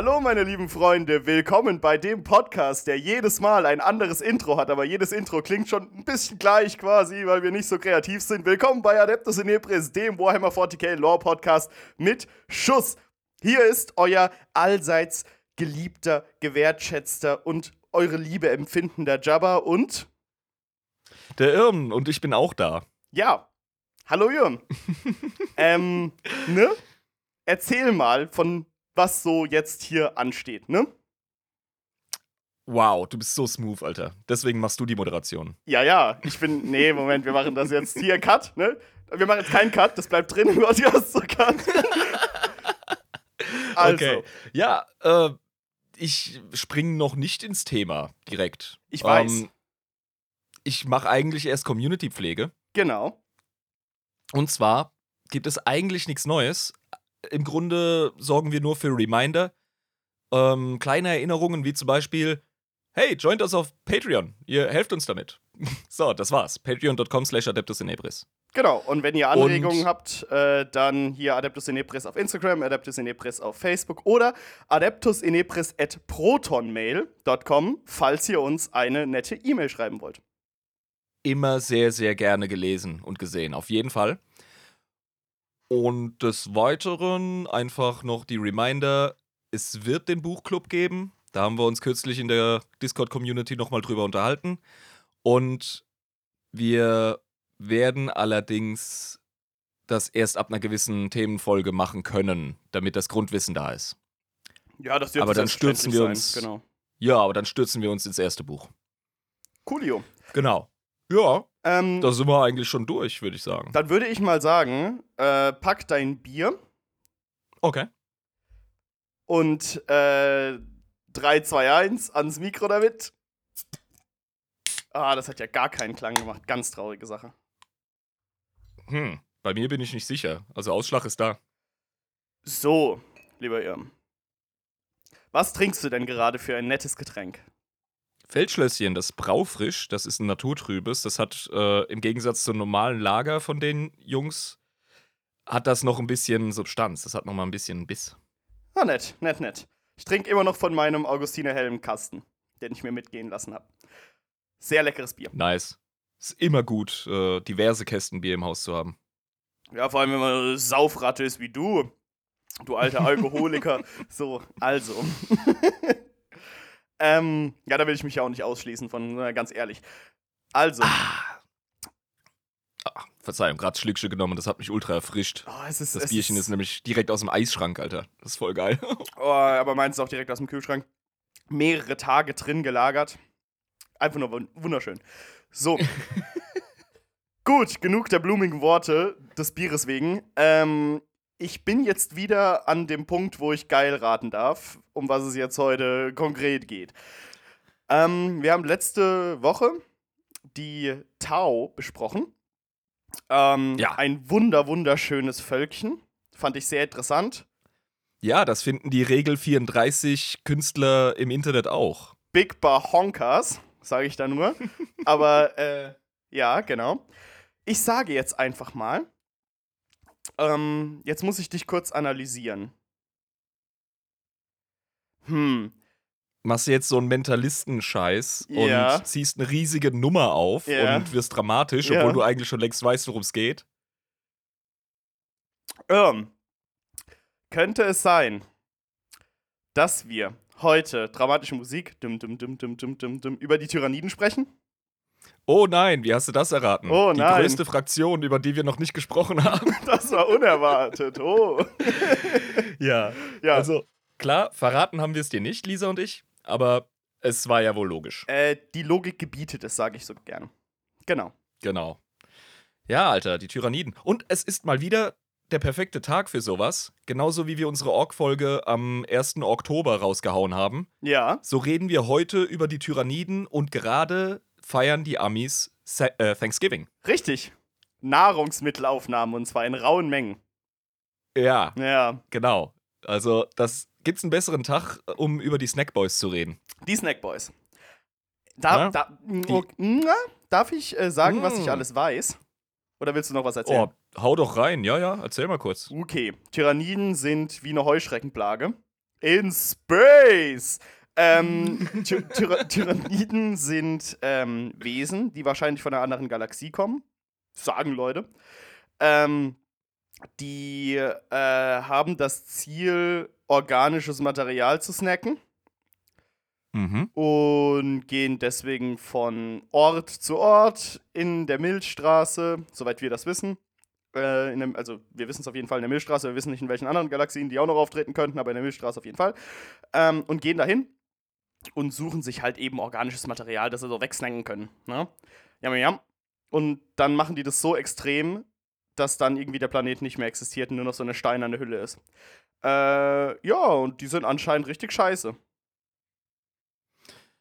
Hallo, meine lieben Freunde, willkommen bei dem Podcast, der jedes Mal ein anderes Intro hat, aber jedes Intro klingt schon ein bisschen gleich quasi, weil wir nicht so kreativ sind. Willkommen bei Adeptus Inepris, dem Warhammer 40k Lore Podcast mit Schuss. Hier ist euer allseits geliebter, gewertschätzter und eure Liebe empfindender Jabba und der Irm und ich bin auch da. Ja. Hallo Irm. ähm, ne? Erzähl mal von was so jetzt hier ansteht, ne? Wow, du bist so smooth, Alter. Deswegen machst du die Moderation. Ja, ja. Ich bin. Nee, Moment, wir machen das jetzt hier Cut, ne? Wir machen jetzt keinen Cut, das bleibt drin im Podcast so Cut. also. Okay. Ja, äh, ich springe noch nicht ins Thema direkt. Ich weiß. Ähm, ich mache eigentlich erst Community-Pflege. Genau. Und zwar gibt es eigentlich nichts Neues, im Grunde sorgen wir nur für Reminder. Ähm, kleine Erinnerungen wie zum Beispiel, hey, joint uns auf Patreon. Ihr helft uns damit. so, das war's. Patreon.com slash Adeptus. Genau, und wenn ihr Anregungen und habt, äh, dann hier Adeptus Inebris auf Instagram, Adeptus Inebris auf Facebook oder adeptusinebris at protonmail.com, falls ihr uns eine nette E-Mail schreiben wollt. Immer sehr, sehr gerne gelesen und gesehen, auf jeden Fall. Und des Weiteren einfach noch die Reminder, es wird den Buchclub geben. Da haben wir uns kürzlich in der Discord-Community nochmal drüber unterhalten. Und wir werden allerdings das erst ab einer gewissen Themenfolge machen können, damit das Grundwissen da ist. Ja, das wird Aber dann stürzen wir uns. Sein. Genau. Ja, aber dann stürzen wir uns ins erste Buch. Coolio. Genau. Ja, ähm, da sind wir eigentlich schon durch, würde ich sagen. Dann würde ich mal sagen, äh, pack dein Bier. Okay. Und äh, 3, 2, 1 ans Mikro damit. Ah, das hat ja gar keinen Klang gemacht. Ganz traurige Sache. Hm, bei mir bin ich nicht sicher. Also Ausschlag ist da. So, lieber Irm. Was trinkst du denn gerade für ein nettes Getränk? Feldschlösschen, das Braufrisch, das ist ein naturtrübes. Das hat äh, im Gegensatz zum normalen Lager von den Jungs, hat das noch ein bisschen Substanz. Das hat noch mal ein bisschen Biss. Ah, nett, nett, nett. Ich trinke immer noch von meinem Augustiner Helmkasten, den ich mir mitgehen lassen habe. Sehr leckeres Bier. Nice. Ist immer gut, äh, diverse Kästen Bier im Haus zu haben. Ja, vor allem, wenn man eine Saufratte ist wie du. Du alter Alkoholiker. so, also. Ähm, ja, da will ich mich ja auch nicht ausschließen von, äh, ganz ehrlich. Also. Ah. Ah, Verzeihung, gerade Schlückchen genommen, das hat mich ultra erfrischt. Oh, ist, das Bierchen ist, ist, nämlich direkt aus dem Eisschrank, Alter. Das ist voll geil. oh, aber meins ist auch direkt aus dem Kühlschrank. Mehrere Tage drin gelagert. Einfach nur wunderschön. So. Gut, genug der blumigen Worte des Bieres wegen. Ähm, ich bin jetzt wieder an dem Punkt, wo ich geil raten darf, um was es jetzt heute konkret geht. Ähm, wir haben letzte Woche die Tau besprochen. Ähm, ja. Ein wunder, wunderschönes Völkchen. Fand ich sehr interessant. Ja, das finden die Regel 34 Künstler im Internet auch. Big Bar Honkers, sage ich da nur. Aber äh, ja, genau. Ich sage jetzt einfach mal, ähm, jetzt muss ich dich kurz analysieren. Hm. Machst du jetzt so einen Mentalistenscheiß ja. und ziehst eine riesige Nummer auf ja. und wirst dramatisch, obwohl ja. du eigentlich schon längst weißt, worum es geht? Ähm, könnte es sein, dass wir heute dramatische Musik dum, dum, dum, dum, dum, dum, dum, über die Tyranniden sprechen? Oh nein, wie hast du das erraten? Oh die nein. Die größte Fraktion, über die wir noch nicht gesprochen haben. Das war unerwartet. Oh. ja. ja. Also, klar, verraten haben wir es dir nicht, Lisa und ich, aber es war ja wohl logisch. Äh, die Logik gebietet es, sage ich so gern. Genau. Genau. Ja, Alter, die Tyranniden. Und es ist mal wieder der perfekte Tag für sowas. Genauso wie wir unsere Ork-Folge am 1. Oktober rausgehauen haben. Ja. So reden wir heute über die Tyranniden und gerade feiern die Amis äh, Thanksgiving. Richtig. Nahrungsmittelaufnahmen und zwar in rauen Mengen. Ja. Ja. Genau. Also, das gibt's einen besseren Tag, um über die Snackboys zu reden. Die Snackboys. Da, da, na, darf ich äh, sagen, mm. was ich mm. alles weiß? Oder willst du noch was erzählen? Oh, hau doch rein. Ja, ja, erzähl mal kurz. Okay. Tyranniden sind wie eine Heuschreckenplage. In Space! Ähm, Ty Tyra Tyranniden sind ähm, Wesen, die wahrscheinlich von einer anderen Galaxie kommen. Sagen Leute. Ähm, die äh, haben das Ziel, organisches Material zu snacken. Mhm. Und gehen deswegen von Ort zu Ort in der Milchstraße, soweit wir das wissen. Äh, dem, also, wir wissen es auf jeden Fall in der Milchstraße, wir wissen nicht in welchen anderen Galaxien die auch noch auftreten könnten, aber in der Milchstraße auf jeden Fall. Ähm, und gehen dahin und suchen sich halt eben organisches Material, das sie so wegsnacken können. Ne? Jam, jam. Und dann machen die das so extrem, dass dann irgendwie der Planet nicht mehr existiert und nur noch so eine steinerne Hülle ist. Äh, ja, und die sind anscheinend richtig scheiße.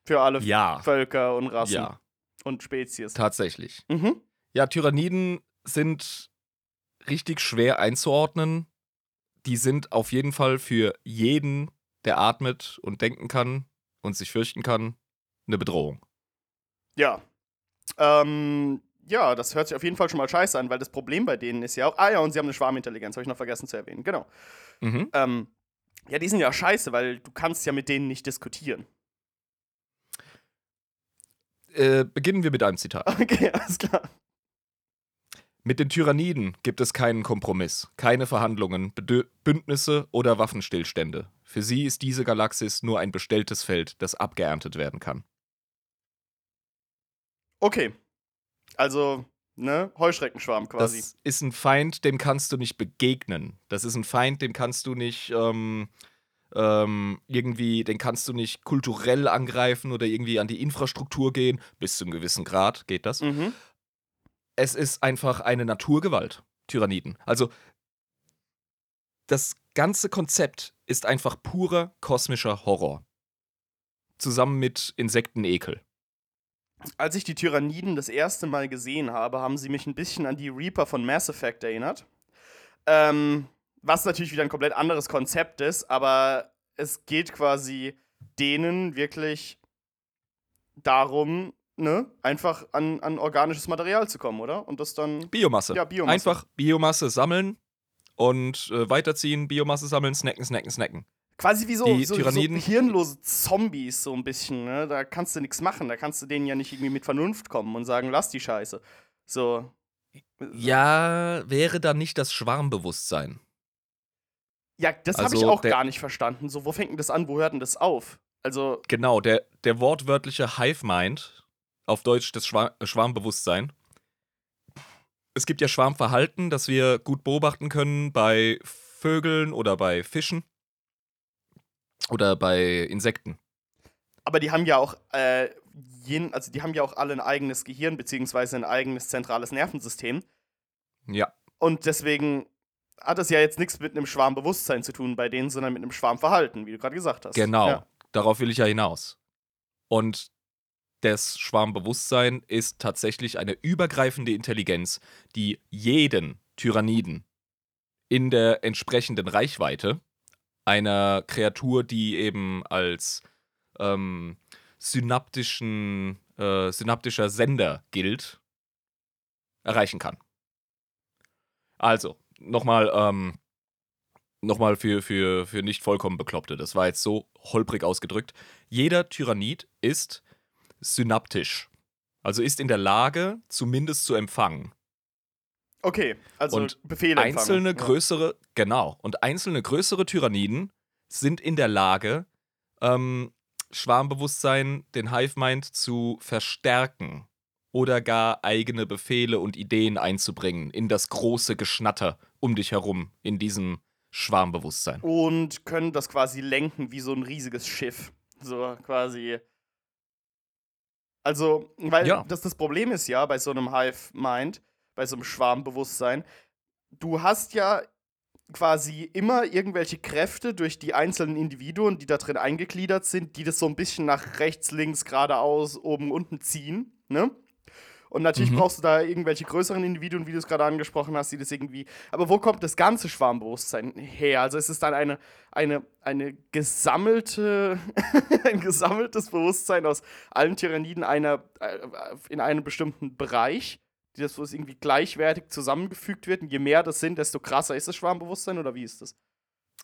Für alle Ja. Völker und Rassen Ja, und Spezies. tatsächlich. Mhm. Ja, Tyranniden sind richtig schwer einzuordnen. Die sind auf jeden Fall für jeden, der atmet und denken kann und sich fürchten kann, eine Bedrohung. Ja. Ähm, ja, das hört sich auf jeden Fall schon mal scheiße an, weil das Problem bei denen ist ja auch. Ah ja, und sie haben eine Schwarmintelligenz, habe ich noch vergessen zu erwähnen. Genau. Mhm. Ähm, ja, die sind ja scheiße, weil du kannst ja mit denen nicht diskutieren. Äh, beginnen wir mit einem Zitat. Okay, alles klar. Mit den Tyranniden gibt es keinen Kompromiss, keine Verhandlungen, Bedö Bündnisse oder Waffenstillstände. Für sie ist diese Galaxis nur ein bestelltes Feld, das abgeerntet werden kann. Okay. Also, ne, Heuschreckenschwarm quasi. Das ist ein Feind, dem kannst du nicht begegnen. Das ist ein Feind, dem kannst du nicht ähm, ähm, irgendwie, den kannst du nicht kulturell angreifen oder irgendwie an die Infrastruktur gehen. Bis zu einem gewissen Grad geht das. mhm. Es ist einfach eine Naturgewalt, Tyranniden. Also das ganze Konzept ist einfach purer kosmischer Horror. Zusammen mit Insektenekel. Als ich die Tyranniden das erste Mal gesehen habe, haben sie mich ein bisschen an die Reaper von Mass Effect erinnert. Ähm, was natürlich wieder ein komplett anderes Konzept ist, aber es geht quasi denen wirklich darum, ne, einfach an, an organisches Material zu kommen, oder? Und das dann. Biomasse. Ja, Biomasse. Einfach Biomasse sammeln und äh, weiterziehen, Biomasse sammeln, snacken, snacken, snacken. Quasi wie so, Die so, Tyranniden- so hirnlose Zombies, so ein bisschen, ne? Da kannst du nichts machen. Da kannst du denen ja nicht irgendwie mit Vernunft kommen und sagen, lass die Scheiße. So. Ja, wäre da nicht das Schwarmbewusstsein. Ja, das habe ich Also auch gar nicht verstanden. So, wo fängt denn das an? Wo hört denn das auf? Also, Genau, der, der wortwörtliche Hive-Mind, auf Deutsch das Schwa äh, Schwarmbewusstsein. Es gibt ja Schwarmverhalten, das wir gut beobachten können bei Vögeln oder bei Fischen oder bei Insekten. aber die haben ja auch, äh, jen, also die haben ja auch alle ein eigenes Gehirn, beziehungsweise ein eigenes zentrales Nervensystem. Ja, Und deswegen hat das ja jetzt nichts mit einem Schwarmbewusstsein zu tun bei denen, sondern mit einem Schwarmverhalten, wie du gerade gesagt hast. genau. Ja. Darauf will ich ja hinaus. Und das Schwarmbewusstsein ist tatsächlich eine übergreifende Intelligenz, die jeden Tyranniden in der entsprechenden Reichweite einer Kreatur, die eben als ähm, synaptischen, äh, synaptischer Sender gilt, erreichen kann. Also, nochmal ähm, nochmal für, für, für nicht vollkommen Bekloppte. Das war jetzt so holprig ausgedrückt. Jeder Tyrannid ist synaptisch. Also ist in der Lage, zumindest zu empfangen. Okay, also Und Befehle empfangen. Einzelne Ja. größere, genau, und einzelne größere Tyranniden sind in der Lage, ähm, Schwarmbewusstsein, den Hive-Mind zu verstärken oder gar eigene Befehle und Ideen einzubringen in das große Geschnatter um dich herum, in diesem Schwarmbewusstsein. Und können das quasi lenken wie so ein riesiges Schiff. So quasi. Also, weil Ja. das, das Problem ist ja bei so einem Hive-Mind, bei so einem Schwarmbewusstsein, du hast ja quasi immer irgendwelche Kräfte durch die einzelnen Individuen, die da drin eingegliedert sind, die das so ein bisschen nach rechts, links, geradeaus, oben, unten ziehen, ne? Und natürlich Mhm. brauchst du da irgendwelche größeren Individuen, wie du es gerade angesprochen hast, die das irgendwie. Aber wo kommt das ganze Schwarmbewusstsein her? Also ist es dann eine, eine, eine gesammelte, ein gesammeltes Bewusstsein aus allen Tyranniden einer, äh, in einem bestimmten Bereich, die das wo es irgendwie gleichwertig zusammengefügt wird. Und je mehr das sind, desto krasser ist das Schwarmbewusstsein oder wie ist das?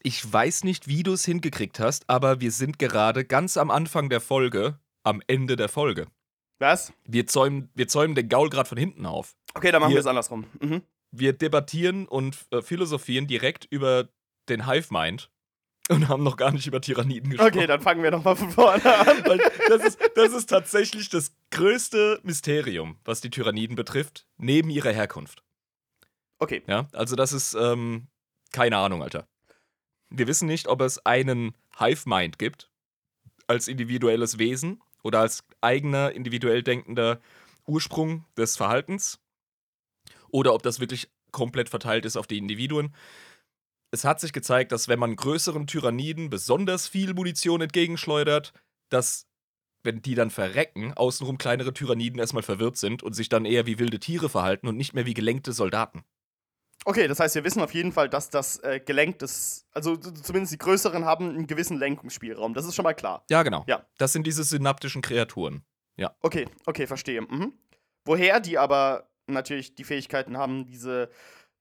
Ich weiß nicht, wie du es hingekriegt hast, aber wir sind gerade ganz am Anfang der Folge, am Ende der Folge. Was? Wir zäumen, wir zäumen den Gaul gerade von hinten auf. Okay, dann machen wir es andersrum. Mhm. Wir debattieren und äh, philosophieren direkt über den Hive-Mind und haben noch gar nicht über Tyranniden gesprochen. Okay, dann fangen wir nochmal von vorne an. Weil das, ist, das ist tatsächlich das größte Mysterium, was die Tyranniden betrifft, neben ihrer Herkunft. Okay, Ja, also das ist ähm, keine Ahnung, Alter. Wir wissen nicht, ob es einen Hive-Mind gibt als individuelles Wesen oder als eigener individuell denkender Ursprung des Verhaltens oder ob das wirklich komplett verteilt ist auf die Individuen. Es hat sich gezeigt, dass wenn man größeren Tyranniden besonders viel Munition entgegenschleudert, dass wenn die dann verrecken, außenrum kleinere Tyranniden erstmal verwirrt sind und sich dann eher wie wilde Tiere verhalten und nicht mehr wie gelenkte Soldaten. Okay, das heißt, wir wissen auf jeden Fall, dass das äh, gelenkt ist. Also zumindest die größeren haben einen gewissen Lenkungsspielraum. Das ist schon mal klar. Ja, genau. Ja. Das sind diese synaptischen Kreaturen. Okay, okay, verstehe. Mhm. Woher die aber natürlich die Fähigkeiten haben, diese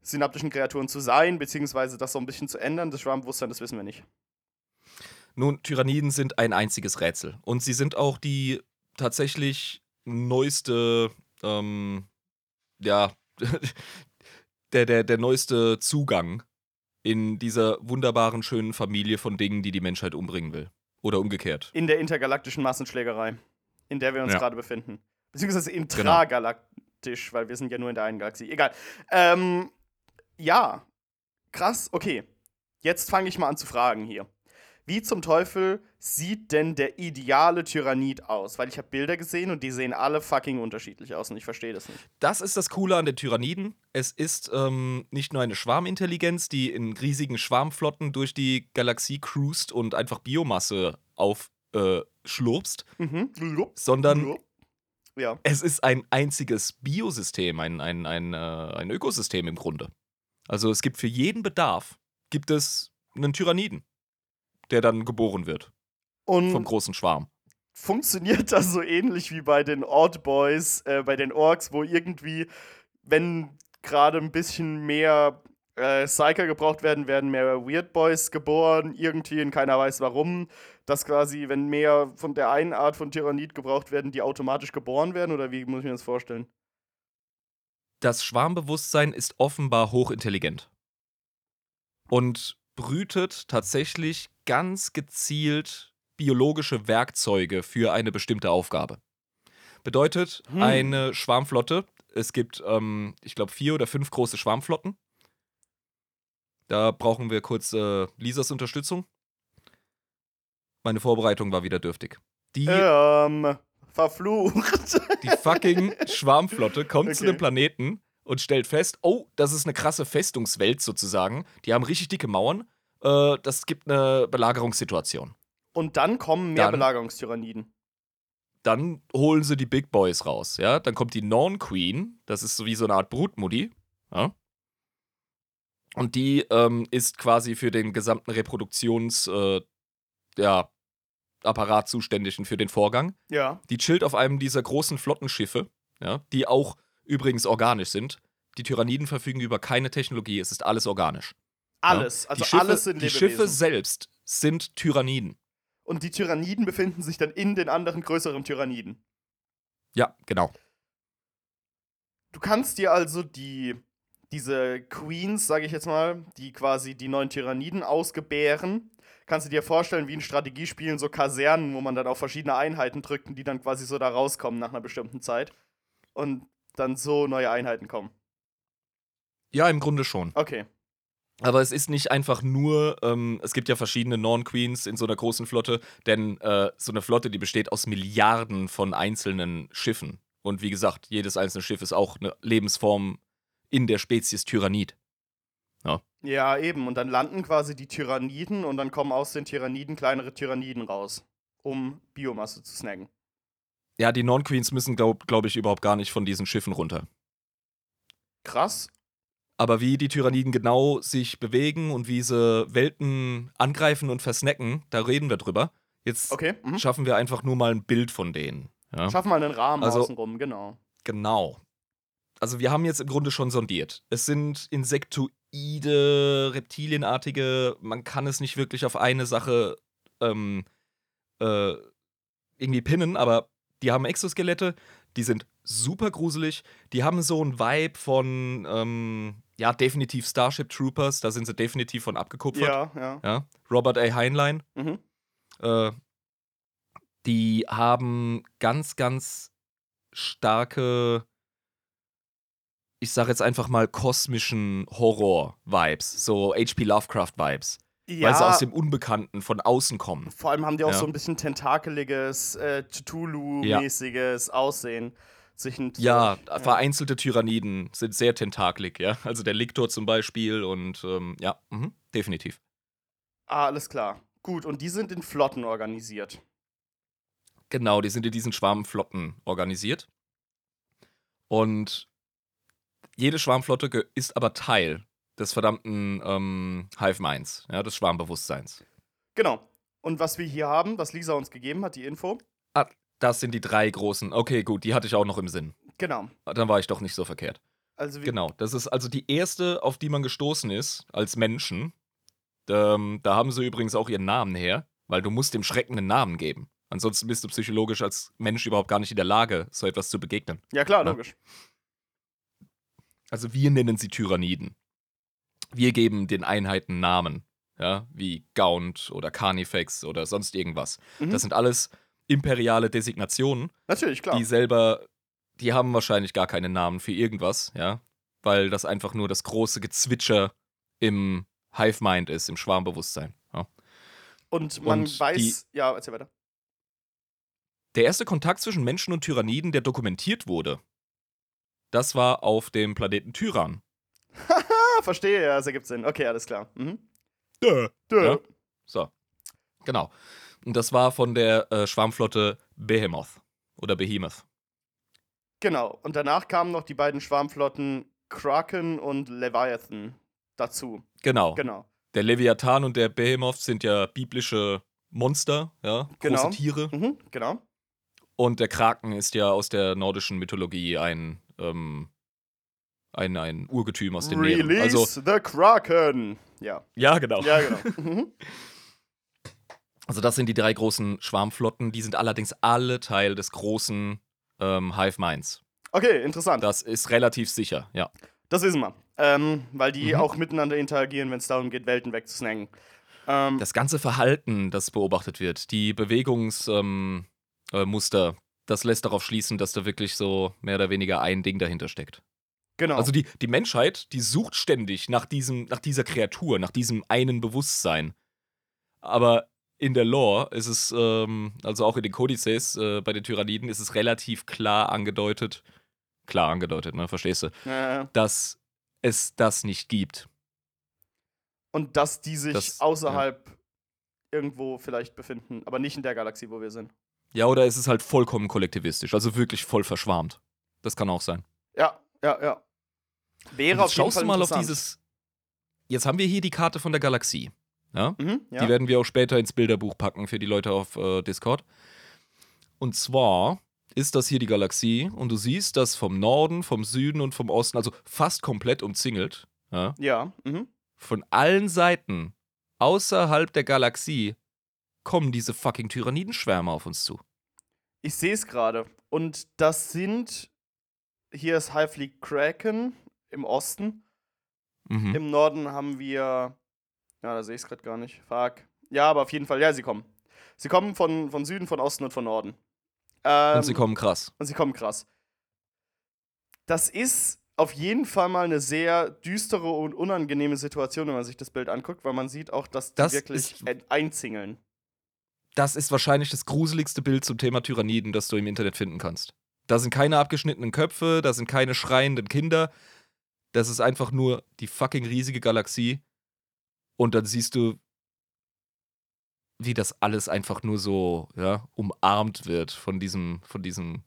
synaptischen Kreaturen zu sein, beziehungsweise das so ein bisschen zu ändern, das Schwarmbewusstsein, das wissen wir nicht. Nun, Tyranniden sind ein einziges Rätsel. Und sie sind auch die tatsächlich neueste, ähm, ja, der, der, der neueste Zugang in dieser wunderbaren, schönen Familie von Dingen, die die Menschheit umbringen will. Oder umgekehrt. In der intergalaktischen Massenschlägerei, in der wir uns Ja. gerade befinden. Beziehungsweise intragalaktisch, weil wir sind ja nur in der einen Galaxie. Egal. Ähm, ja, krass, okay. Jetzt fange ich mal an zu fragen hier. Wie zum Teufel sieht denn der ideale Tyrannid aus? Weil ich habe Bilder gesehen und die sehen alle fucking unterschiedlich aus und ich verstehe das nicht. Das ist das Coole an den Tyranniden. Es ist ähm, nicht nur eine Schwarmintelligenz, die in riesigen Schwarmflotten durch die Galaxie cruist und einfach Biomasse aufschlurpst, äh, Mhm. sondern Ja. es ist ein einziges Biosystem, ein, ein, ein, äh, ein Ökosystem im Grunde. Also es gibt für jeden Bedarf, gibt es einen Tyranniden, der dann geboren wird vom Und großen Schwarm. funktioniert das so ähnlich wie bei den Odd Boys, äh, bei den Orks, wo irgendwie, wenn gerade ein bisschen mehr äh, Psyker gebraucht werden, werden mehr Weird Boys geboren, irgendwie und keiner weiß warum. Dass quasi, wenn mehr von der einen Art von Tyrannid gebraucht werden, die automatisch geboren werden, oder wie muss ich mir das vorstellen? Das Schwarmbewusstsein ist offenbar hochintelligent und brütet tatsächlich ganz gezielt biologische Werkzeuge für eine bestimmte Aufgabe. Bedeutet, Hm. eine Schwarmflotte, es gibt, ähm, ich glaube, vier oder fünf große Schwarmflotten. Da brauchen wir kurz äh, Lisas Unterstützung. Meine Vorbereitung war wieder dürftig. Die Ähm, verflucht. die fucking Schwarmflotte kommt zu Okay. dem Planeten und stellt fest, oh, das ist eine krasse Festungswelt sozusagen. Die haben richtig dicke Mauern. Äh, das gibt eine Belagerungssituation. Und dann kommen mehr Dann- Belagerungstyranniden. Dann holen sie die Big Boys raus, ja. Dann kommt die Non Queen, das ist so wie so eine Art Brutmutti, ja. Und die ähm, ist quasi für den gesamten Reproduktions, äh, ja, Apparat zuständig und für den Vorgang. Ja. Die chillt auf einem dieser großen Flottenschiffe, ja, die auch übrigens organisch sind. Die Tyranniden verfügen über keine Technologie, es ist alles organisch. Alles. Ja. Also Schiffe, alles sind Die Lebewesen. Schiffe selbst sind Tyranniden. Und die Tyranniden befinden sich dann in den anderen größeren Tyranniden. Ja, genau. Du kannst dir also die diese Queens, sage ich jetzt mal, die quasi die neuen Tyranniden ausgebären, kannst du dir vorstellen, wie in Strategiespielen so Kasernen, wo man dann auf verschiedene Einheiten drückt und die dann quasi so da rauskommen nach einer bestimmten Zeit und dann so neue Einheiten kommen. Ja, im Grunde schon. Okay. Aber es ist nicht einfach nur, ähm, es gibt ja verschiedene Non-Queens in so einer großen Flotte, denn äh, so eine Flotte, die besteht aus Milliarden von einzelnen Schiffen. Und wie gesagt, jedes einzelne Schiff ist auch eine Lebensform in der Spezies Tyrannid. Ja, eben. Und dann landen quasi die Tyranniden und dann kommen aus den Tyranniden kleinere Tyranniden raus, um Biomasse zu snacken. Ja, die Non-Queens müssen, glaube glaub ich, überhaupt gar nicht von diesen Schiffen runter. Krass. Aber wie die Tyranniden genau sich bewegen und wie sie Welten angreifen und versnacken, da reden wir drüber. Jetzt Okay. Mhm. schaffen wir einfach nur mal ein Bild von denen. Ja? Schaffen wir einen Rahmen Also- außenrum, genau. Genau. Also wir haben jetzt im Grunde schon sondiert. Es sind Insektu humanoide, reptilienartige, man kann es nicht wirklich auf eine Sache ähm, äh, irgendwie pinnen, aber die haben Exoskelette, die sind super gruselig, die haben so einen Vibe von, ähm, ja, definitiv Starship Troopers, da sind sie definitiv von abgekupfert. Ja, ja. Ja. Robert A. Heinlein. Mhm. Äh, die haben ganz, ganz starke, ich sage jetzt einfach mal kosmischen Horror-Vibes, so H.P. Lovecraft-Vibes, Ja, weil sie aus dem Unbekannten von außen kommen. vor allem haben die auch Ja. so ein bisschen tentakeliges, äh, Cthulhu-mäßiges Aussehen. Sich ein, Ja, ja. vereinzelte Tyranniden sind sehr tentaklig, ja. Also der Lictor zum Beispiel und ähm, ja, mhm, definitiv. Ah, alles klar. Gut, und die sind in Flotten organisiert. Genau, die sind in diesen Schwarmflotten organisiert. Und jede Schwarmflotte ist aber Teil des verdammten ähm, Hive Minds, ja, des Schwarmbewusstseins. Genau. Und was wir hier haben, was Lisa uns gegeben hat, die Info. Das sind die drei großen. Okay, gut, die hatte ich auch noch im Sinn. Genau. Dann war ich doch nicht so verkehrt. Also Genau, das ist also die erste, auf die man gestoßen ist als Menschen. Ähm, da haben sie übrigens auch ihren Namen her, weil du musst dem Schrecken einen Namen geben. Ansonsten bist du psychologisch als Mensch überhaupt gar nicht in der Lage, so etwas zu begegnen. Ja, klar, logisch. Also wir nennen sie Tyranniden. Wir geben den Einheiten Namen, ja, wie Gaunt oder Carnifex oder sonst irgendwas. Mhm. Das sind alles imperiale Designationen, Natürlich, klar. die selber, die haben wahrscheinlich gar keine Namen für irgendwas, ja, weil das einfach nur das große Gezwitscher im Hive Mind ist, im Schwarmbewusstsein. Ja. und man und weiß. Ja, erzähl weiter. Der erste Kontakt zwischen Menschen und Tyranniden, der dokumentiert wurde, das war auf dem Planeten Tyran. Ah, verstehe, ja, das ergibt Sinn. Okay, alles klar. Mhm. Duh. Dö. Ja. So. Genau. Und das war von der äh, Schwarmflotte Behemoth oder Behemoth. Genau. Und danach kamen noch die beiden Schwarmflotten Kraken und Leviathan dazu. Genau. Genau. Der Leviathan und der Behemoth sind ja biblische Monster, ja, große Genau. Tiere. Mhm, genau. Und der Kraken ist ja aus der nordischen Mythologie ein, ähm, ein, ein Urgetüm aus den Meeren. Release Also, the Kraken. Ja, ja, genau. ja, genau. Mhm. Also das sind die drei großen Schwarmflotten. Die sind allerdings alle Teil des großen ähm, Hive Minds. Okay, interessant. Das ist relativ sicher, ja. Das wissen wir. Ähm, weil die Mhm. auch miteinander interagieren, wenn es darum geht, Welten wegzusnacken. Ähm, Das ganze Verhalten, das beobachtet wird, die Bewegungsmuster, ähm, äh, das lässt darauf schließen, dass da wirklich so mehr oder weniger ein Ding dahinter steckt. Genau. Also die, die Menschheit, die sucht ständig nach, diesem, nach dieser Kreatur, nach diesem einen Bewusstsein. Aber in der Lore ist es, ähm, also auch in den Kodizes äh, bei den Tyranniden, ist es relativ klar angedeutet, klar angedeutet, ne, verstehst du, äh, dass es das nicht gibt. und dass die sich Das- außerhalb irgendwo vielleicht befinden, aber nicht in der Galaxie, wo wir sind. Ja, oder ist es halt vollkommen kollektivistisch, also wirklich voll verschwarmt. Das kann auch sein. Ja, ja, ja. Wäre Und auf jetzt jeden schaust Fall du mal auf dieses. Jetzt haben wir hier die Karte von der Galaxie. Ja? Mhm, ja. Die werden wir auch später ins Bilderbuch packen für die Leute auf äh, Discord. Und zwar ist das hier die Galaxie und du siehst, dass vom Norden, vom Süden und vom Osten, also fast komplett umzingelt, ja, ja, mhm. von allen Seiten außerhalb der Galaxie kommen diese fucking Tyrannidenschwärme auf uns zu. Ich sehe es gerade. Und das sind. Hier ist High Fleet Kraken im Osten. Mhm. Im Norden haben wir. Ja, da sehe ich es gerade gar nicht. Fuck. Ja, aber auf jeden Fall, ja, sie kommen. Sie kommen von, von Süden, von Osten und von Norden. Ähm, und sie kommen krass. Und sie kommen krass. Das ist auf jeden Fall mal eine sehr düstere und unangenehme Situation, wenn man sich das Bild anguckt, weil man sieht auch, dass die Das wirklich ist- ein- einzingeln. Das ist wahrscheinlich das gruseligste Bild zum Thema Tyranniden, das du im Internet finden kannst. Da sind keine abgeschnittenen Köpfe, da sind keine schreienden Kinder. Das ist einfach nur die fucking riesige Galaxie. Und dann siehst du, wie das alles einfach nur so, ja, umarmt wird von diesem, von diesem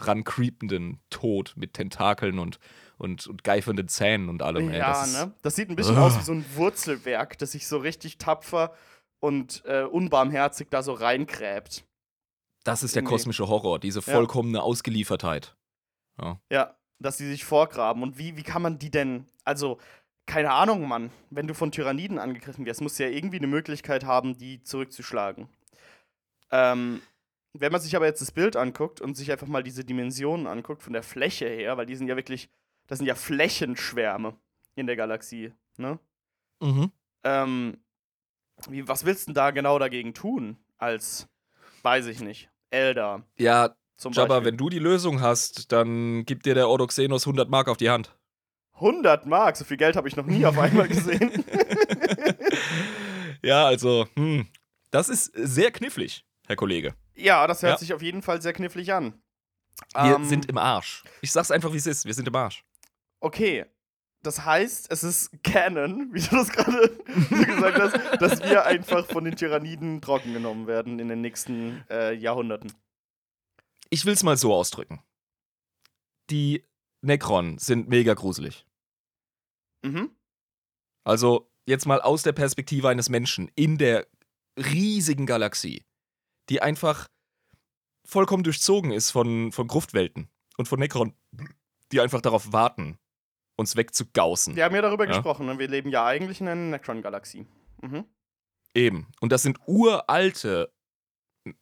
rancreependen Tod mit Tentakeln und, und, und geifernden Zähnen und allem. ey. ja, das ne? Das sieht ein bisschen Ugh. aus wie so ein Wurzelwerk, das sich so richtig tapfer und äh, unbarmherzig da so reinkräbt. Das ist der irgendwie. kosmische Horror, diese vollkommene Ausgeliefertheit. Ja, dass die sich vorgraben. Und wie, wie kann man die denn. Also, keine Ahnung, Mann. Wenn du von Tyranniden angegriffen wirst, musst du ja irgendwie eine Möglichkeit haben, die zurückzuschlagen. Ähm, wenn man sich aber jetzt das Bild anguckt und sich einfach mal diese Dimensionen anguckt, von der Fläche her, weil die sind ja wirklich, das sind ja Flächenschwärme in der Galaxie, ne? Mhm. Ähm, wie, was willst du denn da genau dagegen tun? Als, weiß ich nicht, Elder Ja, zum Jabba, Beispiel. wenn du die Lösung hast, dann gibt dir der Ordoxenos 100 Mark auf die Hand. 100 Mark, so viel Geld habe ich noch nie auf einmal gesehen. ja, also, hm, das ist sehr knifflig, Herr Kollege. ja, das hört Ja. sich auf jeden Fall sehr knifflig an. Wir Ähm, sind im Arsch. Ich sag's einfach, wie es ist. Wir sind im Arsch. Okay. Das heißt, es ist Canon, wie du das gerade gesagt hast, dass wir einfach von den Tyranniden trocken genommen werden in den nächsten äh, Jahrhunderten. Ich will's mal so ausdrücken. Die Necron sind mega gruselig. Mhm. Also, jetzt mal aus der Perspektive eines Menschen in der riesigen Galaxie, die einfach vollkommen durchzogen ist von, von Gruftwelten und von Necron, die einfach darauf warten, uns wegzugaußen. Wir haben ja darüber Ja. gesprochen und wir leben ja eigentlich in einer Necron-Galaxie. Mhm. Eben. Und das sind uralte,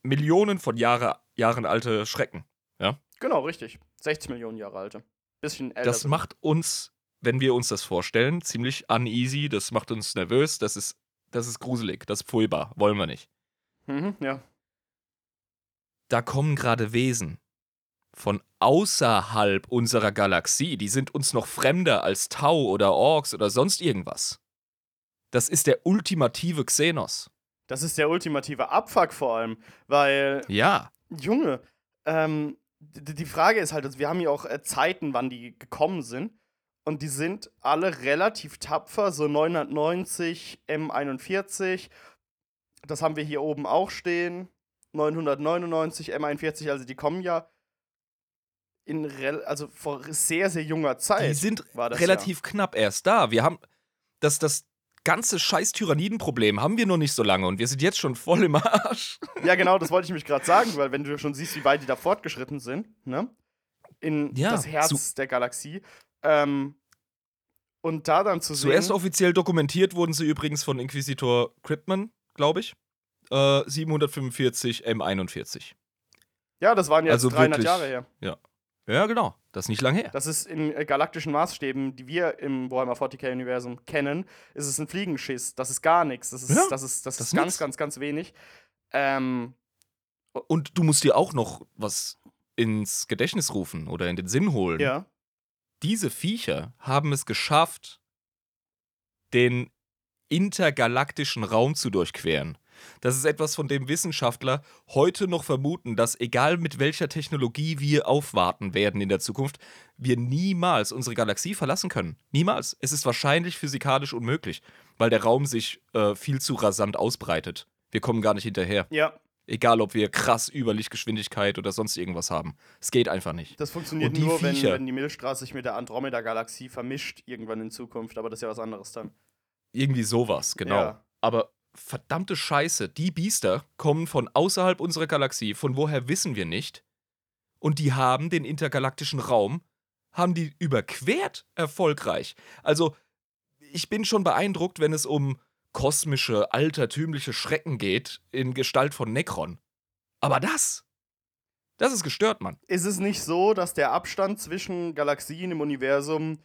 Millionen von Jahre, Jahren alte Schrecken. Genau, richtig. 60 Millionen Jahre alte. Bisschen älter. Das macht uns, wenn wir uns das vorstellen, ziemlich uneasy. Das macht uns nervös. Das ist, das ist gruselig. Das ist pfulbar. Wollen wir nicht. Mhm, ja. Da kommen gerade Wesen von außerhalb unserer Galaxie. Die sind uns noch fremder als Tau oder Orks oder sonst irgendwas. Das ist der ultimative Xenos. Das ist der ultimative Abfuck vor allem, weil Ja. Junge, ähm, die Frage ist halt, also wir haben ja auch äh, Zeiten, wann die gekommen sind. Und die sind alle relativ tapfer, so 990 M41. Das haben wir hier oben auch stehen. 999 M41, also die kommen ja in also vor sehr, sehr junger Zeit. Die sind relativ knapp erst da. Wir haben das, das ganze scheiß Tyrannidenproblem haben wir noch nicht so lange und wir sind jetzt schon voll im Arsch. Ja. ja, genau, das wollte ich mich gerade sagen, weil wenn du schon siehst, wie weit die da fortgeschritten sind, ne? In Ja, das Herz der Galaxie. Ähm, und da dann zu Zuerst sehen. offiziell dokumentiert wurden sie übrigens von Inquisitor Cryptman, glaube ich. Äh, 745 M41. Ja, das waren jetzt also 300 wirklich- Jahre her. Ja, genau. Das ist nicht lang her. Das ist in äh, galaktischen Maßstäben, die wir im Warhammer 40k-Universum kennen, ist es ein Fliegenschiss. Das ist gar nichts. Das ist, Ja, das ist, das das ist ist ganz, nix. ganz, ganz wenig. Ähm, Und du musst dir auch noch was ins Gedächtnis rufen oder in den Sinn holen. ja. Diese Viecher haben es geschafft, den intergalaktischen Raum zu durchqueren. Das ist etwas, von dem Wissenschaftler heute noch vermuten, dass egal mit welcher Technologie wir aufwarten werden in der Zukunft, wir niemals unsere Galaxie verlassen können. Niemals. Es ist wahrscheinlich physikalisch unmöglich, weil der Raum sich äh, viel zu rasant ausbreitet. Wir kommen gar nicht hinterher. Ja, Egal, ob wir krass Überlichtgeschwindigkeit oder sonst irgendwas haben. Es geht einfach nicht. das funktioniert nur, wenn, wenn die Milchstraße sich mit der Andromeda-Galaxie vermischt, irgendwann in Zukunft. Aber das ist ja was anderes dann. Irgendwie sowas, genau. Ja. Aber verdammte Scheiße, die Biester kommen von außerhalb unserer Galaxie, von woher wissen wir nicht. Und die haben den intergalaktischen Raum, haben die überquert erfolgreich. Also, ich bin schon beeindruckt, wenn es um kosmische, altertümliche Schrecken geht, in Gestalt von Necron. Aber das, das ist gestört, Mann. Ist es nicht so, dass der Abstand zwischen Galaxien im Universum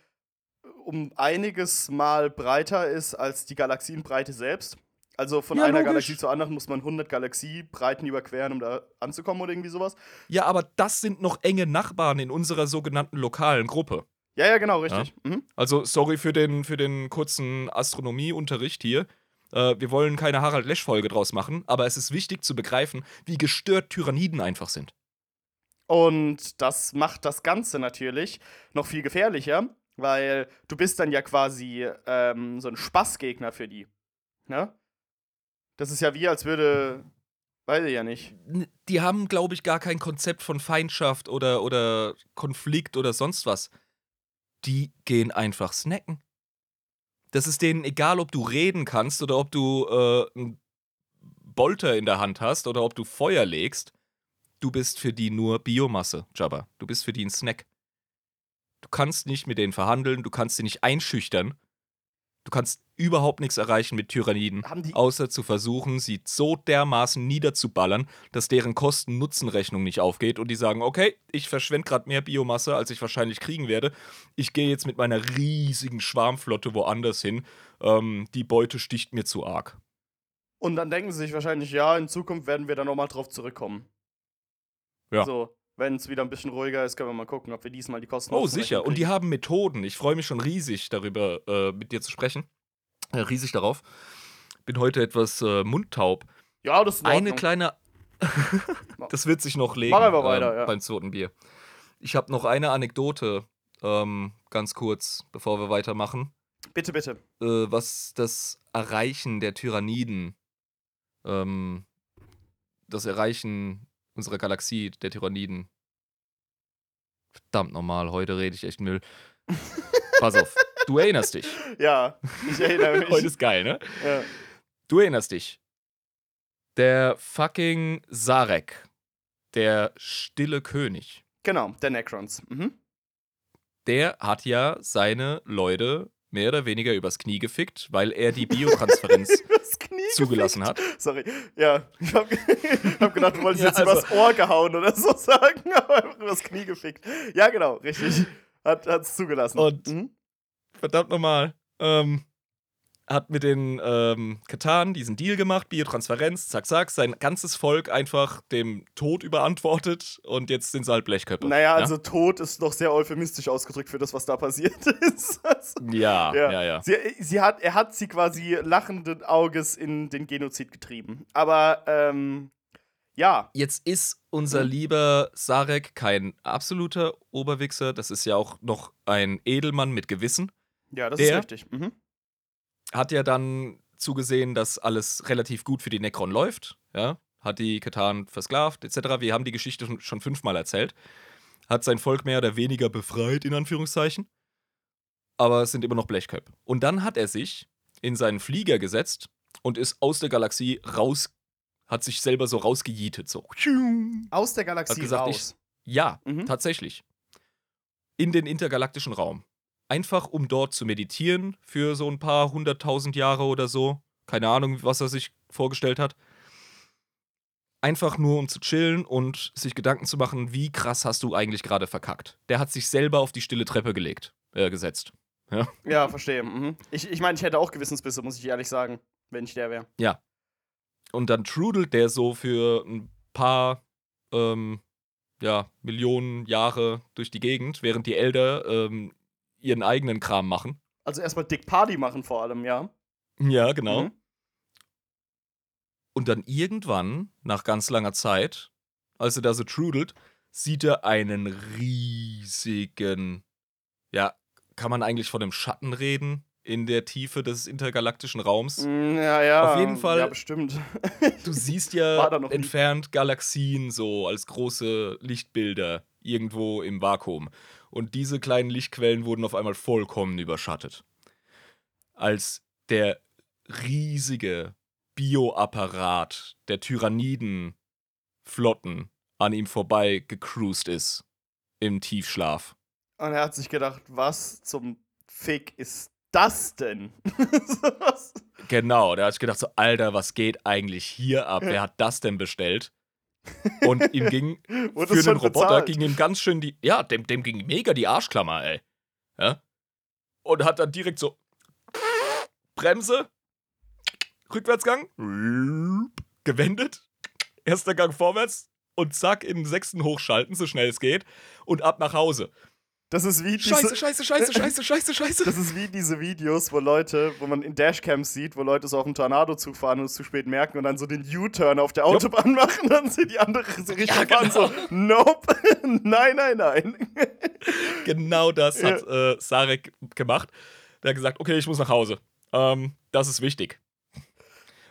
um einiges mal breiter ist als die Galaxienbreite selbst? Also von Ja, einer logisch. Galaxie zur anderen muss man 100 Galaxiebreiten überqueren, um da anzukommen oder irgendwie sowas? Ja, aber das sind noch enge Nachbarn in unserer sogenannten lokalen Gruppe. Ja, ja, genau, richtig. Mhm. Also, sorry für den, für den kurzen Astronomieunterricht hier. Äh, wir wollen keine Harald Lesch-Folge draus machen, aber es ist wichtig zu begreifen, wie gestört Tyranniden einfach sind. Und das macht das Ganze natürlich noch viel gefährlicher, weil du bist dann ja quasi ähm, so ein Spaßgegner für die. Ne? Das ist ja wie, als würde. Weiß ich ja nicht. Die haben, glaube ich, gar kein Konzept von Feindschaft oder, oder Konflikt oder sonst was. Die gehen einfach snacken. Das ist denen egal, ob du reden kannst oder ob du äh, einen Bolter in der Hand hast oder ob du Feuer legst. Du bist für die nur Biomasse, Jabba. Du bist für die ein Snack. Du kannst nicht mit denen verhandeln, du kannst sie nicht einschüchtern. Du kannst überhaupt nichts erreichen mit Tyranniden, außer zu versuchen, sie so dermaßen niederzuballern, dass deren Kosten-Nutzen-Rechnung nicht aufgeht und die sagen, okay, ich verschwende gerade mehr Biomasse, als ich wahrscheinlich kriegen werde. Ich gehe jetzt mit meiner riesigen Schwarmflotte woanders hin. Ähm, die Beute sticht mir zu arg. Und dann denken sie sich wahrscheinlich, ja, in Zukunft werden wir da nochmal drauf zurückkommen. Ja. So, wenn es wieder ein bisschen ruhiger ist, können wir mal gucken, ob wir diesmal die Kosten Oh, sicher. Und die haben Methoden. Ich freue mich schon riesig darüber, äh, mit dir zu sprechen. Äh, riesig darauf. Bin heute etwas äh, mundtaub. Ja, das ist in Eine kleine. das wird sich noch legen einfach weiter, ja. beim zweiten Bier. Ich habe noch eine Anekdote, ähm, ganz kurz, bevor wir weitermachen. Bitte, bitte. Äh, was das Erreichen der Tyranniden, ähm, das Erreichen unserer Galaxie der Tyranniden. Verdammt normal, heute rede ich echt Müll. Pass auf, du erinnerst dich. Ja, ich erinnere mich. Heute ist geil, ne? ja. Du erinnerst dich. Der fucking Sarek, der stille König, Genau, der Necrons. Mhm. der hat ja seine Leute mehr oder weniger übers Knie gefickt, weil er die Biotransferenz zugelassen gefickt. hat. Sorry. Ja, ich hab, hab gedacht, du wolltest Ja, jetzt also- übers Ohr gehauen oder so sagen, aber einfach übers Knie gefickt. Ja, genau, richtig. Hat es zugelassen. Und- mhm. Verdammt nochmal. Ähm, hat mit den ähm, Katan diesen Deal gemacht, Biotransferenz, zack, zack, sein ganzes Volk einfach dem Tod überantwortet und jetzt sind sie halt Blechköpfe. Naja, ja? also Tod ist noch sehr euphemistisch ausgedrückt für das, was da passiert ist. Also, Ja, ja, ja. Sie, sie hat, er hat sie quasi lachenden Auges in den Genozid getrieben. Aber, ähm, ja. Jetzt ist unser Mhm. lieber Sarek kein absoluter Oberwichser. Das ist ja auch noch ein Edelmann mit Gewissen. Ja, das Der- ist richtig. Mhm. Hat ja dann zugesehen, dass alles relativ gut für die Necron läuft. Ja, hat die Katan versklavt, etc. Wir haben die Geschichte schon, fünfmal erzählt. Hat sein Volk mehr oder weniger befreit, in Anführungszeichen. Aber es sind immer noch Blechköpfe. Und dann hat er sich in seinen Flieger gesetzt und ist aus der Galaxie raus, hat sich selber so rausgejietet. So. Aus der Galaxie Hat gesagt, raus. Ja, Mhm. tatsächlich. In den intergalaktischen Raum. Einfach um dort zu meditieren für so ein paar hunderttausend Jahre oder so. Keine Ahnung, was er sich vorgestellt hat. Einfach nur um zu chillen und sich Gedanken zu machen, wie krass hast du eigentlich gerade verkackt. Der hat sich selber auf die stille Treppe gelegt, äh, gesetzt. Ja, verstehe. Mhm. Ich, ich meine, ich hätte auch Gewissensbisse, muss ich ehrlich sagen, wenn ich der wäre. Und dann trudelt der so für ein paar ähm, ja, Millionen Jahre durch die Gegend, während die Elder ähm, ihren eigenen Kram machen. Also erstmal Dick Party machen vor allem, ja. Ja, genau. Mhm. Und dann irgendwann, nach ganz langer Zeit, als er da so trudelt, sieht er einen riesigen, ja, kann man eigentlich von einem Schatten reden in der Tiefe des intergalaktischen Raums? Mm, Ja, ja. Auf jeden Fall- Ja, bestimmt. Du siehst ja entfernt Galaxien so als große Lichtbilder irgendwo im Vakuum. Und diese kleinen Lichtquellen wurden auf einmal vollkommen überschattet. Als der riesige Bioapparat der Tyrannidenflotten an ihm vorbei gecruised ist im Tiefschlaf. Und er hat sich gedacht, was zum Fick ist das denn? Genau, da hat ich gedacht so, Alter, was geht eigentlich hier ab? Wer hat das denn bestellt? Und ihm ging Wurde für den Roboter bezahlt? ging ihm ganz schön die. Ja, dem, dem ging mega die Arschklammer, ey. Ja? Und hat dann direkt so. Bremse. Rückwärtsgang. Gewendet. Erster Gang vorwärts. Und zack, in den sechsten hochschalten, so schnell es geht. Und ab nach Hause. Das ist wie diese, Scheiße, scheiße, scheiße, scheiße, scheiße, scheiße. Das ist wie diese Videos, wo Leute, wo man in Dashcams sieht, wo Leute so auf dem Tornado-Zug fahren und es zu spät merken und dann so den U-Turn auf der Autobahn machen, dann sind die andere so richtig Ja, fahren so, nope, nein, nein, nein. Genau das hat äh, Sarek gemacht. Der hat gesagt, okay, ich muss nach Hause. Ähm, das ist wichtig.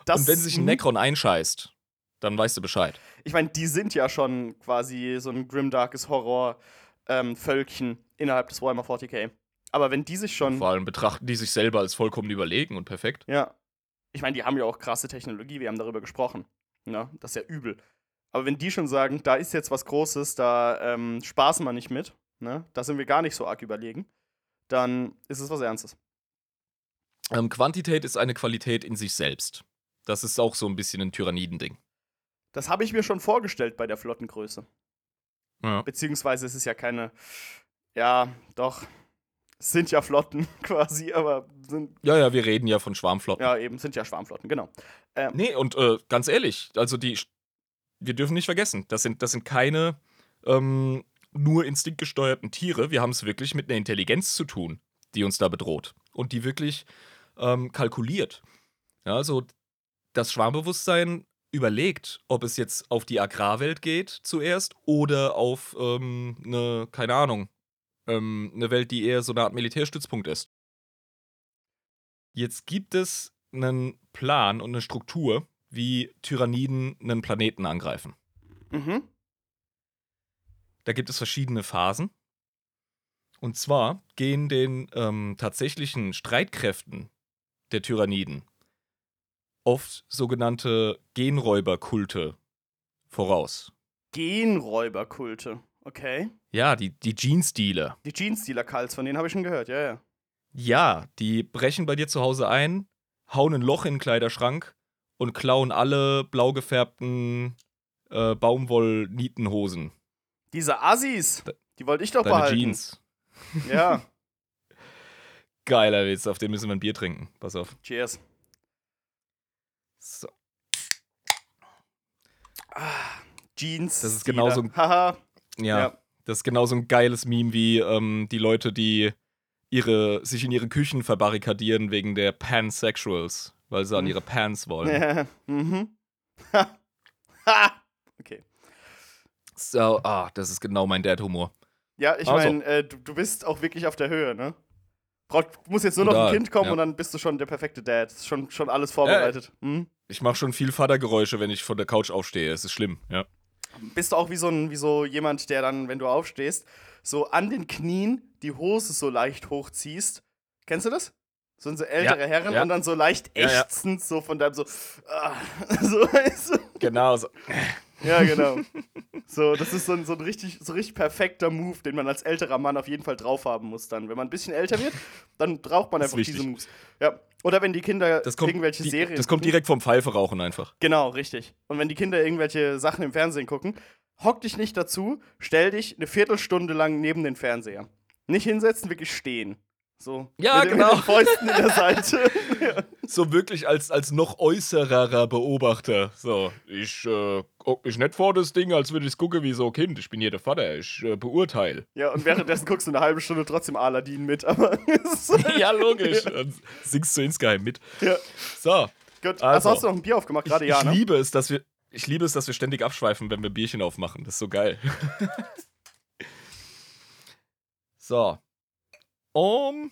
Das, Und wenn sich ein. Necron einscheißt, dann weißt du Bescheid. Ich meine, die sind ja schon quasi so ein grimdarkes Horror-Völkchen innerhalb des Warhammer 40k. Aber wenn die sich schon. Vor allem betrachten die sich selber als vollkommen überlegen und perfekt. Ja. Ich meine, die haben ja auch krasse Technologie, wir haben darüber gesprochen. Ja, das ist ja übel. Aber wenn die schon sagen, da ist jetzt was Großes, da ähm, spaßen wir nicht mit, ne? da sind wir gar nicht so arg überlegen, dann ist es was Ernstes. Ähm, Quantität ist eine Qualität in sich selbst. Das ist auch so ein bisschen ein Tyrannidending. Das habe ich mir schon vorgestellt bei der Flottengröße. Ja. Beziehungsweise es ist ja keine. Ja, doch. Sind ja Flotten quasi, aber sind. ja, ja, wir reden ja von Schwarmflotten. Ja, eben, sind ja Schwarmflotten, genau. Nee, und äh, ganz ehrlich, also die, wir dürfen nicht vergessen, das sind, das sind keine ähm, nur instinktgesteuerten Tiere. Wir haben es wirklich mit einer Intelligenz zu tun, die uns da bedroht und die wirklich ähm, kalkuliert. Ja, also das Schwarmbewusstsein überlegt, ob es jetzt auf die Agrarwelt geht zuerst oder auf ähm, eine, keine Ahnung, ähm, eine Welt, die eher so eine Art Militärstützpunkt ist. Jetzt gibt es einen Plan und eine Struktur, wie Tyranniden einen Planeten angreifen. Mhm. Da gibt es verschiedene Phasen. Und zwar gehen den ähm, tatsächlichen Streitkräften der Tyranniden oft sogenannte Genräuberkulte voraus. Genräuberkulte. Okay. Ja, die, die Jeans-Dealer. Die Jeans-Dealer-Cults, von denen habe ich schon gehört, ja, ja. Ja, die brechen bei dir zu Hause ein, hauen ein Loch in den Kleiderschrank und klauen alle blau gefärbten äh, Baumwoll-Nietenhosen. Diese Assis, die wollte ich doch Deine behalten. Jeans. Ja. Geiler Witz, auf den müssen wir ein Bier trinken. Pass auf. Cheers. So. Jeans. Das ist genau so ein- Haha. Ja, Ja. das ist genauso ein geiles Meme wie ähm, die Leute, die ihre, sich in ihre Küchen verbarrikadieren wegen der Pansexuals, weil sie an Mhm. ihre Pants wollen. Ja. mhm. Ha. Ha. Okay. So, ah, das ist genau mein Dad-Humor. Ja, ich Also. meine, äh, du, du bist auch wirklich auf der Höhe, ne? Braucht, muss jetzt nur noch Total, ein Kind kommen ja. und dann bist du schon der perfekte Dad. Ist schon, schon alles vorbereitet. Mhm. Ich mache schon viel Vatergeräusche, wenn ich von der Couch aufstehe. Es ist schlimm, ja. Bist du auch wie so, ein, wie so jemand, der dann, wenn du aufstehst, so an den Knien die Hose so leicht hochziehst? Kennst du das? So so ältere Ja, Herren ja. und dann so leicht ächzend, so von deinem so, ah, so, weißt du? Genau so. Ja, genau. so, das ist so ein, so ein richtig, so richtig perfekter Move, den man als älterer Mann auf jeden Fall drauf haben muss dann. Wenn man ein bisschen älter wird, dann braucht man Das einfach diese. Moves. Ja. Oder wenn die Kinder Das kommt, irgendwelche die, Serien das kommt direkt vom Pfeife rauchen einfach. Genau, richtig. Und wenn die Kinder irgendwelche Sachen im Fernsehen gucken, hock dich nicht dazu, stell dich eine Viertelstunde lang neben den Fernseher. Nicht hinsetzen, wirklich stehen. So. Ja, mit, genau. Mit den Fäusten in der Seite. So wirklich als, als noch äußerer Beobachter. So, ich äh, guck mich nicht vor das Ding, als würde ich gucke wie so ein Kind. Ich bin hier der Vater, ich äh, beurteile. ja, und währenddessen guckst du eine halbe Stunde trotzdem Aladdin mit, aber. ja, logisch. Dann singst du insgeheim mit. ja. So, Gut. Also, Also, hast du noch ein Bier aufgemacht, gerade ja, ich ne? liebe es, dass wir. Ich liebe es, dass wir ständig abschweifen, wenn wir Bierchen aufmachen. Das ist so geil. so. Um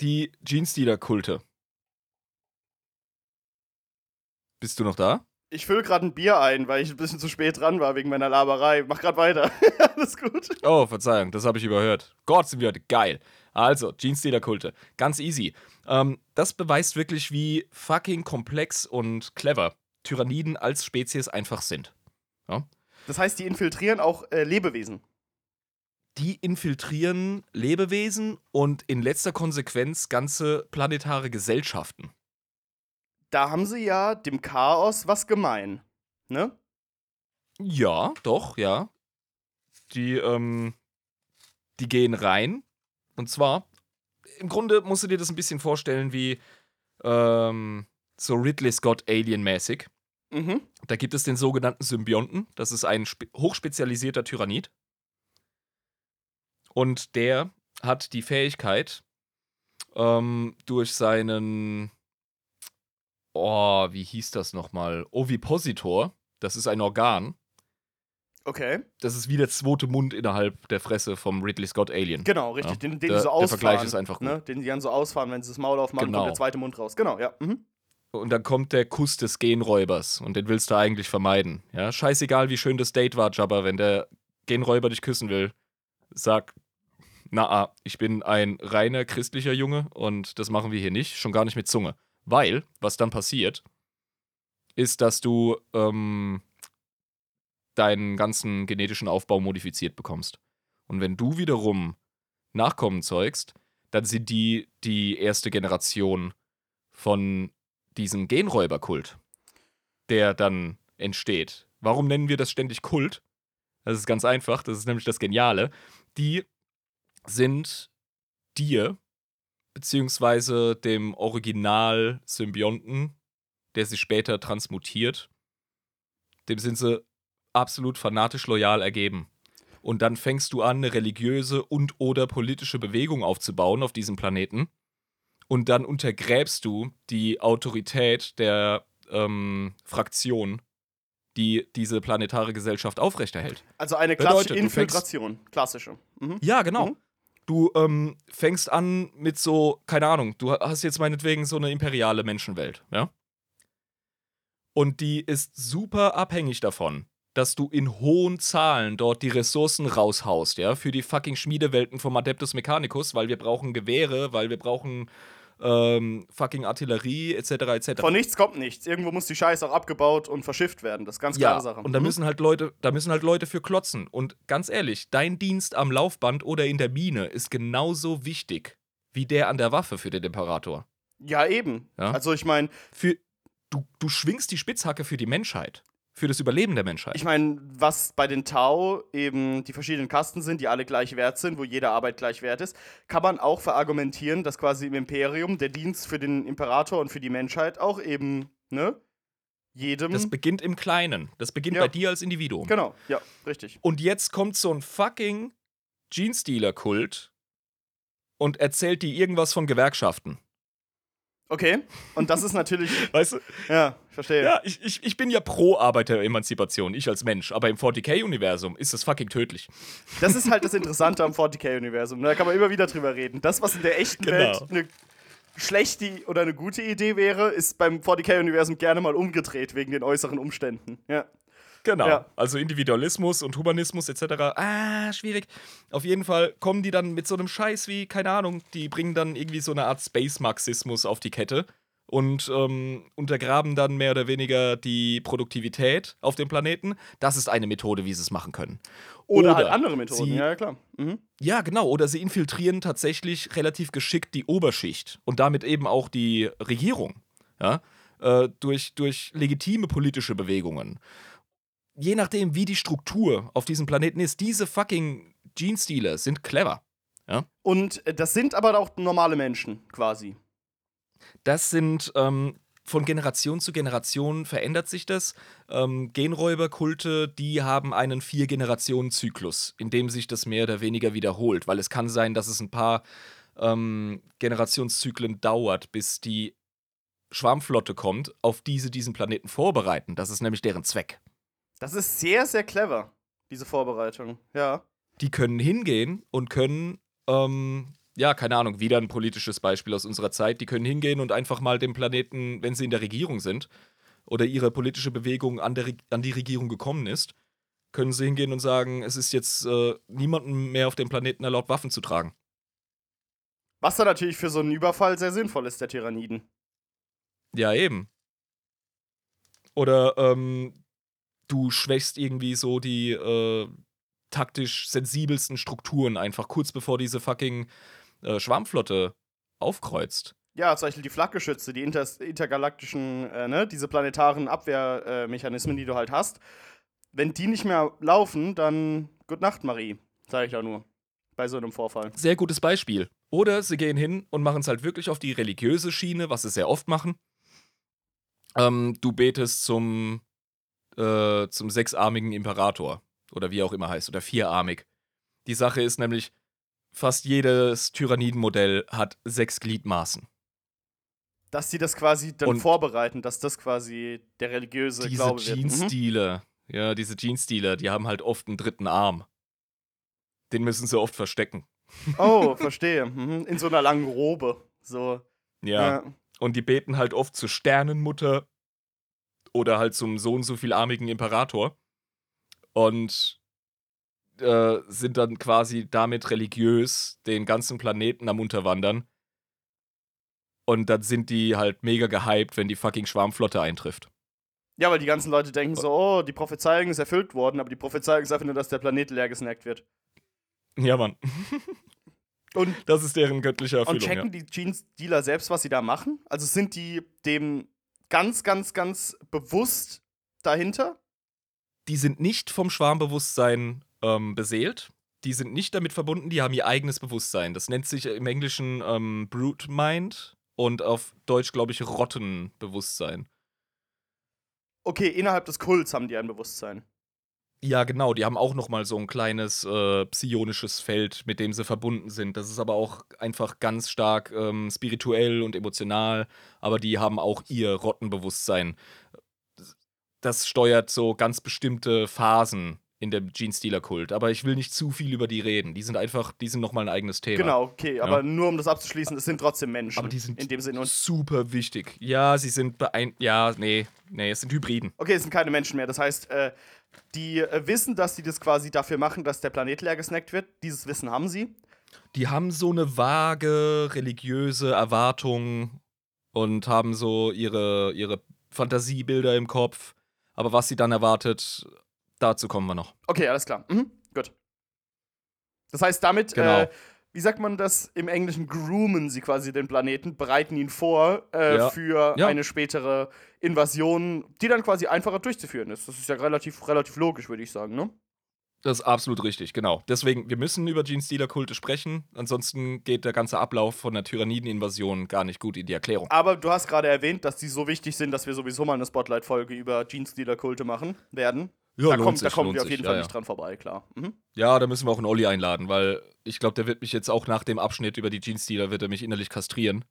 die Jeans-Dealer-Kulte. Bist du noch da? Ich fülle gerade ein Bier ein, weil ich ein bisschen zu spät dran war wegen meiner Laberei. Mach gerade weiter. Alles gut. Oh, Verzeihung, das habe ich überhört. Gott, sind wir heute geil. Also, Jeans-Dealer-Kulte. Ganz easy. Ähm, das beweist wirklich, wie fucking komplex und clever Tyranniden als Spezies einfach sind. Das heißt, die infiltrieren auch äh, Lebewesen. Die infiltrieren Lebewesen und in letzter Konsequenz ganze planetare Gesellschaften. Da haben sie ja dem Chaos was gemein. Ne? Ja, doch, ja. Die, ähm, die gehen rein. Und zwar, im Grunde musst du dir das ein bisschen vorstellen wie, ähm, so Ridley Scott Alien-mäßig. Mhm. Da gibt es den sogenannten Symbionten. Das ist ein spe hochspezialisierter Tyrannid. Und der hat die Fähigkeit, ähm, durch seinen, oh, wie hieß das nochmal? Ovipositor. Das ist ein Organ. Okay. Das ist wie der zweite Mund innerhalb der Fresse vom Ridley Scott Alien. Genau, richtig. Ja. Den, den Der- die so der ausfahren. Vergleich ist einfach gut. Ne? Den die dann so ausfahren, wenn sie das Maul aufmachen, Genau. kommt der zweite Mund raus. Genau, ja. Mhm. Und dann kommt der Kuss des Genräubers und den willst du eigentlich vermeiden. Ja, scheißegal, wie schön das Date war, Jabba, wenn der Genräuber dich küssen will, sag, na, ah, ich bin ein reiner christlicher Junge und das machen wir hier nicht, schon gar nicht mit Zunge. Weil, was dann passiert, ist, dass du ähm, deinen ganzen genetischen Aufbau modifiziert bekommst. Und wenn du wiederum Nachkommen zeugst, dann sind die die erste Generation von diesem Genräuberkult, der dann entsteht. Warum nennen wir das ständig Kult? Das ist ganz einfach, das ist nämlich das Geniale. Die sind dir, beziehungsweise dem Original-Symbionten, der sich später transmutiert, dem sind sie absolut fanatisch loyal ergeben. Und dann fängst du an, eine religiöse und oder politische Bewegung aufzubauen auf diesem Planeten. Und dann untergräbst du die Autorität der ähm, Fraktion, die diese planetare Gesellschaft aufrechterhält. Also eine Bedeutet, klassische fängst- Infiltration. Klassische. Mhm. Ja, genau. Mhm. Du ähm, fängst an mit so, keine Ahnung, du hast jetzt meinetwegen so eine imperiale Menschenwelt, ja? Und die ist super abhängig davon, dass du in hohen Zahlen dort die Ressourcen raushaust, ja, für die fucking Schmiedewelten vom Adeptus Mechanicus, weil wir brauchen Gewehre, weil wir brauchen ähm, fucking Artillerie, etc., etc. Von nichts kommt nichts. Irgendwo muss die Scheiße auch abgebaut und verschifft werden. Das ist ganz Ja, klare Sache. und da Mhm. müssen halt Leute, da müssen halt Leute für klotzen. Und ganz ehrlich, dein Dienst am Laufband oder in der Mine ist genauso wichtig wie der an der Waffe für den Imperator. Ja, eben. Ja. Also ich meine, du, du schwingst die Spitzhacke für die Menschheit, für das Überleben der Menschheit. ich meine, was bei den Tau eben die verschiedenen Kasten sind, die alle gleich wert sind, wo jede Arbeit gleich wert ist, kann man auch verargumentieren, dass quasi im Imperium der Dienst für den Imperator und für die Menschheit auch eben, ne? Jedem. das beginnt im Kleinen. Das beginnt Ja. bei dir als Individuum. genau, ja, richtig. Und jetzt kommt so ein fucking Jeans-Dealer-Kult und erzählt dir irgendwas von Gewerkschaften. Okay. Und das ist natürlich, Weißt du? ja, ich verstehe. Ja, ich, ich, ich bin ja pro Arbeiteremanzipation, ich als Mensch. Aber im 40k-Universum ist das fucking tödlich. Das ist halt das Interessante am 40k-Universum. Da kann man immer wieder drüber reden. Das, was in der echten Genau. Welt eine schlechte oder eine gute Idee wäre, ist beim 40k-Universum gerne mal umgedreht wegen den äußeren Umständen. Ja. Genau. Ja. Also Individualismus und Humanismus etc. Ah, schwierig. Auf jeden Fall kommen die dann mit so einem Scheiß wie, keine Ahnung, die bringen dann irgendwie so eine Art Space-Marxismus auf die Kette und ähm, untergraben dann mehr oder weniger die Produktivität auf dem Planeten. Das ist eine Methode, wie sie es machen können. Oder, halt andere Methoden, sie- ja, ja, klar. Mhm. Ja, genau. Oder sie infiltrieren tatsächlich relativ geschickt die Oberschicht und damit eben auch die Regierung. Ja? Äh, durch, durch legitime politische Bewegungen. Je nachdem, wie die Struktur auf diesem Planeten ist, diese fucking Gene-Stealer sind clever. Und äh, das sind aber auch normale Menschen, quasi. Das sind ähm, von Generation zu Generation verändert sich das. Ähm, Genräuberkulte, die haben einen Vier-Generationen-Zyklus, in dem sich das mehr oder weniger wiederholt, weil es kann sein, dass es ein paar ähm, Generationszyklen dauert, bis die Schwarmflotte kommt, auf die sie diesen Planeten vorbereiten. Das ist nämlich deren Zweck. Das ist sehr, sehr clever, diese Vorbereitung. Ja. Die können hingehen und können, ähm, ja, keine Ahnung, wieder ein politisches Beispiel aus unserer Zeit, die können hingehen und einfach mal dem Planeten, wenn sie in der Regierung sind oder ihre politische Bewegung an, der, an die Regierung gekommen ist, können sie hingehen und sagen, es ist jetzt äh, niemandem mehr auf dem Planeten erlaubt, Waffen zu tragen. Was dann natürlich für so einen Überfall sehr sinnvoll ist, der Tyranniden. Ja, eben. Oder ähm, du schwächst irgendwie so die äh, taktisch sensibelsten Strukturen einfach kurz bevor diese fucking äh, Schwarmflotte aufkreuzt. Ja, zum Beispiel die Flakgeschütze, die inter intergalaktischen, äh, ne, diese planetaren Abwehrmechanismen, die du halt hast. Wenn die nicht mehr laufen, dann Gute Nacht, Marie, sage ich da nur. Bei so einem Vorfall. Sehr gutes Beispiel. Oder sie gehen hin und machen es halt wirklich auf die religiöse Schiene, was sie sehr oft machen. Ähm, du betest zum, äh, zum sechsarmigen Imperator. Oder wie auch immer heißt. Oder vierarmig. Die Sache ist nämlich, fast jedes Tyrannidenmodell hat sechs Gliedmaßen. Dass sie das quasi dann Und- vorbereiten, dass das quasi der religiöse diese Glaube wird. Mhm. Jeans-Dealer, ja, diese Jeans-Dealer, die haben halt oft einen dritten Arm. Den müssen sie oft verstecken. Oh, verstehe. Mhm. In so einer langen Robe. So. Ja. Und die beten halt oft zur Sternenmutter oder halt zum so und so viel armigen Imperator. Und äh, sind dann quasi damit religiös den ganzen Planeten am Unterwandern. Und dann sind die halt mega gehypt, wenn die fucking Schwarmflotte eintrifft. Ja, weil die ganzen Leute denken so, oh, die Prophezeiung ist erfüllt worden, aber die Prophezeiung ist einfach nur, dass der Planet leer gesnackt wird. Ja, Mann. Und, Das ist deren göttliche und Erfüllung. checken die Jeans-Dealer selbst, was sie da machen? Also sind die dem ganz, ganz, ganz bewusst dahinter? Die sind nicht vom Schwarmbewusstsein ähm, beseelt. Die sind nicht damit verbunden, die haben ihr eigenes Bewusstsein. Das nennt sich im Englischen ähm, Brute Mind und auf Deutsch, glaube ich, Rottenbewusstsein. Okay, innerhalb des Kults haben die ein Bewusstsein. Ja, genau, die haben auch noch mal so ein kleines äh, psionisches Feld, mit dem sie verbunden sind. Das ist aber auch einfach ganz stark ähm, spirituell und emotional, aber die haben auch ihr Rottenbewusstsein. Das steuert so ganz bestimmte Phasen in dem Gene-Stealer-Kult. Aber ich will nicht zu viel über die reden. Die sind einfach, die sind noch mal ein eigenes Thema. Genau, okay, aber nur um das abzuschließen, es sind trotzdem Menschen. Aber die sind in dem Sinne. Und super wichtig. Ja, sie sind beein... Ja, nee, nee, es sind Hybriden. okay, es sind keine Menschen mehr. Das heißt, äh, die äh, wissen, dass sie das quasi dafür machen, dass der Planet leer gesnackt wird. Dieses Wissen haben sie. die haben so eine vage religiöse Erwartung und haben so ihre, ihre Fantasiebilder im Kopf. Aber was sie dann erwartet, dazu kommen wir noch. Okay, alles klar. Mhm, gut. Das heißt, damit, Genau. äh, wie sagt man das im Englischen, groomen sie quasi den Planeten, bereiten ihn vor äh, Ja. für Ja. eine spätere Invasion, die dann quasi einfacher durchzuführen ist. Das ist ja relativ, relativ logisch, würde ich sagen, ne? Das ist absolut richtig, genau. Deswegen, wir müssen über Gene Stealer-Kulte sprechen. Ansonsten geht der ganze Ablauf von der Tyrannideninvasion gar nicht gut in die Erklärung. Aber du hast gerade erwähnt, dass die so wichtig sind, dass wir sowieso mal eine Spotlight-Folge über Jeans-Dealer-Kulte machen werden. Ja, da kommt, sich, da kommen wir auf sich, jeden ja, Fall ja. nicht dran vorbei, klar. Mhm. Ja, da müssen wir auch einen Olli einladen, weil ich glaube, der wird mich jetzt auch nach dem Abschnitt über die Gene Stealer, wird er mich innerlich kastrieren.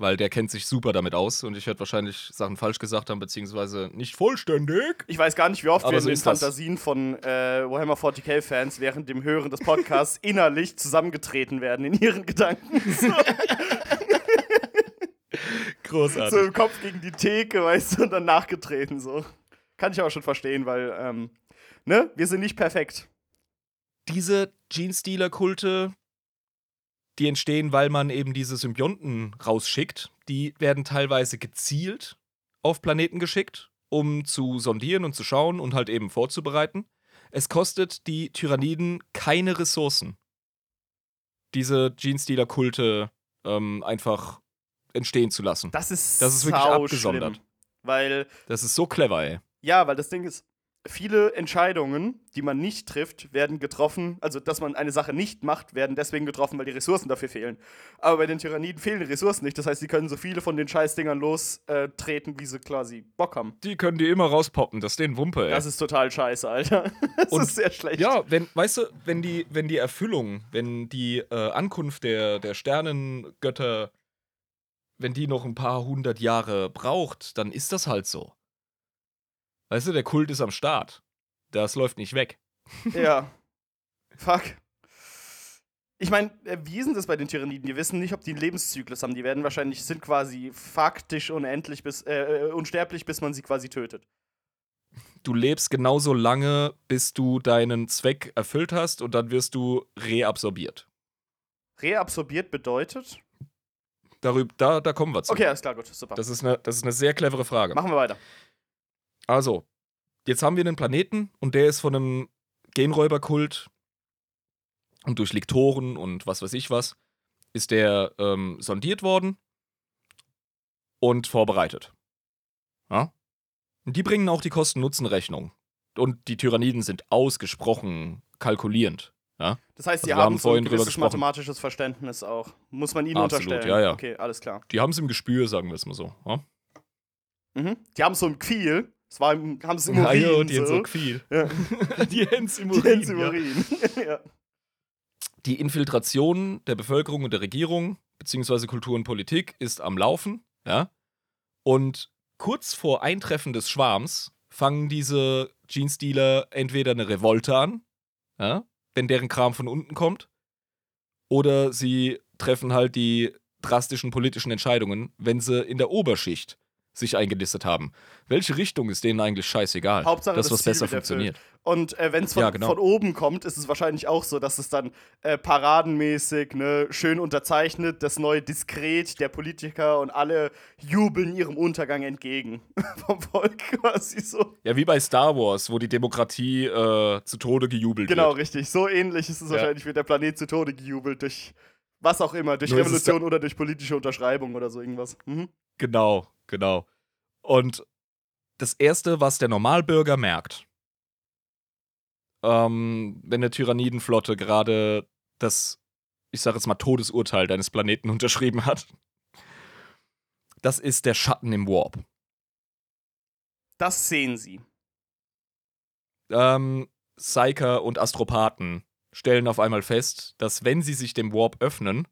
Weil der kennt sich super damit aus und ich werde wahrscheinlich Sachen falsch gesagt haben, beziehungsweise nicht vollständig. Ich weiß gar nicht, wie oft Aber wir so in den. Fantasien von äh, Warhammer 40k-Fans während dem Hören des Podcasts innerlich zusammengetreten werden in ihren Gedanken. So, Großartig. so im Kopf gegen die Theke, weißt du, und dann nachgetreten. So. Kann ich aber schon verstehen, weil, ähm, ne, wir sind nicht perfekt. diese Gene-Stealer-Kulte, die entstehen, weil man eben diese Symbionten rausschickt. Die werden teilweise gezielt auf Planeten geschickt, um zu sondieren und zu schauen und halt eben vorzubereiten. Es kostet die Tyranniden keine Ressourcen, diese Gene-Stealer-Kulte ähm, einfach entstehen zu lassen. Das ist, Das ist wirklich abgesondert. schlimm. Weil Das ist so clever, ey. Ja, weil das Ding ist, viele Entscheidungen, die man nicht trifft, werden getroffen, also dass man eine Sache nicht macht, werden deswegen getroffen, weil die Ressourcen dafür fehlen. Aber bei den Tyranniden fehlen die Ressourcen nicht. Das heißt, sie können so viele von den Scheißdingern lostreten, wie sie quasi Bock haben. Die können die immer rauspoppen, das ist denen Wumpe, ey. Das ist total scheiße, Alter. Das Und- ist sehr schlecht. Ja, wenn, weißt du, wenn die, wenn die Erfüllung, wenn die äh, Ankunft der, der Sternengötter, wenn die noch ein paar hundert Jahre braucht, dann ist das halt so. Weißt du, der Kult ist am Start. Das läuft nicht weg. Ja. Fuck. Ich meine, wie ist denn das bei den Tyranniden? Die wissen nicht, ob die einen Lebenszyklus haben. Die werden wahrscheinlich, sind quasi faktisch unendlich bis, äh, äh, unsterblich, bis man sie quasi tötet. Du lebst genauso lange, bis du deinen Zweck erfüllt hast und dann wirst du reabsorbiert. Reabsorbiert bedeutet? Darüber, da, da kommen wir zu. Okay, alles klar, gut, super. Das ist, eine, das ist eine sehr clevere Frage. Machen wir weiter. Also, jetzt haben wir einen Planeten und der ist von einem Genräuberkult und durch Liktoren und was weiß ich was, ist der ähm, sondiert worden und vorbereitet. Ja? Und die bringen auch die Kosten-Nutzen-Rechnung. Und die Tyranniden sind ausgesprochen kalkulierend. Das heißt, sie Also haben haben so ein gewisses mathematisches Verständnis auch. Muss man ihnen Absolut, unterstellen. ja, ja. Okay, alles klar. Die haben es im Gespür, sagen wir es mal so. Ja? Mhm. Die haben so ein Gefühl. Das war im, haben es im Ja, Urin. ja, die so. viel. Ja. die Hens im Die Urin. haben im ja. Urin. ja. Die Infiltration der Bevölkerung und der Regierung, beziehungsweise Kultur und Politik, ist am Laufen, ja. Und kurz vor Eintreffen des Schwarms fangen diese Jeans-Dealer entweder eine Revolte an, ja, wenn deren Kram von unten kommt, oder sie treffen halt die drastischen politischen Entscheidungen, wenn sie in der Oberschicht sich eingelistet haben. Welche Richtung ist denen eigentlich scheißegal? Hauptsache, das, das was Ziel besser erfüllt. funktioniert. Und äh, wenn es von, Ja, genau. von oben kommt, ist es wahrscheinlich auch so, dass es dann äh, paradenmäßig, ne, schön unterzeichnet, das neue Diskret der Politiker und alle jubeln ihrem Untergang entgegen. Vom Volk quasi so. Ja, wie bei Star Wars, wo die Demokratie äh, zu Tode gejubelt Genau, wird. richtig. So ähnlich ist es Ja. wahrscheinlich, wird der Planet zu Tode gejubelt durch was auch immer, durch Nur Revolution oder durch politische Unterschreibung oder so irgendwas. Mhm. Genau, genau. Und das Erste, was der Normalbürger merkt, ähm, wenn eine Tyrannidenflotte gerade das, ich sage jetzt mal, Todesurteil deines Planeten unterschrieben hat, das ist der Schatten im Warp. Das sehen sie. Ähm, Psyker und Astropathen stellen auf einmal fest, dass wenn sie sich dem Warp öffnen,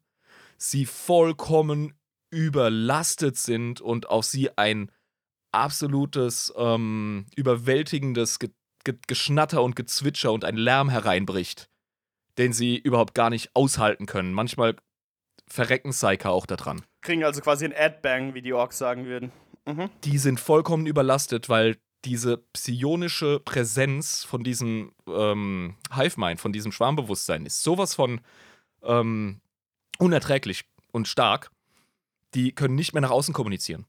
sie vollkommen überlastet sind und auf sie ein absolutes, ähm, überwältigendes Ge Ge Geschnatter und Gezwitscher und ein Lärm hereinbricht, den sie überhaupt gar nicht aushalten können. Manchmal verrecken Psyker auch daran. Kriegen also quasi ein Ad-Bang, wie die Orks sagen würden. Mhm. Die sind vollkommen überlastet, weil diese psionische Präsenz von diesem ähm, Hive-Mind, von diesem Schwarmbewusstsein ist sowas von ähm, unerträglich und stark. Die können nicht mehr nach außen kommunizieren.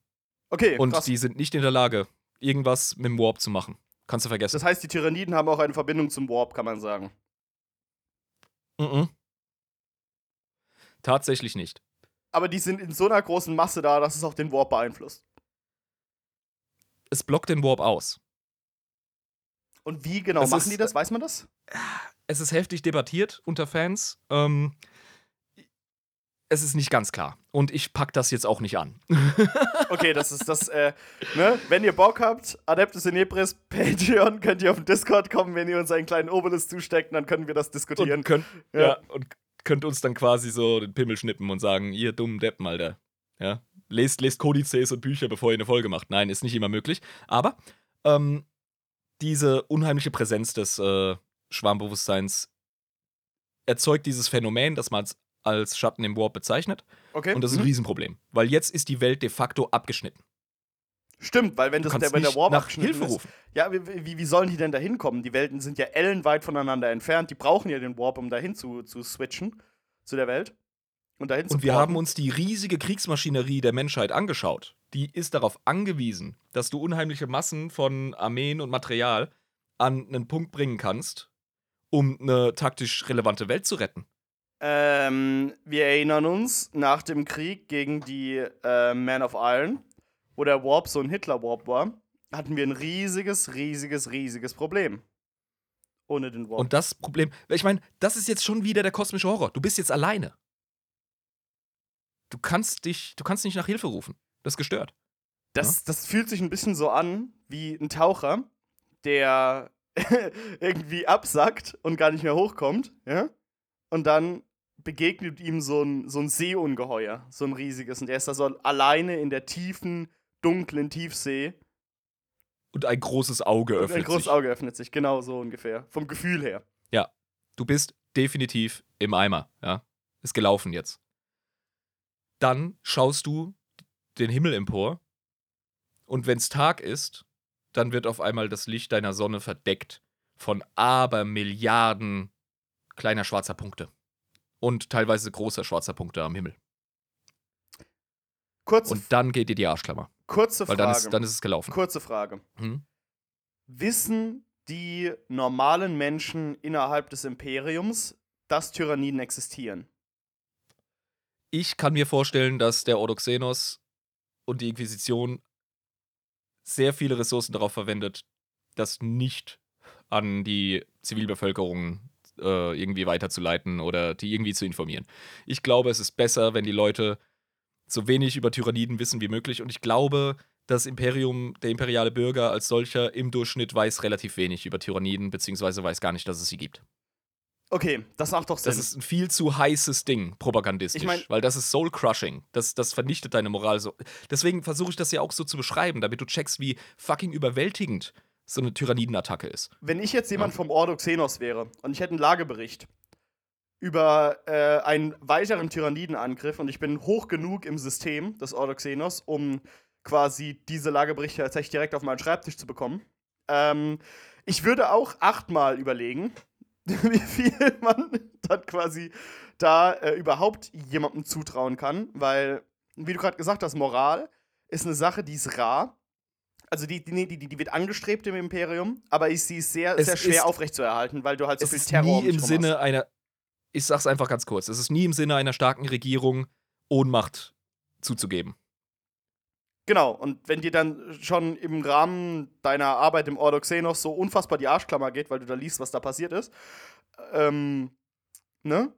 Okay, Und krass. die sind nicht in der Lage, irgendwas mit dem Warp zu machen. Kannst du vergessen. Das heißt, die Tyranniden haben auch eine Verbindung zum Warp, kann man sagen. Mhm. Tatsächlich nicht. Aber die sind in so einer großen Masse da, dass es auch den Warp beeinflusst. Es blockt den Warp aus. Und wie genau Es machen ist- die das? Weiß man das? Es ist heftig debattiert unter Fans. Ähm, es ist nicht ganz klar. Und ich pack das jetzt auch nicht an. Okay, das ist das, äh, ne? Wenn ihr Bock habt, Adeptus in Ebris, Patreon, könnt ihr auf den Discord kommen, wenn ihr uns einen kleinen Obelisk zusteckt, dann können wir das diskutieren. und könnt, Ja. ja. und könnt uns dann quasi so den Pimmel schnippen und sagen, ihr dummen Deppen, Alter. Ja. Lest, lest Kodizes und Bücher, bevor ihr eine Folge macht. Nein, ist nicht immer möglich. Aber ähm, diese unheimliche Präsenz des äh, Schwarmbewusstseins erzeugt dieses Phänomen, das man als, als Schatten im Warp bezeichnet. Okay. Und das ist ein Mhm. Riesenproblem. Weil jetzt ist die Welt de facto abgeschnitten. Stimmt, weil wenn, Du das, der, wenn der Warp nach Hilfe ist, rufen. Ja, wie, wie, sollen die denn da hinkommen? Die Welten sind ja ellenweit voneinander entfernt. Die brauchen ja den Warp, um dahin zu, zu switchen zu der Welt. Und dahin zu Und wir haben uns die riesige Kriegsmaschinerie der Menschheit angeschaut. Die ist darauf angewiesen, dass du unheimliche Massen von Armeen und Material an einen Punkt bringen kannst, um eine taktisch relevante Welt zu retten. Ähm, wir erinnern uns, nach dem Krieg gegen die äh, Man of Iron, wo der Warp so ein Hitler-Warp war, hatten wir ein riesiges, riesiges, riesiges Problem. Ohne den Warp. Und das Problem, ich meine, das ist jetzt schon wieder der kosmische Horror. Du bist jetzt alleine. Du kannst dich, du kannst nicht nach Hilfe rufen. Das ist gestört. das, das fühlt sich ein bisschen so an wie ein Taucher, der irgendwie absackt und gar nicht mehr hochkommt, ja? Und dann begegnet ihm so ein, so ein Seeungeheuer, so ein riesiges. Und der ist da so alleine in der tiefen, dunklen Tiefsee. Und ein großes Auge öffnet ein großes sich. Auge öffnet sich, genau so ungefähr. Vom Gefühl her. Du bist definitiv im Eimer, ja. Ist gelaufen jetzt. Dann schaust du den Himmel empor und wenn es Tag ist, dann wird auf einmal das Licht deiner Sonne verdeckt von Abermilliarden kleiner schwarzer Punkte. Und teilweise großer schwarzer Punkte am Himmel. Kurze, Und dann geht dir die Arschklammer. kurze Weil Frage. dann ist, dann ist es gelaufen. kurze Frage. Hm? Wissen die normalen Menschen innerhalb des Imperiums, dass Tyranniden existieren? Ich kann mir vorstellen, dass der Ordoxenos und die Inquisition sehr viele Ressourcen darauf verwendet, das nicht an die Zivilbevölkerung äh, irgendwie weiterzuleiten oder die irgendwie zu informieren. Ich glaube, es ist besser, wenn die Leute so wenig über Tyranniden wissen wie möglich und ich glaube, das Imperium, der imperiale Bürger als solcher im Durchschnitt weiß relativ wenig über Tyranniden, beziehungsweise weiß gar nicht, dass es sie gibt. Okay, das macht doch Sinn. Das ist ein viel zu heißes Ding, propagandistisch. Ich mein- weil das ist soul-crushing. Das, das vernichtet deine Moral so. Deswegen versuche ich das ja auch so zu beschreiben, damit du checkst, wie fucking überwältigend so eine Tyrannidenattacke ist. Wenn ich jetzt jemand Ja. vom Ordo Xenos wäre und ich hätte einen Lagebericht über äh, einen weiteren Tyrannidenangriff und ich bin hoch genug im System des Ordo Xenos, um quasi diese Lageberichte tatsächlich direkt auf meinen Schreibtisch zu bekommen. Ähm, ich würde auch achtmal überlegen, wie viel man dann quasi da äh, überhaupt jemandem zutrauen kann, weil, wie du gerade gesagt hast, Moral ist eine Sache, die ist rar. Also die, die, die, die wird angestrebt im Imperium, aber ist, sie ist sehr, Es sehr schwer ist- aufrechtzuerhalten, weil du halt so es viel ist Terror um nie im Sinne einer. ich sag's einfach ganz kurz, es ist nie im Sinne einer starken Regierung, Ohnmacht zuzugeben. Genau, und wenn dir dann schon im Rahmen deiner Arbeit im Ordo Xenos so unfassbar die Arschklammer geht, weil du da liest, was da passiert ist, ähm, ne?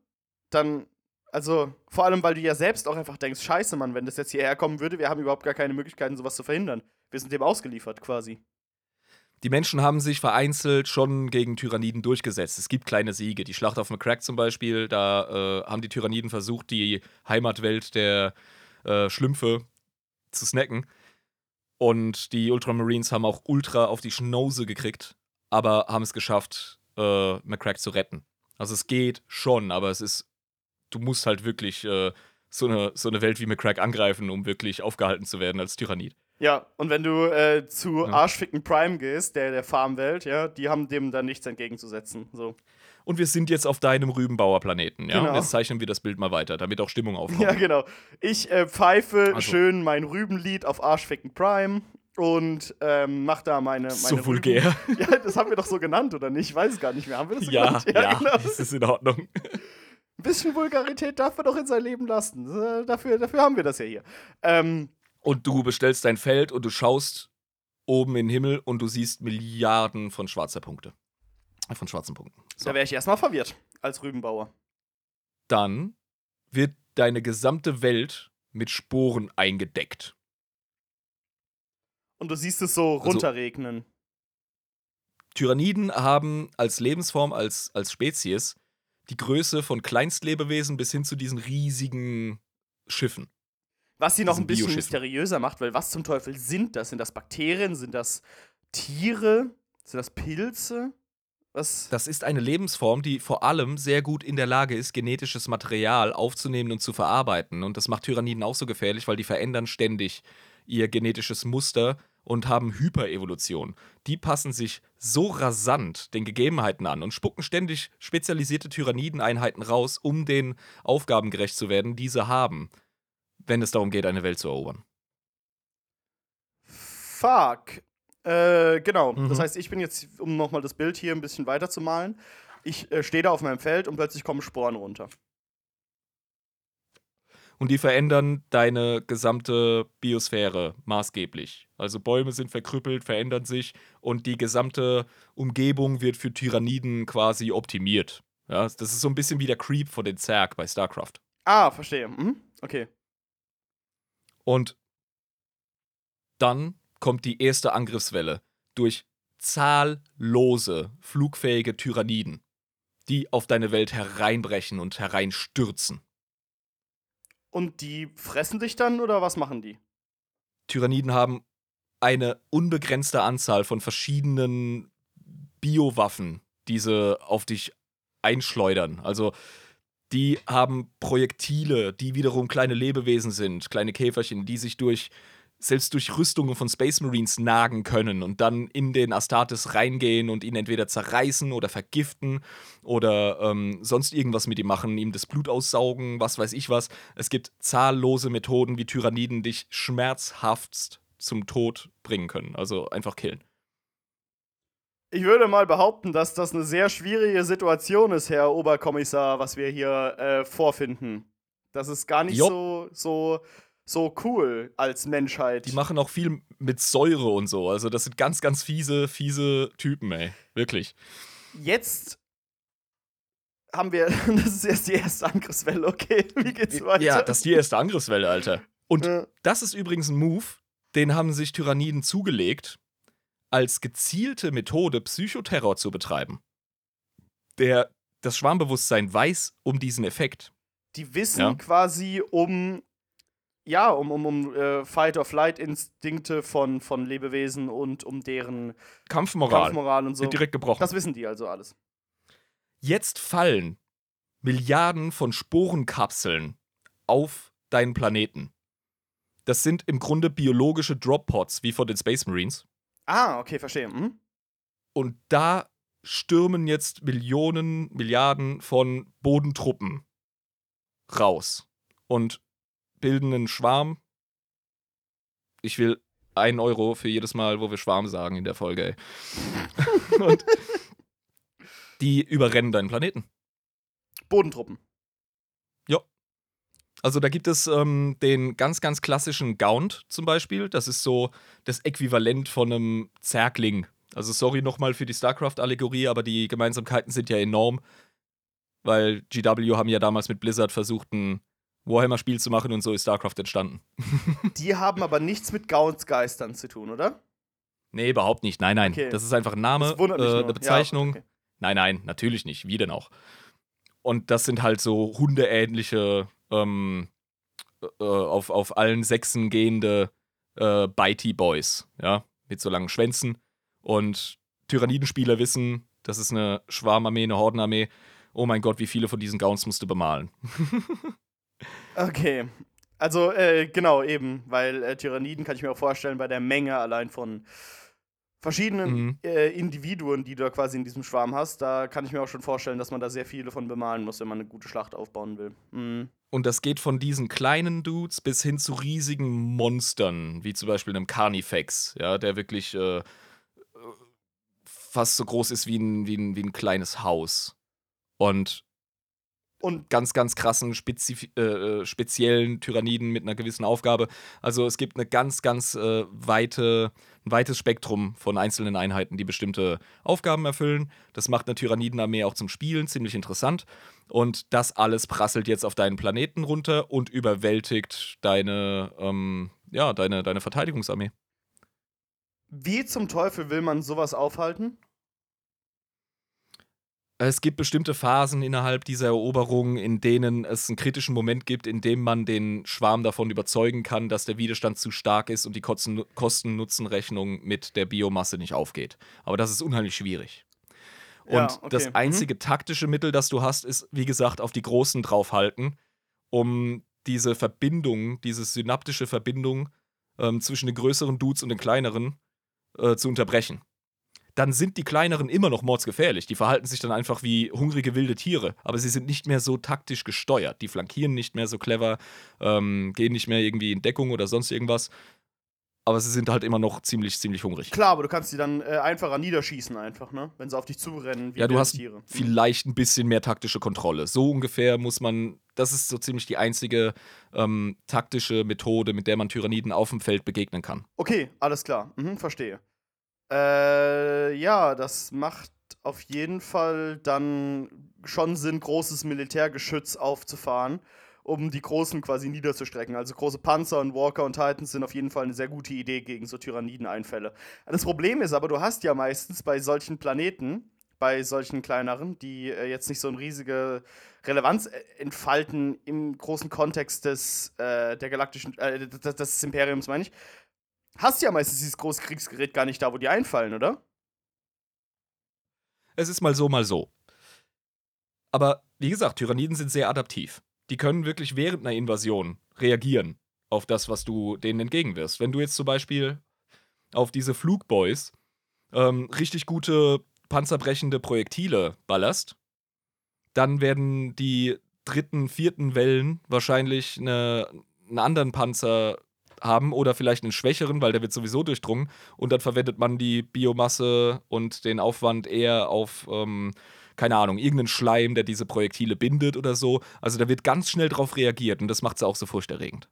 Dann, also, vor allem, weil du ja selbst auch einfach denkst, scheiße, Mann, wenn das jetzt hierher kommen würde, wir haben überhaupt gar keine Möglichkeiten, sowas zu verhindern. Wir sind dem ausgeliefert, quasi. Die Menschen haben sich vereinzelt schon gegen Tyranniden durchgesetzt. Es gibt kleine Siege. Die Schlacht auf McCrack zum Beispiel, da äh, haben die Tyranniden versucht, die Heimatwelt der äh, Schlümpfe zu snacken. Und die Ultramarines haben auch ultra auf die Schnauze gekriegt, aber haben es geschafft, äh, McCrack zu retten. Also es geht schon, aber es ist, du musst halt wirklich äh, so, eine, so eine Welt wie McCrack angreifen, um wirklich aufgehalten zu werden als Tyrannid. Ja, und wenn du äh, zu Ja. Arschficken Prime gehst, der der Farmwelt, ja, die haben dem dann nichts entgegenzusetzen. So. Und wir sind jetzt auf deinem Rübenbauer-Planeten, ja? Genau. Und jetzt zeichnen wir das Bild mal weiter, damit auch Stimmung aufkommt. Ja, genau. Ich äh, pfeife Also. schön mein Rübenlied auf Arschficken Prime und ähm, mach da meine, meine so Rüben- vulgär. Ja, das haben wir doch so genannt, oder nicht? Ich weiß es gar nicht mehr. Haben wir das so Ja, genannt? ja, genau. das ist in Ordnung. Ein bisschen Vulgarität darf man doch in sein Leben lassen. Äh, dafür, dafür haben wir das ja hier. Ähm, Und du bestellst dein Feld und du schaust oben in den Himmel und du siehst Milliarden von schwarzer Punkte. Von schwarzen Punkten. So. Da wäre ich erstmal verwirrt als Rübenbauer. Dann wird deine gesamte Welt mit Sporen eingedeckt. Und du siehst es so Also- runterregnen. Tyranniden haben als Lebensform, als, als Spezies, die Größe von Kleinstlebewesen bis hin zu diesen riesigen Schiffen. Was sie noch ein bisschen mysteriöser macht, weil was zum Teufel sind das? Sind das Bakterien? Sind das Tiere? Sind das Pilze? Was? Das ist eine Lebensform, die vor allem sehr gut in der Lage ist, genetisches Material aufzunehmen und zu verarbeiten. Und das macht Tyranniden auch so gefährlich, weil die verändern ständig ihr genetisches Muster und haben Hyperevolution. Die passen sich so rasant den Gegebenheiten an und spucken ständig spezialisierte Tyrannideneinheiten raus, um den Aufgaben gerecht zu werden, die sie haben, wenn es darum geht, eine Welt zu erobern. Fuck. Äh, genau. Mhm. Das heißt, ich bin jetzt, um nochmal das Bild hier ein bisschen weiter zu malen, ich äh, stehe da auf meinem Feld und plötzlich kommen Sporen runter. Und die verändern deine gesamte Biosphäre maßgeblich. Also Bäume sind verkrüppelt, verändern sich und die gesamte Umgebung wird für Tyranniden quasi optimiert. Ja, das ist so ein bisschen wie der Creep von den Zerg bei StarCraft. Ah, verstehe. Mhm. Okay. Und dann kommt die erste Angriffswelle durch zahllose flugfähige Tyranniden, die auf deine Welt hereinbrechen und hereinstürzen. Und die fressen dich dann oder was machen die? Tyranniden haben eine unbegrenzte Anzahl von verschiedenen Biowaffen, die sie auf dich einschleudern. Also die haben Projektile, die wiederum kleine Lebewesen sind, kleine Käferchen, die sich durch selbst durch Rüstungen von Space Marines nagen können und dann in den Astartes reingehen und ihn entweder zerreißen oder vergiften oder ähm, sonst irgendwas mit ihm machen, ihm das Blut aussaugen, was weiß ich was. Es gibt zahllose Methoden, wie Tyranniden dich schmerzhaftst zum Tod bringen können. Also einfach killen. Ich würde mal behaupten, dass das eine sehr schwierige Situation ist, Herr Oberkommissar, was wir hier äh, vorfinden. Das ist gar nicht so, so, so cool als Menschheit. Die machen auch viel mit Säure und so. Also das sind ganz, ganz fiese, fiese Typen, ey. Wirklich. Jetzt haben wir, das ist erst die erste Angriffswelle, okay, wie geht's weiter? Ja, das ist die erste Angriffswelle, Alter. Und Ja. das ist übrigens ein Move, den haben sich Tyranniden zugelegt, als gezielte Methode Psychoterror zu betreiben. Der, das Schwarmbewusstsein weiß um diesen Effekt. Die wissen Ja. quasi um, ja, um, um, um äh, Fight-or-Flight-Instinkte von, von Lebewesen und um deren Kampfmoral Kampfmoral und so. wird direkt gebrochen. Das wissen die also alles. Jetzt fallen Milliarden von Sporenkapseln auf deinen Planeten. Das sind im Grunde biologische Drop-Pods, wie von den Space Marines. Ah, okay, verstehe. Mhm. Und da stürmen jetzt Millionen, Milliarden von Bodentruppen raus und bilden einen Schwarm. Ich will einen Euro für jedes Mal, wo wir Schwarm sagen in der Folge, ey. und die überrennen deinen Planeten. Bodentruppen. Also da gibt es ähm, den ganz, ganz klassischen Gaunt zum Beispiel. Das ist so das Äquivalent von einem Zergling. Also sorry nochmal für die StarCraft-Allegorie, aber die Gemeinsamkeiten sind ja enorm. Weil GW haben ja damals mit Blizzard versucht, ein Warhammer-Spiel zu machen und so ist StarCraft entstanden. Die haben aber nichts mit Gauntsgeistern zu tun, oder? Nee, überhaupt nicht. Nein, nein. Okay. Das ist einfach ein Name, äh, eine Bezeichnung. Ja, okay. Nein, nein, natürlich nicht. Wie denn auch? Und das sind halt so hundeähnliche, ähm, äh, auf, auf allen Sechsen gehende äh, Bitey Boys, ja, mit so langen Schwänzen. Und Tyrannidenspieler wissen, das ist eine Schwarmarmee, eine Hordenarmee. Oh mein Gott, wie viele von diesen Gauns musst du bemalen? Okay. Also, äh, genau, eben, weil äh, Tyranniden kann ich mir auch vorstellen, bei der Menge allein von verschiedenen Mhm. äh, Individuen, die du da quasi in diesem Schwarm hast, da kann ich mir auch schon vorstellen, dass man da sehr viele von bemalen muss, wenn man eine gute Schlacht aufbauen will. Mhm. Und das geht von diesen kleinen Dudes bis hin zu riesigen Monstern, wie zum Beispiel einem Carnifex, ja, der wirklich äh, äh, fast so groß ist wie ein, wie ein, wie ein kleines Haus. Und Und ganz, ganz krassen, äh, äh, speziellen Tyranniden mit einer gewissen Aufgabe. Also es gibt eine ganz, ganz äh, weite, ein weites Spektrum von einzelnen Einheiten, die bestimmte Aufgaben erfüllen. Das macht eine Tyrannidenarmee auch zum Spielen ziemlich interessant. Und das alles prasselt jetzt auf deinen Planeten runter und überwältigt deine, ähm, ja, deine, deine Verteidigungsarmee. wie zum Teufel will man sowas aufhalten? Es gibt bestimmte Phasen innerhalb dieser Eroberung, in denen es einen kritischen Moment gibt, in dem man den Schwarm davon überzeugen kann, dass der Widerstand zu stark ist und die Kosten- Kosten-Nutzen-Rechnung mit der Biomasse nicht aufgeht. Aber das ist unheimlich schwierig. Und Ja, okay. das Mhm. einzige taktische Mittel, das du hast, ist, wie gesagt, auf die Großen draufhalten, um diese Verbindung, diese synaptische Verbindung ähm, zwischen den größeren Dudes und den kleineren äh, zu unterbrechen dann sind die kleineren immer noch mordsgefährlich. Die verhalten sich dann einfach wie hungrige wilde Tiere, aber sie sind nicht mehr so taktisch gesteuert. Die flankieren nicht mehr so clever, ähm, gehen nicht mehr irgendwie in Deckung oder sonst irgendwas. Aber sie sind halt immer noch ziemlich, ziemlich hungrig. Klar, aber du kannst die dann äh, einfacher niederschießen, einfach, ne? Wenn sie auf dich zurennen, wie Ja, du hast Tiere. Mhm. vielleicht ein bisschen mehr taktische Kontrolle. So ungefähr muss man, das ist so ziemlich die einzige ähm, taktische Methode, mit der man Tyranniden auf dem Feld begegnen kann. Okay, alles klar. Mhm, verstehe. Äh, ja, das macht auf jeden Fall dann schon Sinn, großes Militärgeschütz aufzufahren, um die Großen quasi niederzustrecken. Also große Panzer und Walker und Titans sind auf jeden Fall eine sehr gute Idee gegen so Tyrannideneinfälle. Das Problem ist aber, du hast ja meistens bei solchen Planeten, bei solchen kleineren, die äh, jetzt nicht so eine riesige Relevanz äh, entfalten im großen Kontext des, äh, der galaktischen, äh, des, des Imperiums, meine ich, hast ja meistens dieses große Kriegsgerät gar nicht da, wo die einfallen, oder? Es ist mal so, mal so. Aber wie gesagt, Tyranniden sind sehr adaptiv. Die können wirklich während einer Invasion reagieren auf das, was du denen entgegenwirfst. Wenn du jetzt zum Beispiel auf diese Flugboys ähm, richtig gute panzerbrechende Projektile ballerst, dann werden die dritten, vierten Wellen wahrscheinlich eine, einen anderen Panzer haben oder vielleicht einen schwächeren, weil der wird sowieso durchdrungen und dann verwendet man die Biomasse und den Aufwand eher auf, ähm, keine Ahnung, irgendeinen Schleim, der diese Projektile bindet oder so. Also da wird ganz schnell drauf reagiert und das macht es auch so furchterregend.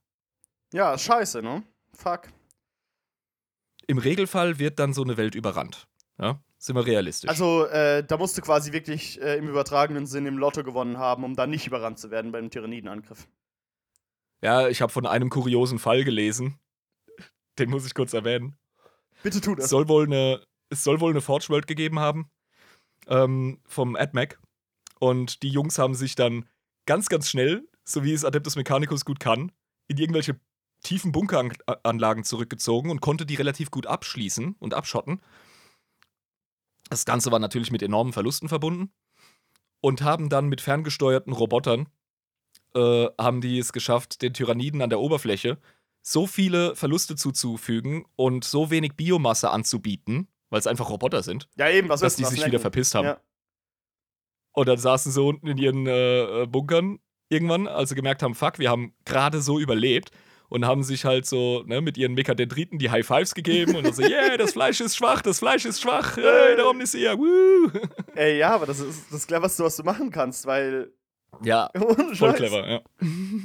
Ja, scheiße, ne? Fuck. Im Regelfall wird dann so eine Welt überrannt. Ja? Sind wir realistisch. Also, äh, da musst du quasi wirklich äh, im übertragenen Sinn im Lotto gewonnen haben, um da nicht überrannt zu werden beim Tyrannidenangriff. Ja, ich habe von einem kuriosen Fall gelesen. Den muss ich kurz erwähnen. Bitte tu Es das. soll wohl eine, es soll wohl eine Forge World gegeben haben ähm, vom AdMac. Und die Jungs haben sich dann ganz, ganz schnell, so wie es Adeptus Mechanicus gut kann, in irgendwelche tiefen Bunkeranlagen zurückgezogen und konnte die relativ gut abschließen und abschotten. Das Ganze war natürlich mit enormen Verlusten verbunden. Und haben dann mit ferngesteuerten Robotern, äh, haben die es geschafft, den Tyranniden an der Oberfläche so viele Verluste zuzufügen und so wenig Biomasse anzubieten, weil es einfach Roboter sind, Ja, eben, was dass die was sich lecken? wieder verpisst haben. Ja. Und dann saßen sie unten in ihren äh, äh, Bunkern irgendwann, als sie gemerkt haben, fuck, wir haben gerade so überlebt und haben sich halt so ne, mit ihren Mekadendriten die High Fives gegeben und dann so, yeah, das Fleisch ist schwach, das Fleisch ist schwach, hey, der Omnisia, woo. Ey, ja, aber das ist das Cleverste, was du machen kannst, weil Ja, Ohne voll clever, ja.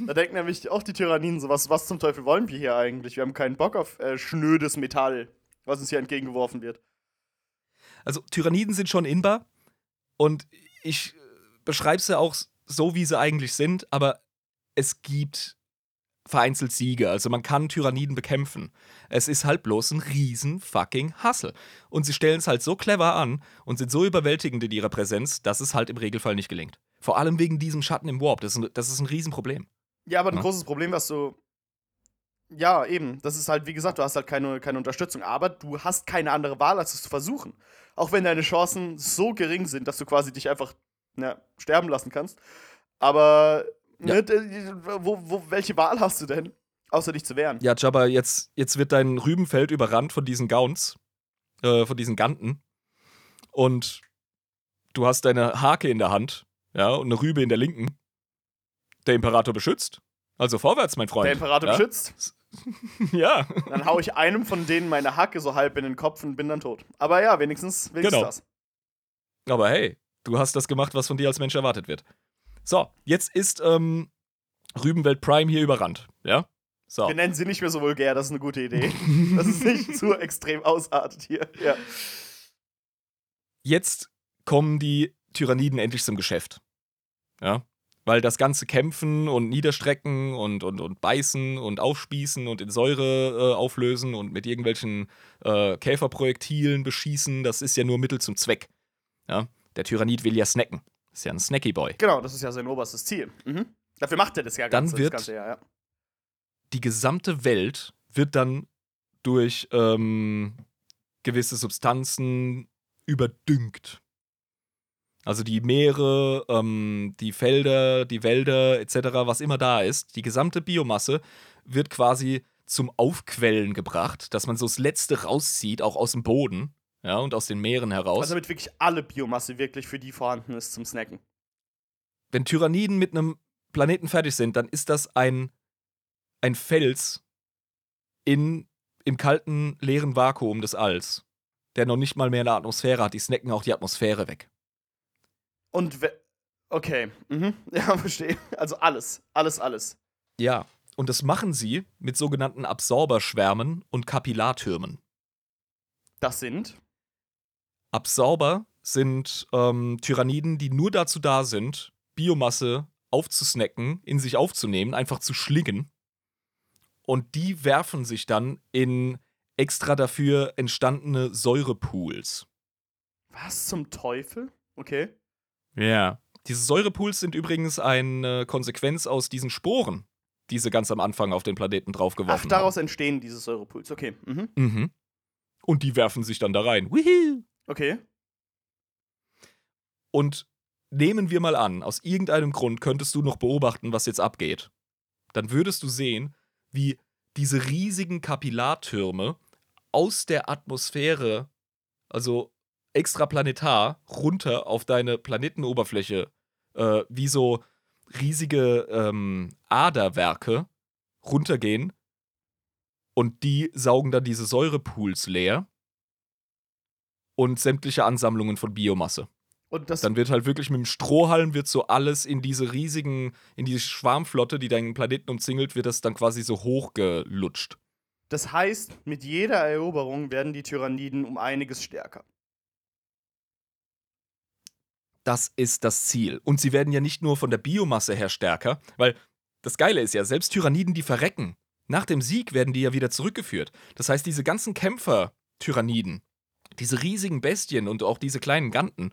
Da denken nämlich auch die Tyranniden so, was, was zum Teufel wollen wir hier eigentlich? Wir haben keinen Bock auf äh, schnödes Metall, was uns hier entgegengeworfen wird. Also Tyranniden sind schon inbar und ich beschreibe sie auch so, wie sie eigentlich sind, aber es gibt vereinzelt Siege. Also man kann Tyranniden bekämpfen. Es ist halt bloß ein riesen fucking Hassel. Und sie stellen es halt so clever an und sind so überwältigend in ihrer Präsenz, dass es halt im Regelfall nicht gelingt. Vor allem wegen diesem Schatten im Warp. Das ist ein, das ist ein Riesenproblem. Ja, aber ein Ja. großes Problem, was du. Ja, eben. Das ist halt, wie gesagt, du hast halt keine, keine Unterstützung, aber du hast keine andere Wahl, als es zu versuchen. Auch wenn deine Chancen so gering sind, dass du quasi dich einfach na, sterben lassen kannst. Aber Ja. ne, wo, wo, welche Wahl hast du denn, außer dich zu wehren? Ja, Jabba, jetzt, jetzt wird dein Rübenfeld überrannt von diesen Gauns, äh, von diesen Ganten. Und du hast deine Hake in der Hand, ja, und eine Rübe in der linken. Der Imperator beschützt. Also vorwärts, mein Freund. Der Imperator ja? beschützt. Ja, Dann hau ich einem von denen meine Hacke so halb in den Kopf und bin dann tot. Aber ja, wenigstens, wenigstens Genau. das. aber hey, du hast das gemacht, was von dir als Mensch erwartet wird. So, jetzt ist ähm, Rübenwelt Prime hier überrannt, ja? So. Wir nennen sie nicht mehr so vulgär, das ist eine gute Idee. Das ist nicht zu extrem ausartet hier. Ja. jetzt kommen die Tyranniden endlich zum Geschäft. Ja. Weil das ganze Kämpfen und Niederstrecken und, und, und Beißen und Aufspießen und in Säure äh, auflösen und mit irgendwelchen äh, Käferprojektilen beschießen, das ist ja nur Mittel zum Zweck. Ja. Der Tyrannid will ja snacken. Ist ja ein Snacky Boy. Genau, das ist ja sein oberstes Ziel. Mhm. Dafür macht er das ja Dann ganze, wird- ganze Jahr, ja. Die gesamte Welt wird dann durch ähm, gewisse Substanzen überdüngt. Also die Meere, ähm, die Felder, die Wälder etc., was immer da ist, die gesamte Biomasse wird quasi zum Aufquellen gebracht, dass man so das Letzte rauszieht, auch aus dem Boden ja, und aus den Meeren heraus. Also damit wirklich alle Biomasse wirklich für die vorhanden ist zum Snacken. Wenn Tyranniden mit einem Planeten fertig sind, dann ist das ein, ein Fels in, im kalten, leeren Vakuum des Alls, der noch nicht mal mehr eine Atmosphäre hat. Die snacken auch die Atmosphäre weg. Und okay, mhm. ja, verstehe. Also alles, alles, alles. Ja, und das machen sie mit sogenannten Absorberschwärmen und Kapillartürmen. Das sind Absorber sind ähm, Tyranniden, die nur dazu da sind, Biomasse aufzusnacken, in sich aufzunehmen, einfach zu schlingen. Und die werfen sich dann in extra dafür entstandene Säurepools. was zum Teufel? Okay. Ja. Diese Säurepools sind übrigens eine Konsequenz aus diesen Sporen, die sie ganz am Anfang auf den Planeten Ach, draufgeworfen daraus entstehen diese Säurepools. Okay. Mhm. haben. Mhm. Und die werfen sich dann da rein. Woohoo! Okay. Und nehmen wir mal an, aus irgendeinem Grund könntest du noch beobachten, was jetzt abgeht. Dann würdest du sehen, wie diese riesigen Kapillartürme aus der Atmosphäre, also extraplanetar, runter auf deine Planetenoberfläche, äh, wie so riesige ähm, Aderwerke runtergehen und die saugen dann diese Säurepools leer und sämtliche Ansammlungen von Biomasse. Und Dann wird halt wirklich mit dem Strohhalm wird so alles in diese riesigen, in diese Schwarmflotte, die deinen Planeten umzingelt, wird das dann quasi so hochgelutscht. Das heißt, mit jeder Eroberung werden die Tyranniden um einiges stärker. Das ist das Ziel. Und sie werden ja nicht nur von der Biomasse her stärker, weil das Geile ist ja, selbst Tyranniden, die verrecken, nach dem Sieg werden die ja wieder zurückgeführt. Das heißt, diese ganzen Kämpfer-Tyranniden, diese riesigen Bestien und auch diese kleinen Ganten,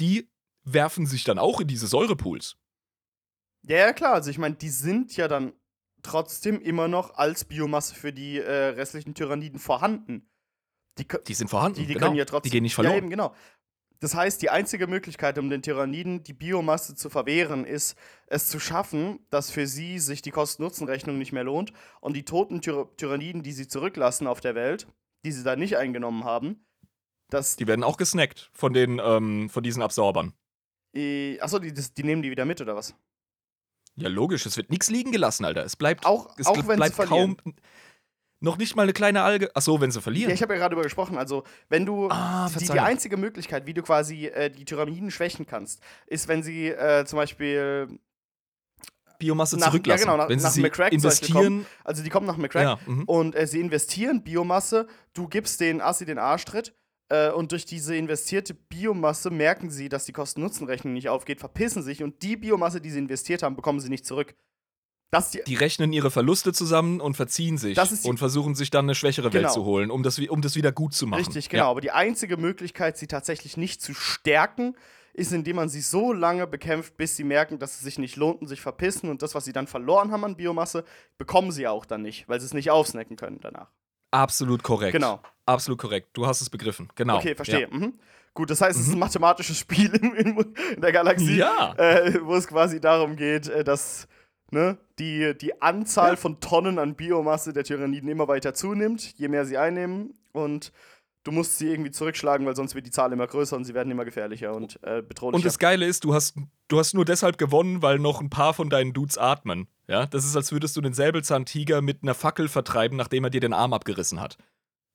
die werfen sich dann auch in diese Säurepools. Ja, ja, klar. Also ich meine, die sind ja dann trotzdem immer noch als Biomasse für die äh, restlichen Tyranniden vorhanden. Die, Die sind vorhanden. die, die genau. können ja trotzdem. Die gehen nicht Ja, verloren. eben, genau. Das heißt, die einzige Möglichkeit, um den Tyranniden die Biomasse zu verwehren, ist, es zu schaffen, dass für sie sich die Kosten-Nutzen-Rechnung nicht mehr lohnt und die toten Tyr Tyranniden, die sie zurücklassen auf der Welt, die sie da nicht eingenommen haben, dass. Die werden auch gesnackt von den, ähm, von diesen Absorbern. Äh, achso, die, das, die nehmen die wieder mit, oder was? Ja, logisch, es wird nichts liegen gelassen, Alter. Es bleibt Auch, es auch wenn sie bleibt verlieren. Noch nicht mal eine kleine Alge. Achso, wenn sie verlieren. Ja, ich habe ja gerade darüber gesprochen. Also, wenn du. Ah, die, die einzige Möglichkeit, wie du quasi äh, die Pyramiden schwächen kannst, ist, wenn sie äh, zum Beispiel. Biomasse Nach- ja, zurücklassen. genau, nach- wenn nach sie McCrack investieren. Also, die kommen nach McCrack Ja, mhm. und äh, sie investieren Biomasse. Du gibst den Assi den Arschtritt. Äh, und durch diese investierte Biomasse merken sie, dass die Kosten-Nutzen-Rechnung nicht aufgeht, verpissen sich und die Biomasse, die sie investiert haben, bekommen sie nicht zurück. Die, Die rechnen ihre Verluste zusammen und verziehen sich die- und versuchen sich dann eine schwächere Welt Genau. zu holen, um das, um das wieder gut zu machen. Richtig, genau. Aber die einzige Möglichkeit, sie tatsächlich nicht zu stärken, ist, indem man sie so lange bekämpft, bis sie merken, dass es sich nicht lohnt und sich verpissen. Und das, was sie dann verloren haben an Biomasse, bekommen sie auch dann nicht, weil sie es nicht aufsnacken können danach. Ja, absolut korrekt. Genau. Absolut korrekt. Du hast es begriffen. Genau. Okay, verstehe. Ja. Mhm. Gut, das heißt, es ist ein mathematisches Spiel in, in, in der Galaxie, Ja. äh, wo es quasi darum geht, äh, dass ne, die, die Anzahl Ja. von Tonnen an Biomasse der Tyranniden immer weiter zunimmt, je mehr sie einnehmen. Und du musst sie irgendwie zurückschlagen, weil sonst wird die Zahl immer größer und sie werden immer gefährlicher und äh, bedrohlicher. Und das Geile ist, du hast, du hast nur deshalb gewonnen, weil noch ein paar von deinen Dudes atmen. Ja, das ist, als würdest du den Säbelzahntiger mit einer Fackel vertreiben, nachdem er dir den Arm abgerissen hat.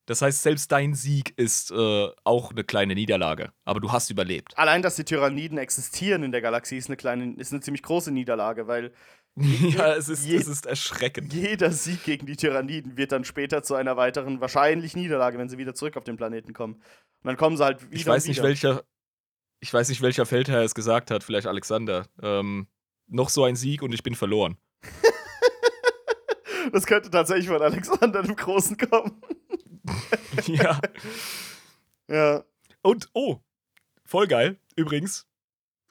Das heißt, selbst dein Sieg ist äh, auch eine kleine Niederlage. Aber du hast überlebt. Allein, dass die Tyranniden existieren in der Galaxie, ist eine kleine, ist eine ziemlich große Niederlage, weil ja, es ist, je- es ist erschreckend. jeder Sieg gegen die Tyranniden wird dann später zu einer weiteren wahrscheinlich Niederlage, wenn sie wieder zurück auf den Planeten kommen. Und dann kommen sie halt wieder. Ich weiß und nicht, wieder. welcher. Ich weiß nicht, welcher Feldherr es gesagt hat, vielleicht Alexander. Ähm, noch so ein Sieg und ich bin verloren. Das könnte tatsächlich von Alexander dem Großen kommen. ja. Ja. Und, oh, voll geil, übrigens.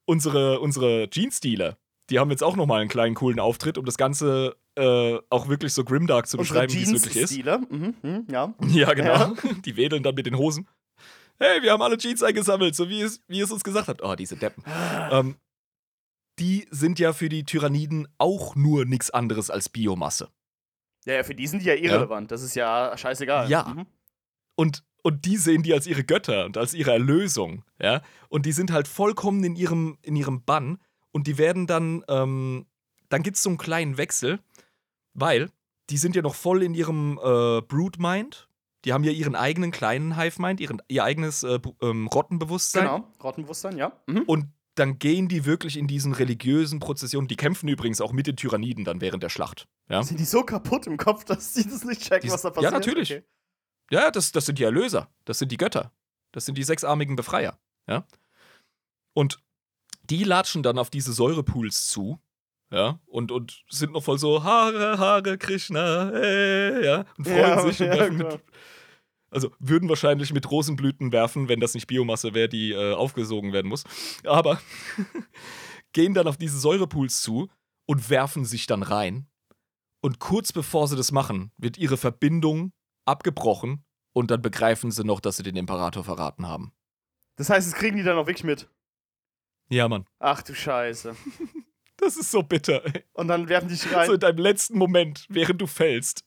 Unsere, unsere Jeans-Dealer, die haben jetzt auch nochmal einen kleinen coolen Auftritt, um das Ganze äh, auch wirklich so grimdark zu Unsere beschreiben, wie es wirklich ist. Mhm, mhm, ja. Ja, genau. Die wedeln dann mit den Hosen. Hey, wir haben alle Jeans eingesammelt, so wie es, wie es uns gesagt hat. Oh, diese Deppen. ähm, die sind ja für die Tyranniden auch nur nichts anderes als Biomasse. Ja, ja, für die sind die ja irrelevant. Das ist ja scheißegal. Ja. Mhm. Und, und die sehen die als ihre Götter und als ihre Erlösung, ja. Und die sind halt vollkommen in ihrem, in ihrem Bann und die werden dann, ähm, dann gibt es so einen kleinen Wechsel, weil die sind ja noch voll in ihrem äh, Brood-Mind. Die haben ja ihren eigenen kleinen Hive-Mind, ihren, ihr eigenes äh, ähm, Rottenbewusstsein. Genau. Rottenbewusstsein, ja. Mhm. Und dann gehen die wirklich in diesen religiösen Prozessionen. Die kämpfen übrigens auch mit den Tyranniden dann während der Schlacht. Ja, Sind die so kaputt im Kopf, dass sie das nicht checken, Die- was da ja, passiert? natürlich. Okay. ja das, das sind die Erlöser. Das sind die Götter. Das sind die sechsarmigen Befreier. Ja. Und die latschen dann auf diese Säurepools zu. Ja, und, und sind noch voll so, Haare, Haare, Krishna, hey, ja, und freuen Ja, sich und ja, werfen klar. mit, also würden wahrscheinlich mit Rosenblüten werfen, wenn das nicht Biomasse wäre, die äh, aufgesogen werden muss. Aber gehen dann auf diese Säurepools zu und werfen sich dann rein. Und kurz bevor sie das machen, wird ihre Verbindung abgebrochen und dann begreifen sie noch, dass sie den Imperator verraten haben. Das heißt, das kriegen die dann auch wirklich mit. Ja, Mann. Ach du Scheiße. Das ist so bitter. ey. Und dann werfen die rein. So in deinem letzten Moment, während du fällst,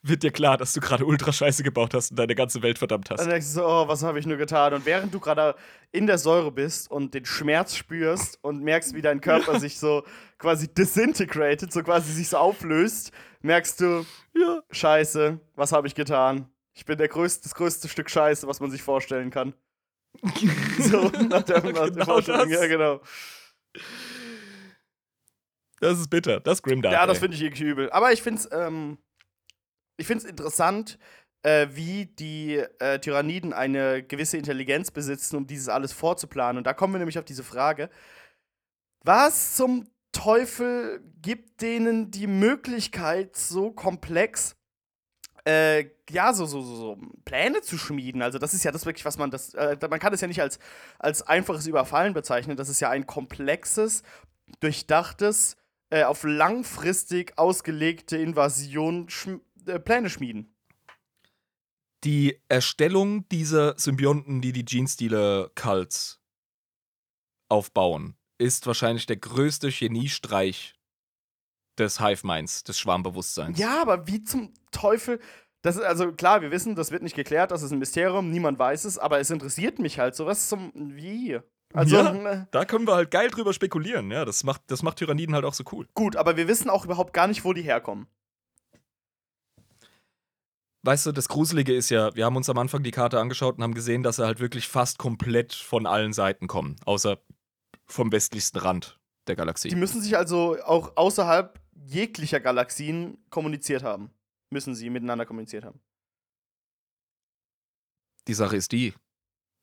wird dir klar, dass du gerade Ultrascheiße gebaut hast und deine ganze Welt verdammt hast. Dann denkst du so, oh, was habe ich nur getan? Und während du gerade in der Säure bist und den Schmerz spürst und merkst, wie dein Körper sich so quasi disintegrated, so quasi sich so auflöst, merkst du, Ja. Scheiße, was habe ich getan? Ich bin der größte, das größte Stück Scheiße, was man sich vorstellen kann. So, nach der, nach der Genau Vorstellung. das. Ja, genau. Das ist bitter. Das ist Grimdark. Ja, das finde ich irgendwie übel. Aber ich finde es ähm, ich find's interessant, äh, wie die äh, Tyranniden eine gewisse Intelligenz besitzen, um dieses alles vorzuplanen. Und da kommen wir nämlich auf diese Frage: Was zum Teufel gibt denen die Möglichkeit, so komplex äh, ja, so, so, so, so Pläne zu schmieden. Also, das ist ja das wirklich, was man das. Äh, man kann das ja nicht als, als einfaches Überfallen bezeichnen. Das ist ja ein komplexes, durchdachtes, äh, auf langfristig ausgelegte Invasion schm äh, Pläne schmieden. Die Erstellung dieser Symbionten, die die Genestealer-Cults aufbauen, ist wahrscheinlich der größte Geniestreich des Hive-Minds, des Schwarmbewusstseins. Ja, aber wie zum Teufel. Das ist also klar, wir wissen, das wird nicht geklärt, das ist ein Mysterium, niemand weiß es, aber es interessiert mich halt so. Was zum. Wie? Also, Ja. äh, Da können wir halt geil drüber spekulieren, ja. Das macht, das macht Tyranniden halt auch so cool. gut, aber wir wissen auch überhaupt gar nicht, wo die herkommen. weißt du, das Gruselige ist ja, wir haben uns am Anfang die Karte angeschaut und haben gesehen, dass sie halt wirklich fast komplett von allen Seiten kommen, außer vom westlichsten Rand der Galaxie. Die müssen sich also auch außerhalb jeglicher Galaxien kommuniziert haben. Müssen sie miteinander kommuniziert haben. Die Sache ist die,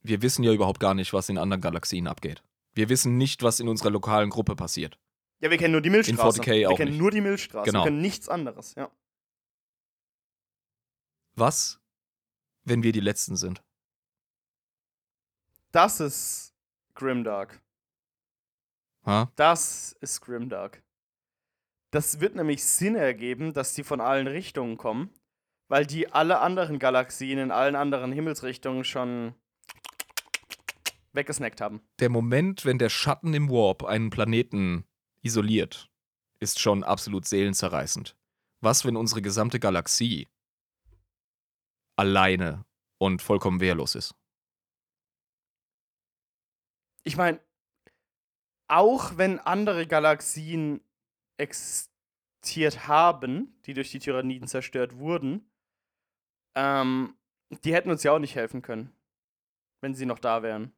wir wissen ja überhaupt gar nicht, was in anderen Galaxien abgeht. Wir wissen nicht, was in unserer lokalen Gruppe passiert. Ja, wir kennen nur die Milchstraße. In 40k wir auch kennen nicht. nur die Milchstraße. Genau. Wir kennen nichts anderes, ja. Was, wenn wir die Letzten sind? Das ist Grimdark. Ha? Das ist Grimdark. Das wird nämlich Sinn ergeben, dass die von allen Richtungen kommen, weil die alle anderen Galaxien in allen anderen Himmelsrichtungen schon weggesnackt haben. Der Moment, wenn der Schatten im Warp einen Planeten isoliert, ist schon absolut seelenzerreißend. Was, wenn unsere gesamte Galaxie alleine und vollkommen wehrlos ist? Ich meine, auch wenn andere Galaxien existiert haben, die durch die Tyranniden zerstört wurden, ähm, die hätten uns ja auch nicht helfen können, wenn sie noch da wären.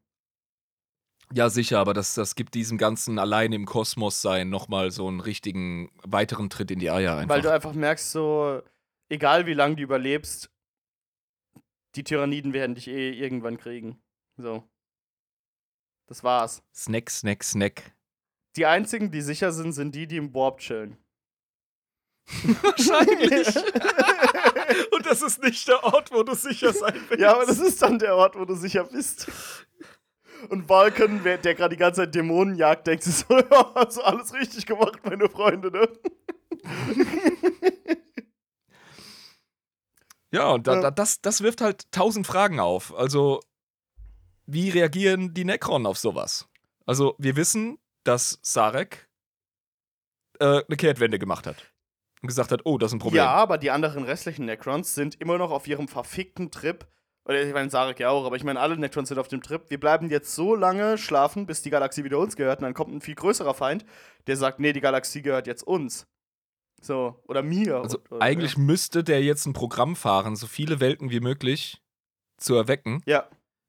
Ja, sicher, aber das, das gibt diesem ganzen alleine im Kosmos sein nochmal so einen richtigen weiteren Tritt in die Eier einfach. Weil du einfach merkst, so, egal wie lange du überlebst, die Tyranniden werden dich eh irgendwann kriegen. So. Das war's. Snack, Snack, Snack. Die einzigen, die sicher sind, sind die, die im Warp chillen. Wahrscheinlich. Und das ist nicht der Ort, wo du sicher sein willst. Ja, aber das ist dann der Ort, wo du sicher bist. Und wer- der gerade die ganze Zeit Dämonen jagt, denkt sich so, ja, hast du alles richtig gemacht, meine Freunde, ne? Ja, und da, da, das, das wirft halt tausend Fragen auf. Also, wie reagieren die Necron auf sowas? Also, wir wissen, dass Sarek äh, eine Kehrtwende gemacht hat. Und gesagt hat, oh, das ist ein Problem. Ja, aber die anderen restlichen Necrons sind immer noch auf ihrem verfickten Trip. Oder ich meine, Sarek ja auch, aber ich meine, alle Necrons sind auf dem Trip. Wir bleiben jetzt so lange schlafen, bis die Galaxie wieder uns gehört. Und dann kommt ein viel größerer Feind, der sagt, nee, die Galaxie gehört jetzt uns. So, oder mir. Also, oder, eigentlich müsste der jetzt ein Programm fahren, so viele Welten wie möglich zu erwecken. Ja.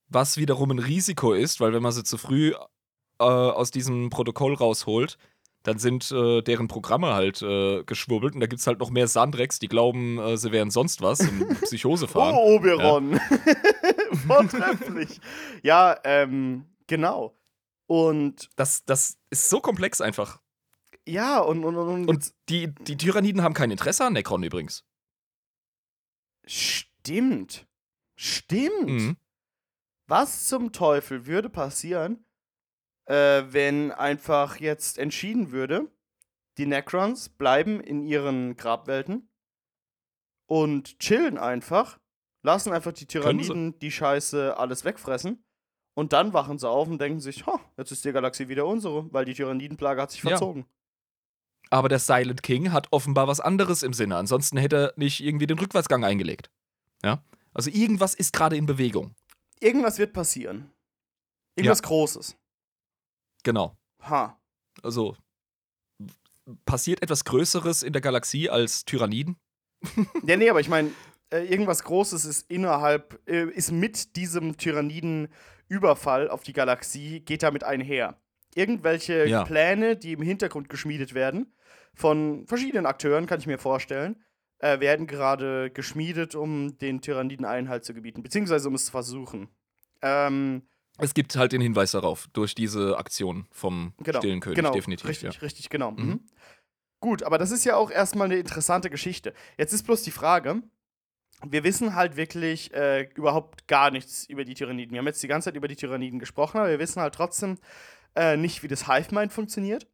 Was wiederum ein Risiko ist, weil wenn man sie zu früh äh, aus diesem Protokoll rausholt, dann sind äh, deren Programme halt äh, geschwurbelt und da gibt es halt noch mehr Sandrex, die glauben, äh, sie wären sonst was und Psychose fahren. Oh, Oberon. Vortrefflich. ja, ähm, genau. Und Das, das ist so komplex einfach. ja, und, und, und, Und die, die Tyranniden haben kein Interesse an Necron übrigens. stimmt. Stimmt. Mhm. Was zum Teufel würde passieren, äh, wenn einfach jetzt entschieden würde, die Necrons bleiben in ihren Grabwelten und chillen einfach, lassen einfach die. Tyranniden die Scheiße alles wegfressen und dann wachen sie auf und denken sich, ha, jetzt ist die Galaxie wieder unsere, weil die Tyrannidenplage hat sich Ja. verzogen. Aber der Silent King hat offenbar was anderes im Sinne. Ansonsten hätte er nicht irgendwie den Rückwärtsgang eingelegt. Ja? Also irgendwas ist gerade in Bewegung. Irgendwas wird passieren. Irgendwas Großes. Genau. Ha. Also passiert etwas Größeres in der Galaxie als Tyranniden? Ja, nee, aber ich meine, äh, irgendwas Großes ist innerhalb, äh, ist mit diesem Tyranniden-Überfall auf die Galaxie, geht damit einher. Irgendwelche Ja. Pläne, die im Hintergrund geschmiedet werden, von verschiedenen Akteuren, kann ich mir vorstellen, äh, werden gerade geschmiedet, um den Tyranniden Einhalt zu gebieten, beziehungsweise um es zu versuchen. Ähm, Es gibt halt den Hinweis darauf, durch diese Aktion vom Genau, Stillen König, genau, definitiv. Richtig, ja. richtig, genau. Mhm. Mhm. Gut, aber das ist ja auch erstmal eine interessante Geschichte. Jetzt ist bloß die Frage, wir wissen halt wirklich äh, überhaupt gar nichts über die Tyranniden. Wir haben jetzt die ganze Zeit über die Tyranniden gesprochen, aber wir wissen halt trotzdem äh, nicht, wie das Hive-Mind funktioniert.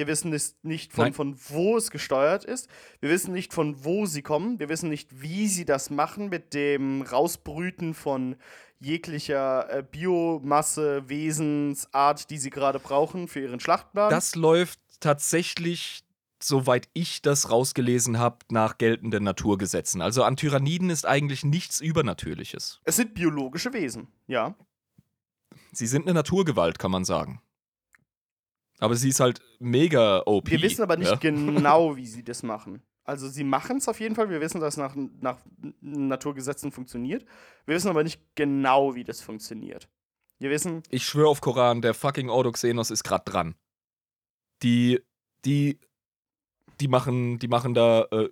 Wir wissen es nicht von, Nein. von wo es gesteuert ist. Wir wissen nicht, von wo sie kommen. Wir wissen nicht, wie sie das machen mit dem Rausbrüten von jeglicher äh, Biomasse, Wesensart, die sie gerade brauchen für ihren Schlachtplan. Das läuft tatsächlich, soweit ich das rausgelesen habe, nach geltenden Naturgesetzen. Also an Tyranniden ist eigentlich nichts Übernatürliches. Es sind biologische Wesen, ja. Sie sind eine Naturgewalt, kann man sagen. Aber sie ist halt mega OP. Wir wissen aber nicht ja? genau, wie sie das machen. Also sie machen es auf jeden Fall. Wir wissen, dass es nach, nach Naturgesetzen funktioniert. Wir wissen aber nicht genau, wie das funktioniert. Wir wissen. Ich schwöre auf Koran, der fucking Ordoxenos ist gerade dran. Die, die, die machen, die machen da äh,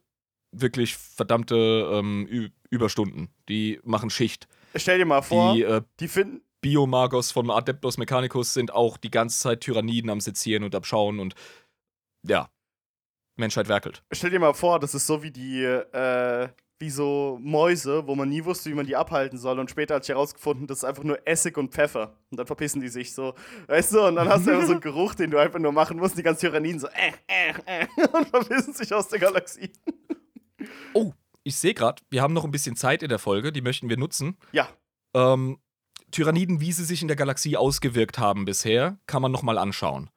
wirklich verdammte ähm, Überstunden. Die machen Schicht. Stell dir mal vor, Die äh, die finden. Biomagos von Adeptus Mechanicus sind auch die ganze Zeit Tyranniden am Sezieren und abschauen und ja, Menschheit werkelt. Stell dir mal vor, das ist so wie die, äh, wie so Mäuse, wo man nie wusste, wie man die abhalten soll. Und später hat sich herausgefunden, das ist einfach nur Essig und Pfeffer. Und dann verpissen die sich so. Weißt du, und dann hast du einfach so einen Geruch, den du einfach nur machen musst. Die ganzen Tyranniden so, äh, äh, äh, und verpissen sich aus der Galaxie. Oh, ich sehe gerade, wir haben noch ein bisschen Zeit in der Folge, die möchten wir nutzen. Ja, Ähm, Tyranniden, wie sie sich in der Galaxie ausgewirkt haben bisher, kann man nochmal anschauen.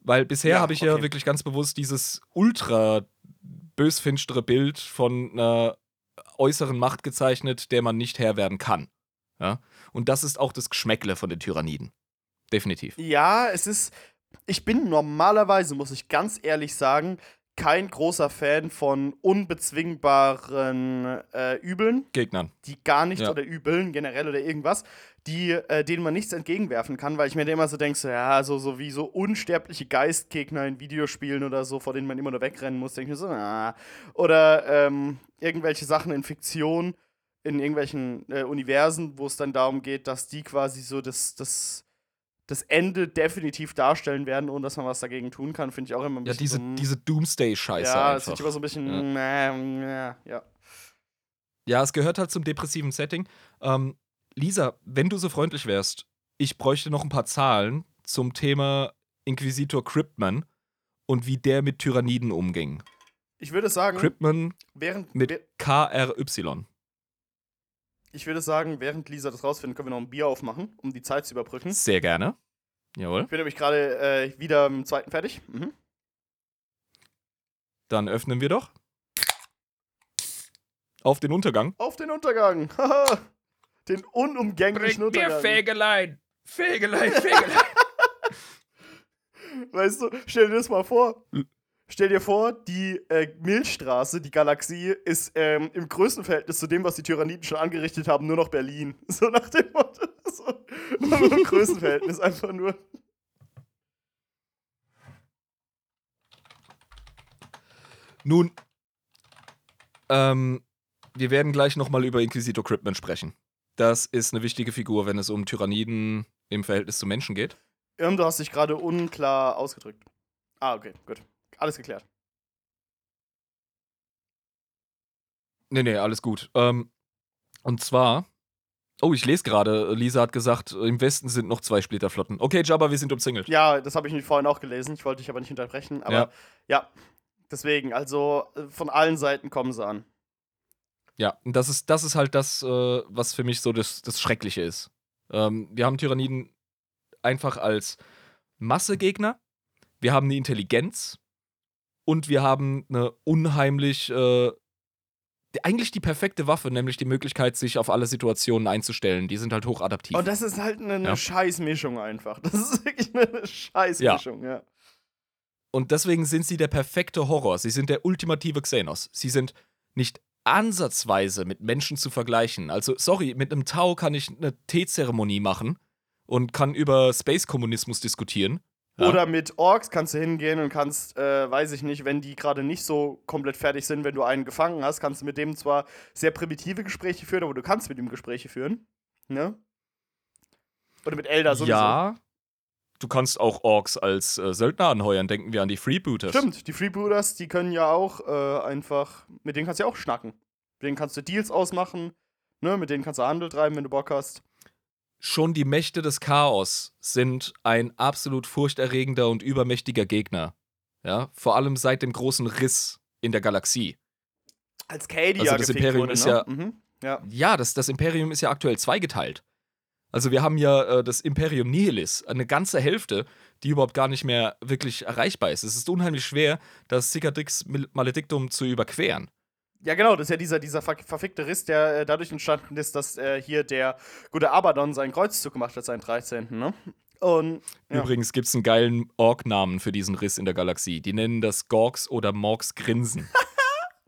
Weil bisher Ja, habe ich ja okay. wirklich ganz bewusst dieses ultra bösfinstere Bild von einer äußeren Macht gezeichnet, der man nicht Herr werden kann. Ja? Und das ist auch das Geschmäckle von den Tyranniden. Definitiv. ja, es ist. Ich bin normalerweise, muss ich ganz ehrlich sagen, kein großer Fan von unbezwingbaren äh, Übeln. Gegnern. die gar nicht Ja. oder übeln generell oder irgendwas, die, äh, denen man nichts entgegenwerfen kann, weil ich mir da immer so denke, so, ja, so, so wie so unsterbliche Geistgegner in Videospielen oder so, vor denen man immer nur wegrennen muss, denke ich mir so, ah. Oder ähm, irgendwelche Sachen in Fiktion, in irgendwelchen äh, Universen, wo es dann darum geht, dass die quasi so das, das, das Ende definitiv darstellen werden, ohne dass man was dagegen tun kann, finde ich auch immer ein Ja, bisschen. diese, so, mm, diese Doomsday-Scheiße ja, das einfach. sieht immer so ein bisschen. Ja. Ja. Äh, ja. Ja, es gehört halt zum depressiven Setting. Ähm, Lisa, wenn du so freundlich wärst, ich bräuchte noch ein paar Zahlen zum Thema Inquisitor Cryptman und wie der mit Tyranniden umging. Ich würde sagen, Cryptman während, mit KRY. Ich würde sagen, während Lisa das rausfindet, können wir noch ein Bier aufmachen, um die Zeit zu überbrücken. Ich Sehr gerne. Jawohl. bin nämlich gerade äh, wieder im zweiten fertig. Mhm. Dann öffnen wir doch. Auf den Untergang. Auf den Untergang. Haha. den unumgänglichen Untergang. Fägelein. Fägelein, Fägelein. Weißt du, stell dir das mal vor. Stell dir vor, die äh, Milchstraße, die Galaxie, ist ähm, im größten Verhältnis zu dem, was die Tyranniden schon angerichtet haben, nur noch Berlin. So nach dem Motto. So. Nur im Größenverhältnis einfach nur. Nun, ähm, wir werden gleich nochmal über Inquisitor Cryptman sprechen. Das ist eine wichtige Figur, wenn es um Tyranniden im Verhältnis zu Menschen geht. Irm, du hast dich gerade unklar ausgedrückt. Ah, okay, gut. Alles geklärt. Nee, nee, alles gut. Ähm, und zwar. Oh, ich lese gerade, Lisa hat gesagt, im Westen sind noch zwei Splitterflotten. Okay, Jabba, wir sind umzingelt. Ja, das habe ich vorhin auch gelesen. Ich wollte dich aber nicht unterbrechen. Aber ja, Ja. deswegen, also äh, von allen Seiten kommen sie an. Ja, und das ist, das ist halt das, äh, was für mich so das, das Schreckliche ist. Ähm, wir haben Tyranniden einfach als Massegegner, wir haben eine Intelligenz und wir haben eine unheimlich, äh, eigentlich die perfekte Waffe, nämlich die Möglichkeit, sich auf alle Situationen einzustellen. Die sind halt hochadaptiv. Und das ist halt eine, eine Ja. Scheißmischung einfach. Das ist wirklich eine Scheißmischung, ja. Und deswegen sind sie der perfekte Horror. Sie sind der ultimative Xenos. Sie sind nicht ansatzweise mit Menschen zu vergleichen. Also, sorry, mit einem Tau kann ich eine Teezeremonie machen und kann über Space-Kommunismus diskutieren. Ja. Oder mit Orks kannst du hingehen und kannst, äh, weiß ich nicht, wenn die gerade nicht so komplett fertig sind, wenn du einen gefangen hast, kannst du mit dem zwar sehr primitive Gespräche führen, aber du kannst mit ihm Gespräche führen. Ne? Oder mit Elder sowieso. Ja. Du kannst auch Orks als äh, Söldner anheuern. Denken wir an die Freebooters. Stimmt, die Freebooters, die können ja auch äh, einfach, mit denen kannst du ja auch schnacken. Mit denen kannst du Deals ausmachen, ne? Mit denen kannst du Handel treiben, wenn du Bock hast. Schon die Mächte des Chaos sind ein absolut furchterregender und übermächtiger Gegner. Ja, vor allem seit dem großen Riss in der Galaxie. Als Katie Also ja das Imperium wurde, ist ne? ja- Mhm. Ja. Ja, das, das Imperium ist ja aktuell zweigeteilt. Also wir haben ja äh, das Imperium Nihilis, eine ganze Hälfte, die überhaupt gar nicht mehr wirklich erreichbar ist. Es ist unheimlich schwer, das Cicadrix Maledictum zu überqueren. Ja, genau, das ist ja dieser, dieser ver verfickte Riss, der äh, dadurch entstanden ist, dass äh, hier der gute Abaddon seinen Kreuzzug gemacht hat, seinen 13. Ne? Und Ja. Übrigens gibt es einen geilen Ork-Namen für diesen Riss in der Galaxie. Die nennen das Gorks oder Morks Grinsen.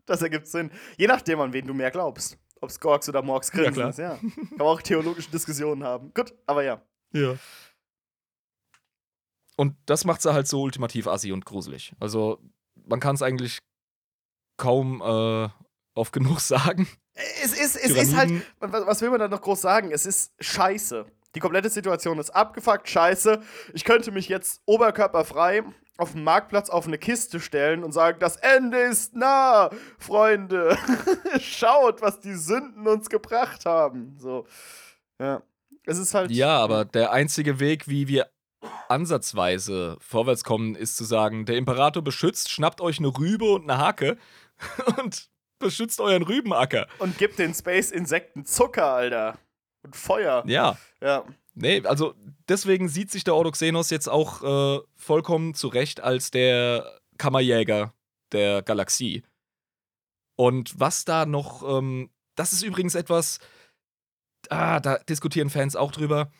Das ergibt Sinn. Je nachdem, an wen du mehr glaubst. Ob es Gorks oder Morks Ja, Grinsen klar. ist, ja. Kann man auch theologische Diskussionen haben. Gut, aber ja. Ja. Und das macht sie halt so ultimativ assi und gruselig. Also, man kann es eigentlich kaum äh, oft genug sagen. Es ist, es ist halt, was will man da noch groß sagen? Es ist scheiße. Die komplette Situation ist abgefuckt, scheiße. Ich könnte mich jetzt oberkörperfrei auf dem Marktplatz auf eine Kiste stellen und sagen, das Ende ist nah, Freunde. Schaut, was die Sünden uns gebracht haben. So. Ja. Es ist halt. Ja, aber der einzige Weg, wie wir ansatzweise vorwärts kommen, ist zu sagen, der Imperator beschützt, schnappt euch eine Rübe und eine Hake und beschützt euren Rübenacker. Und gibt den Space-Insekten Zucker, Alter. Und Feuer. Ja. Ja. Nee, also deswegen sieht sich der Ordoxenos jetzt auch äh, vollkommen zurecht als der Kammerjäger der Galaxie. Und was da noch, ähm, das ist übrigens etwas, ah, da diskutieren Fans auch drüber.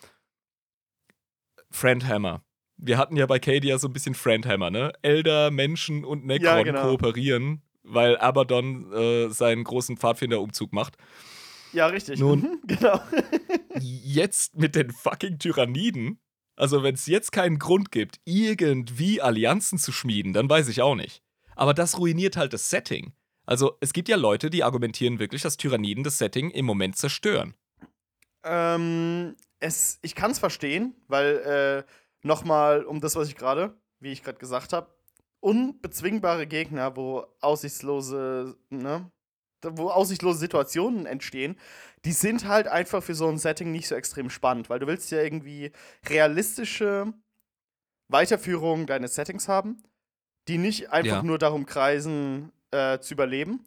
Friendhammer. Wir hatten ja bei Cadia so ein bisschen Friendhammer, ne? Elder, Menschen und Necron Ja, genau. kooperieren, weil Abaddon äh, seinen großen Pfadfinderumzug macht. Ja, richtig. Nun- Mhm, genau. jetzt mit den fucking Tyranniden, also wenn es jetzt keinen Grund gibt, irgendwie Allianzen zu schmieden, dann weiß ich auch nicht. Aber das ruiniert halt das Setting. Also es gibt ja Leute, die argumentieren wirklich, dass Tyranniden das Setting im Moment zerstören. Ähm, es, ich kann es verstehen, weil äh, nochmal um das, was ich gerade, wie ich gerade gesagt habe, unbezwingbare Gegner, wo aussichtslose, ne, wo aussichtslose Situationen entstehen, die sind halt einfach für so ein Setting nicht so extrem spannend, weil du willst ja irgendwie realistische Weiterführung deines Settings haben, die nicht einfach Ja. nur darum kreisen, äh, zu überleben,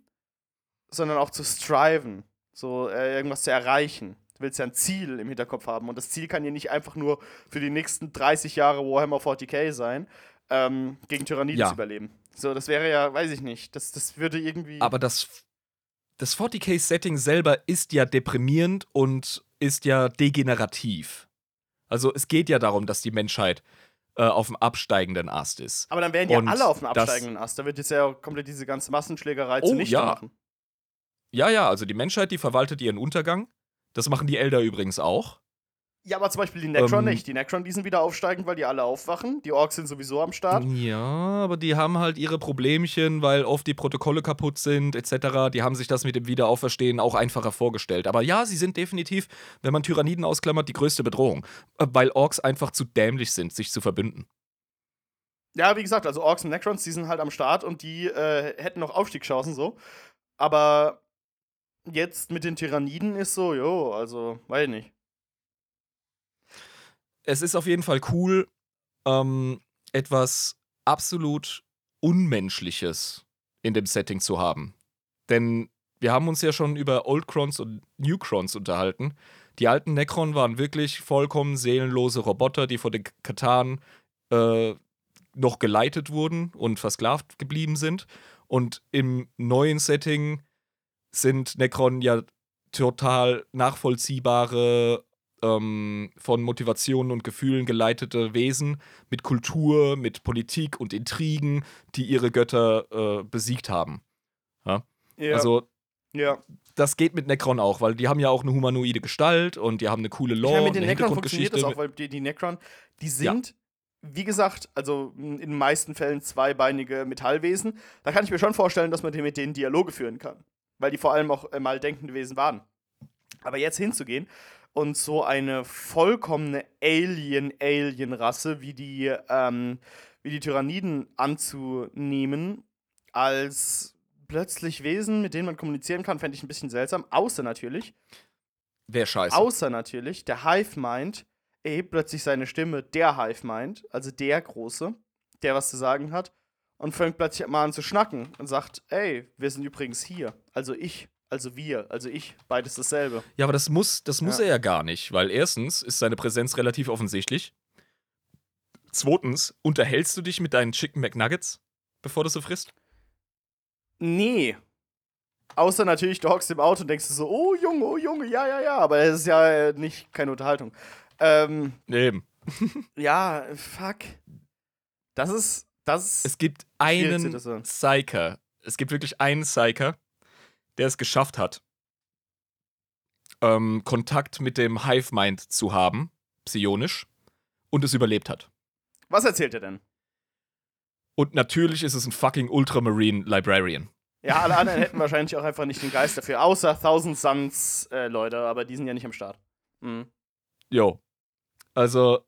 sondern auch zu striven, so äh, irgendwas zu erreichen. Du willst ja ein Ziel im Hinterkopf haben und das Ziel kann ja nicht einfach nur für die nächsten 30 Jahre Warhammer 40k sein, ähm, gegen Tyranniden Ja. zu überleben. So, das wäre ja, weiß ich nicht, das, das würde irgendwie. Aber das, das 40k-Setting selber ist ja deprimierend und ist ja degenerativ. Also es geht ja darum, dass die Menschheit äh, auf dem absteigenden Ast ist. Aber dann wären ja Und alle auf dem absteigenden Ast. Da wird jetzt ja komplett diese ganze Massenschlägerei Oh, zunichte ja. machen. Ja, ja, also die Menschheit, die verwaltet ihren Untergang. Das machen die Elder übrigens auch. Ja, aber zum Beispiel die Necron Ähm, nicht. Die Necron, die sind wieder aufsteigend, weil die alle aufwachen. Die Orks sind sowieso am Start. Ja, aber die haben halt ihre Problemchen, weil oft die Protokolle kaputt sind, etc. Die haben sich das mit dem Wiederauferstehen auch einfacher vorgestellt. Aber ja, sie sind definitiv, wenn man Tyranniden ausklammert, die größte Bedrohung. Äh, Weil Orks einfach zu dämlich sind, sich zu verbünden. Ja, wie gesagt, also Orks und Necrons, die sind halt am Start und die äh, hätten noch Aufstiegschancen so. Aber jetzt mit den Tyranniden ist so, jo, also, weiß ich nicht. Es ist auf jeden Fall cool, ähm, etwas absolut Unmenschliches in dem Setting zu haben. Denn wir haben uns ja schon über Old Crons und New Crons unterhalten. Die alten Necron waren wirklich vollkommen seelenlose Roboter, die vor den Katan äh, noch geleitet wurden und versklavt geblieben sind. Und im neuen Setting sind Necron ja total nachvollziehbare, ähm, von Motivationen und Gefühlen geleitete Wesen mit Kultur, mit Politik und Intrigen, die ihre Götter äh, besiegt haben. Ja, Also ja. das geht mit Necron auch, weil die haben ja auch eine humanoide Gestalt und die haben eine coole Lore, meine, mit den Necron funktioniert das auch, weil die, die Necron, die sind, wie gesagt, also in den meisten Fällen zweibeinige Metallwesen. Da kann ich mir schon vorstellen, dass man mit denen Dialoge führen kann. Weil die vor allem auch mal denkende Wesen waren. Aber jetzt hinzugehen und so eine vollkommene Alien-Alien-Rasse wie die, ähm, wie die Tyranniden anzunehmen, als plötzlich Wesen, mit denen man kommunizieren kann, fände ich ein bisschen seltsam. Außer natürlich, Wäre scheiße. Außer natürlich, der Hive Mind erhebt plötzlich seine Stimme, der Hive Mind, also der Große, der was zu sagen hat, und fängt plötzlich mal an zu schnacken und sagt: Ey, wir sind übrigens hier. Also ich, also wir, also ich, beides dasselbe. Ja, aber das muss, das muss Ja. er ja gar nicht, weil erstens ist seine Präsenz relativ offensichtlich. Zweitens, unterhältst du dich mit deinen Chicken McNuggets, bevor du sie frisst? Nee. Außer natürlich, du hockst im Auto und denkst so: Oh Junge, oh Junge, ja, ja, ja. Aber es ist ja äh, nicht keine Unterhaltung. Ähm, Eben. ja, fuck. Das ist. Das. Es gibt einen. Psyker, es gibt wirklich einen Psyker, der es geschafft hat, ähm, Kontakt mit dem Hive-Mind zu haben, psionisch, und es überlebt hat. Was erzählt er denn? Und natürlich ist es ein fucking Ultramarine Librarian. Ja, alle anderen hätten wahrscheinlich auch einfach nicht den Geist dafür, außer Thousand Suns äh, Leute, aber die sind ja nicht am Start. Mhm. Jo. Also,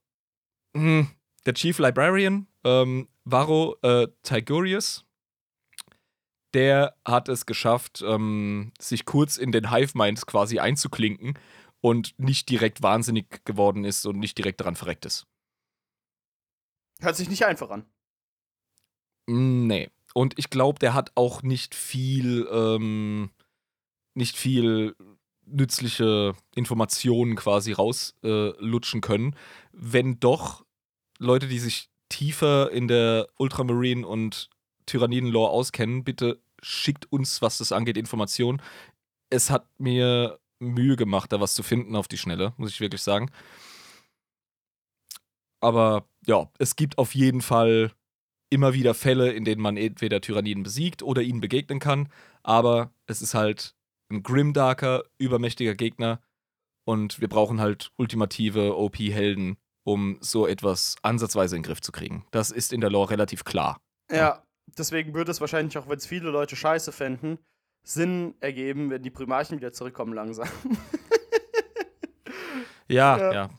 mh, der Chief Librarian, ähm, Varro äh, Tigurius, der hat es geschafft, ähm, sich kurz in den Hive Minds quasi einzuklinken und nicht direkt wahnsinnig geworden ist und nicht direkt daran verreckt ist. Hört sich nicht einfach an. Mm, Nee. Und ich glaube, der hat auch nicht viel, ähm, nicht viel nützliche Informationen quasi rauslutschen äh, können. Wenn doch Leute, die sich tiefer in der Ultramarine und Tyranniden-Lore auskennen, bitte schickt uns, was das angeht, Informationen. Es hat mir Mühe gemacht, da was zu finden auf die Schnelle, muss ich wirklich sagen. Aber ja, es gibt auf jeden Fall immer wieder Fälle, in denen man entweder Tyranniden besiegt oder ihnen begegnen kann. Aber es ist halt ein grimdarker, übermächtiger Gegner. Und wir brauchen halt ultimative OP-Helden, um so etwas ansatzweise in den Griff zu kriegen. Das ist in der Lore relativ klar. Ja, deswegen würde es wahrscheinlich auch, wenn es viele Leute scheiße fänden, Sinn ergeben, wenn die Primarchen wieder zurückkommen langsam. Ja, Ja. ja.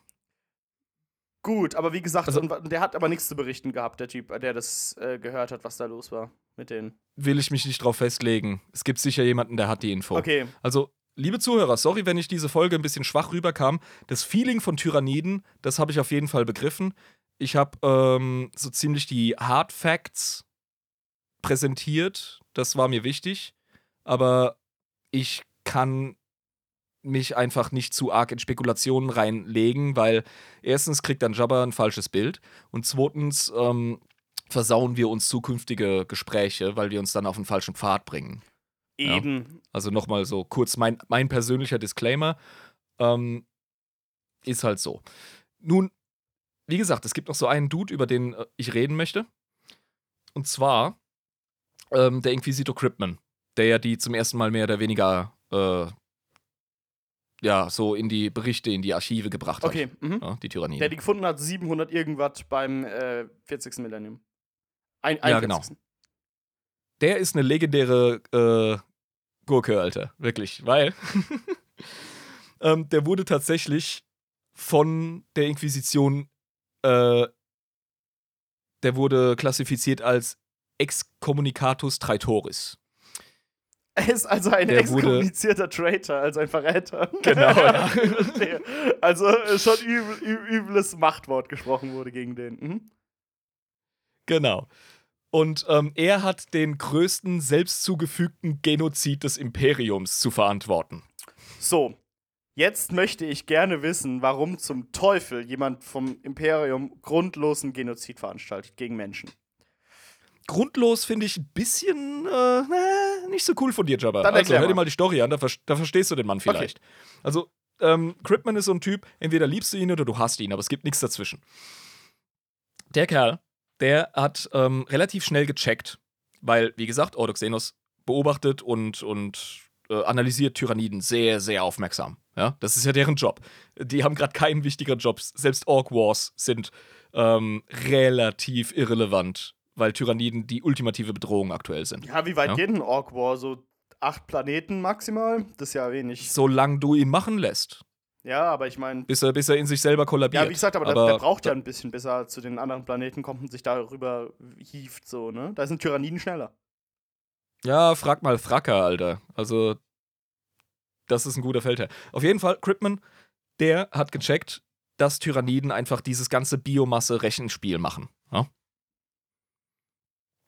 Gut, aber wie gesagt, Also- der hat aber nichts zu berichten gehabt, der Typ, der das äh, gehört hat, was da los war mit denen. Will ich mich nicht drauf festlegen. Es gibt sicher jemanden, der hat die Info. Okay, Also, liebe Zuhörer, sorry, wenn ich diese Folge ein bisschen schwach rüberkam. Das Feeling von Tyranniden, das habe ich auf jeden Fall begriffen. Ich habe ähm, so ziemlich die Hard Facts präsentiert. Das war mir wichtig. Aber ich kann mich einfach nicht zu arg in Spekulationen reinlegen, weil erstens kriegt dann Jabba ein falsches Bild und zweitens ähm, versauen wir uns zukünftige Gespräche, weil wir uns dann auf den falschen Pfad bringen. Ja. eben. Also nochmal so kurz mein, mein persönlicher Disclaimer. Ähm, ist halt so. Nun, wie gesagt, es gibt noch so einen Dude, über den äh, ich reden möchte. Und zwar ähm, der Inquisitor Cripman, der ja die zum ersten Mal mehr oder weniger äh, ja, so in die Berichte, in die Archive gebracht hat. Okay, mhm. Ja, die Tyranniden. Der die gefunden hat, 700 irgendwas beim äh, 40. Millennium. Ein, Ja, genau. 41.. der ist eine legendäre äh, Gurke, Alter. Wirklich. Weil ähm, der wurde tatsächlich von der Inquisition, äh, der wurde klassifiziert als Excommunicatus Traitoris. Er ist also ein Der exkommunizierter Traitor, also ein Verräter. Genau, ja. Also äh, schon übel, übles Machtwort gesprochen wurde gegen den. Mhm. Genau. Und ähm, er hat den größten selbst zugefügten Genozid des Imperiums zu verantworten. So, jetzt möchte ich gerne wissen, warum zum Teufel jemand vom Imperium grundlosen Genozid veranstaltet gegen Menschen. Grundlos finde ich ein bisschen äh, na, nicht so cool von dir, Jabba. Dann also hör dir mal. die Story an, da, ver da verstehst du den Mann vielleicht. Also, ähm, Cripman ist so ein Typ, entweder liebst du ihn oder du hasst ihn, aber es gibt nichts dazwischen. Der Kerl, der hat ähm, relativ schnell gecheckt, weil, wie gesagt, Ordoxenos beobachtet und, und äh, analysiert Tyranniden sehr, sehr aufmerksam. Ja, das ist ja deren Job. Die haben gerade keinen wichtigeren Job. Selbst Orc Wars sind ähm, relativ irrelevant, weil Tyranniden die ultimative Bedrohung aktuell sind. Ja, wie weit Ja. geht ein Orc War? So acht Planeten maximal? Das ist ja wenig. Solange du ihn machen lässt, Ja, aber ich meine. bis er, bis er in sich selber kollabiert. Ja, wie gesagt, aber, der, der braucht ja ein bisschen, bis er zu den anderen Planeten kommt und sich darüber hieft, so, ne? Da sind Tyranniden schneller. Ja, frag mal Fracker, Alter. Also, das ist ein guter Feldherr. Auf jeden Fall, Cripman, der hat gecheckt, dass Tyranniden einfach dieses ganze Biomasse-Rechenspiel machen. Ja?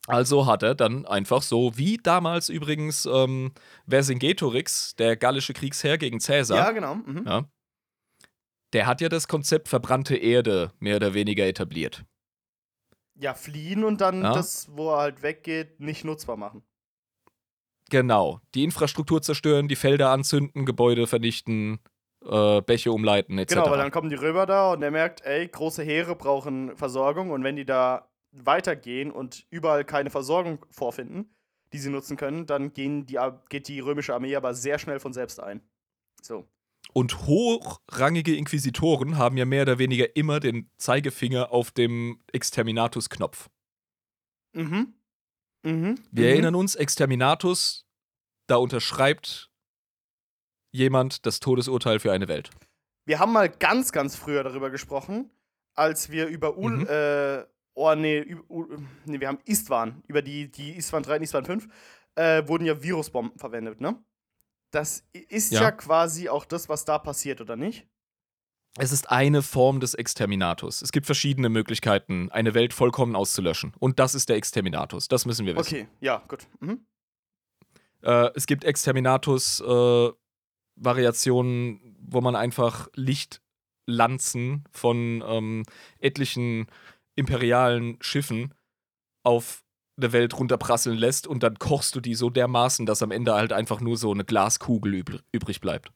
Also hat er dann einfach so, wie damals übrigens ähm, Vercingetorix, der gallische Kriegsherr gegen Caesar, Ja, genau. Mhm. ja, der hat ja das Konzept verbrannte Erde mehr oder weniger etabliert. Ja, fliehen und dann Ja. das, wo er halt weggeht, nicht nutzbar machen. Genau. Die Infrastruktur zerstören, die Felder anzünden, Gebäude vernichten, äh, Bäche umleiten, etc. Genau, weil dann kommen die Römer da und er merkt, ey, große Heere brauchen Versorgung und wenn die da weitergehen und überall keine Versorgung vorfinden, die sie nutzen können, dann gehen die, geht die römische Armee aber sehr schnell von selbst ein. So. Und hochrangige Inquisitoren haben ja mehr oder weniger immer den Zeigefinger auf dem Exterminatus-Knopf. Mhm. Mhm. Wir mhm. erinnern uns, Exterminatus, da unterschreibt jemand das Todesurteil für eine Welt. Wir haben mal ganz, ganz früher darüber gesprochen, als wir über Ul, Mhm. äh, oh nee, nee, wir haben Istvan, über die, die Istvan 3 und Istvan 5, äh, wurden ja Virusbomben verwendet, ne? Das ist ja. Ja. quasi auch das, was da passiert, oder nicht? Es ist eine Form des Exterminatus. Es gibt verschiedene Möglichkeiten, eine Welt vollkommen auszulöschen. Und das ist der Exterminatus. Das müssen wir wissen. Okay, ja, gut. Mhm. Äh, es gibt Exterminatus-Variationen, wo man einfach Lichtlanzen von ähm, etlichen imperialen Schiffen auf eine Welt runterprasseln lässt und dann kochst du die so dermaßen, dass am Ende halt einfach nur so eine Glaskugel übr übrig bleibt.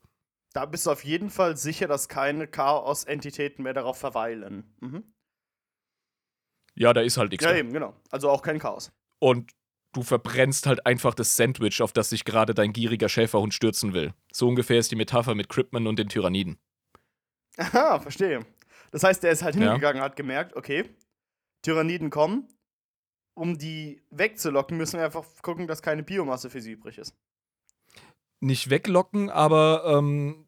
Da bist du auf jeden Fall sicher, dass keine Chaos-Entitäten mehr darauf verweilen. Mhm. Ja, da ist halt nichts Ja, mehr. eben, genau. Also auch kein Chaos. Und du verbrennst halt einfach das Sandwich, auf das sich gerade dein gieriger Schäferhund stürzen will. So ungefähr ist die Metapher mit Cryptman und den Tyranniden. Aha, verstehe. Das heißt, der ist halt Ja. hingegangen, hat gemerkt, okay, Tyranniden kommen. Um die wegzulocken, müssen wir einfach gucken, dass keine Biomasse für sie übrig ist. nicht weglocken, aber ähm,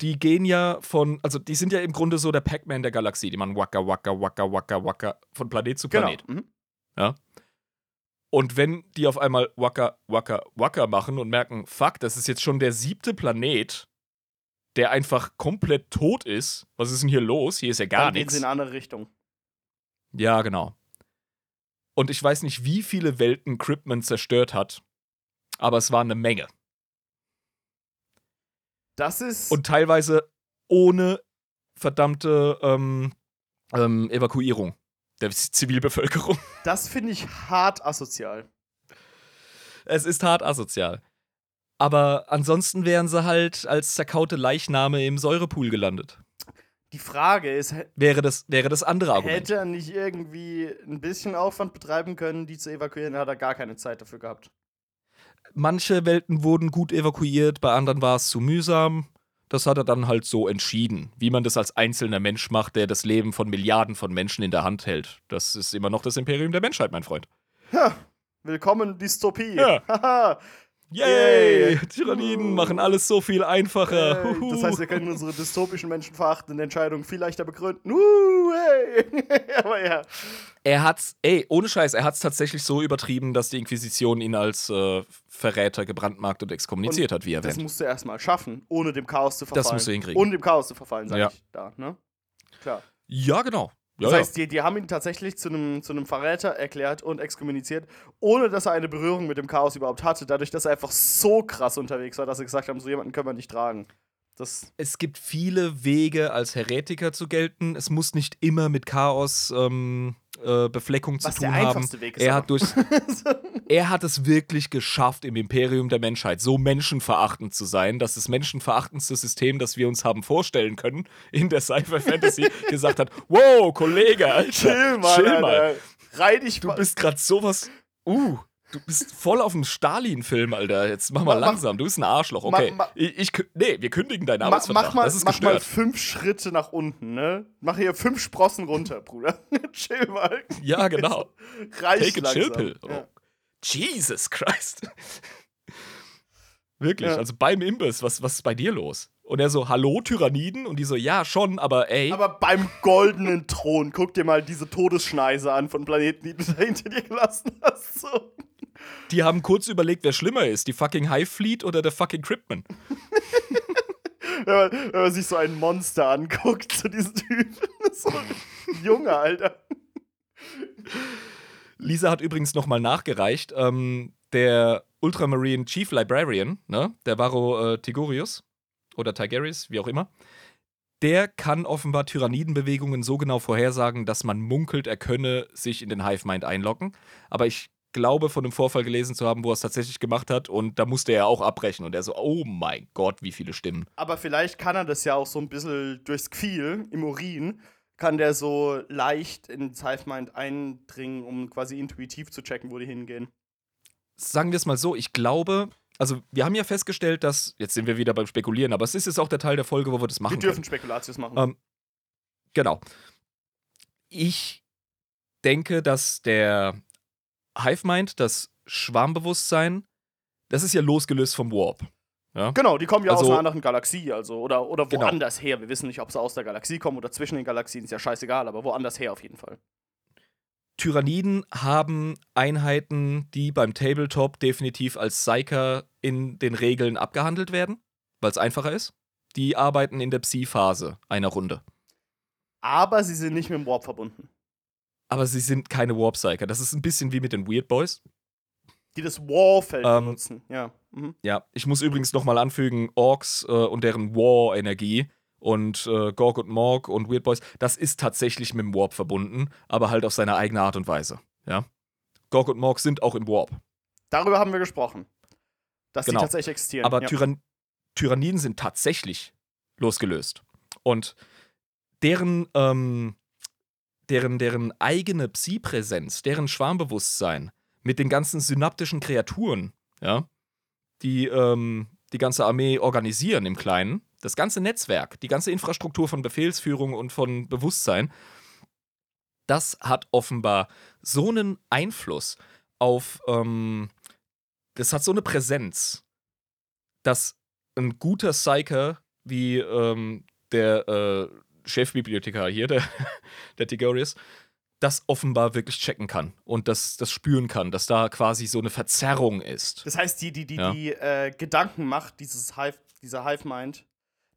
die gehen ja von, also die sind ja im Grunde so der Pac-Man der Galaxie, die man wacka, wacka, wacka, wacka, wacka von Planet zu Planet. Genau. Mhm. Und wenn die auf einmal wacka, wacka, wacka machen und merken, fuck, das ist jetzt schon der siebte Planet, der einfach komplett tot ist, was ist denn hier los? Hier ist ja gar Dann gehen nichts. sie in eine andere Richtung. Ja, genau. Und ich weiß nicht, wie viele Welten Cryptman zerstört hat, aber es war eine Menge. Das ist. Und teilweise ohne verdammte ähm, ähm, Evakuierung der Zivilbevölkerung. das finde ich hart asozial. Es ist hart asozial. Aber ansonsten wären sie halt als zerkaute Leichname im Säurepool gelandet. Die Frage ist, Wäre das, wäre das andere Argument. hätte er nicht irgendwie ein bisschen Aufwand betreiben können, die zu evakuieren? Hat er gar keine Zeit dafür gehabt. Manche Welten wurden gut evakuiert, bei anderen war es zu mühsam. Das hat er dann halt so entschieden, wie man das als einzelner Mensch macht, der das Leben von Milliarden von Menschen in der Hand hält. Das ist immer noch das Imperium der Menschheit, mein Freund. Ha, willkommen Dystopie. Ja. Yay! Yay. Tyranniden machen alles so viel einfacher. Hey, das heißt, wir können unsere dystopischen, menschenverachtenden Entscheidungen viel leichter begründen. Uh, hey. Aber ja. er hat's, ey, ohne Scheiß, er hat's tatsächlich so übertrieben, dass die Inquisition ihn als äh, Verräter gebrandmarkt und exkommuniziert hat, wie Das erwähnt. musst du erstmal schaffen, ohne dem Chaos zu verfallen. Das musst du hinkriegen. Ohne dem Chaos zu verfallen, sag Ja. ich da, ne? Klar. Ja, genau. Ja, Das heißt, die, die haben ihn tatsächlich zu einem zu einem Verräter erklärt und exkommuniziert, ohne dass er eine Berührung mit dem Chaos überhaupt hatte, dadurch, dass er einfach so krass unterwegs war, dass sie gesagt haben, so jemanden können wir nicht tragen. Das, es gibt viele Wege, als Heretiker zu gelten. Es muss nicht immer mit Chaos ähm, äh, Befleckung zu was tun der haben. einfachste Weg ist. Er hat, durch, er hat es wirklich geschafft, im Imperium der Menschheit so menschenverachtend zu sein, dass das menschenverachtendste System, das wir uns haben vorstellen können, in der Sci-Fi-Fantasy gesagt hat: Wow, Kollege, Alter, Chill mal, chill mal. Alter. Reih dich Du bist gerade sowas. Uh, du bist voll auf dem Stalin-Film, Alter. Jetzt mach mal Mach- langsam. Du bist ein Arschloch. Okay. mach- ich, ich, nee, wir kündigen deinen Arbeitsvertrag. mach mal, das ist mach mal fünf Schritte nach unten, ne? Mach hier fünf Sprossen runter, Bruder. Chill mal. Ja, genau. Reicht Take a langsam. chill pill. Ja. Oh. Jesus Christ. Wirklich, Ja. also beim Imbiss, was, was ist bei dir los? Und er so, hallo, Tyranniden? Und die so, ja, schon, aber ey. Aber beim goldenen Thron, guck dir mal diese Todesschneise an von Planeten, die du da hinter dir gelassen hast. So. Die haben kurz überlegt, wer schlimmer ist, die fucking Hive Fleet oder der fucking Cryptman. Wenn, man, wenn man sich so ein Monster anguckt, zu diesem Typen. So ein Junge, Alter. Lisa hat übrigens nochmal nachgereicht. Ähm, der Ultramarine Chief Librarian, ne, der Varro äh, Tigurius oder Tigerius, wie auch immer, der kann offenbar Tyrannidenbewegungen so genau vorhersagen, dass man munkelt, er könne sich in den Hive Mind einloggen. Aber ich glaube, von einem Vorfall gelesen zu haben, wo er es tatsächlich gemacht hat und da musste er auch abbrechen und er so, oh mein Gott, wie viele Stimmen. Aber vielleicht kann er das ja auch so ein bisschen durchs Gefühl im Urin, kann der so leicht ins Hive Mind eindringen, um quasi intuitiv zu checken, wo die hingehen. sagen wir es mal so, ich glaube, also wir haben ja festgestellt, dass, jetzt sind wir wieder beim Spekulieren, aber es ist jetzt auch der Teil der Folge, wo wir das machen Wir dürfen können. Spekulatius machen. Ähm, genau. Ich denke, dass der Hive Mind, das Schwarmbewusstsein, das ist ja losgelöst vom Warp. genau, die kommen ja aus also- einer anderen Galaxie, also oder, oder Genau. woanders her. Wir wissen nicht, ob sie aus der Galaxie kommen oder zwischen den Galaxien, ist ja scheißegal, aber woanders her auf jeden Fall. Tyranniden haben Einheiten, die beim Tabletop definitiv als Psyker in den Regeln abgehandelt werden, weil es einfacher ist. Die arbeiten in der Psi-Phase einer Runde. Aber sie sind nicht mit dem Warp verbunden. Aber sie sind keine Warp-Psyker. Das ist ein bisschen wie mit den Weird Boys. Die das Warfeld Ähm, benutzen, ja. Mhm. Ja, ich muss übrigens nochmal anfügen, Orks äh, und deren War-Energie und äh, Gorg und Morg und Weird Boys, das ist tatsächlich mit dem Warp verbunden, aber halt auf seine eigene Art und Weise. Ja. Gorg und Morg sind auch im Warp. Darüber haben wir gesprochen. Dass Genau. die tatsächlich existieren. Aber ja. Tyrann Tyranniden sind tatsächlich losgelöst. Und deren, ähm, deren, deren eigene Psi-Präsenz, deren Schwarmbewusstsein mit den ganzen synaptischen Kreaturen, ja, die ähm, die ganze Armee organisieren im Kleinen, das ganze Netzwerk, die ganze Infrastruktur von Befehlsführung und von Bewusstsein, das hat offenbar so einen Einfluss auf, ähm, das hat so eine Präsenz, dass ein guter Psyker wie ähm, der äh, Chefbibliothekar hier, der, der Tigorius, das offenbar wirklich checken kann und das, das spüren kann, dass da quasi so eine Verzerrung ist. Das heißt, die, die, die, Ja. die äh, Gedankenmacht dieses Hive, dieser Hive-Mind,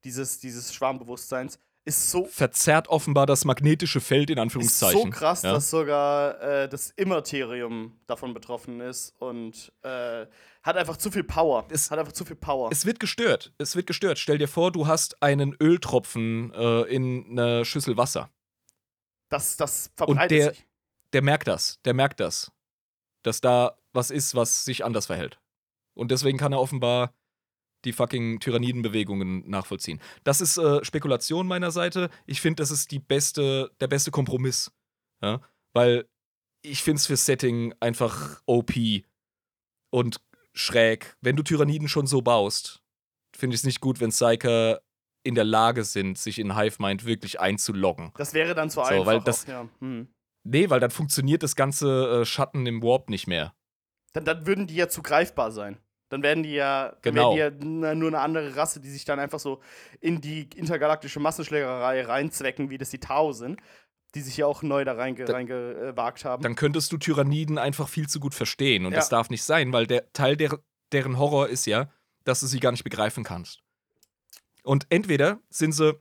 dieses, dieses Schwarmbewusstseins, ist so, Verzerrt offenbar das magnetische Feld in ist Anführungszeichen. so krass, ja. dass sogar äh, das Immaterium davon betroffen ist und äh, hat einfach zu viel Power. Es- hat einfach zu viel Power. Es wird gestört. Es wird gestört. Stell dir vor, du hast einen Öltropfen äh, in einer Schüssel Wasser. das, das verbreitet der- sich. Der merkt das. Der merkt das. Dass da was ist, was sich anders verhält. Und deswegen kann er offenbar die fucking Tyrannidenbewegungen nachvollziehen. Das ist äh, Spekulation meiner Seite. Ich finde, das ist die beste, der beste Kompromiss. Ja? Weil ich finde es fürs Setting einfach OP und schräg. Wenn du Tyranniden schon so baust, finde ich es nicht gut, wenn Psyker in der Lage sind, sich in Hive Mind wirklich einzuloggen. Das wäre dann zu So, einfach. weil das- auch, ja. hm. Nee, weil dann funktioniert das ganze äh, Schatten im Warp nicht mehr. dann, dann würden die ja zu greifbar sein. Dann werden die ja, dann Genau. wären die ja n- nur eine andere Rasse, die sich dann einfach so in die intergalaktische Massenschlägerei reinzwecken, wie das die Tau sind, die sich ja auch neu da reingewagt haben. Dann könntest du Tyranniden einfach viel zu gut verstehen. Und Ja. das darf nicht sein, weil der Teil der, deren Horror ist ja, dass du sie gar nicht begreifen kannst. Und entweder sind sie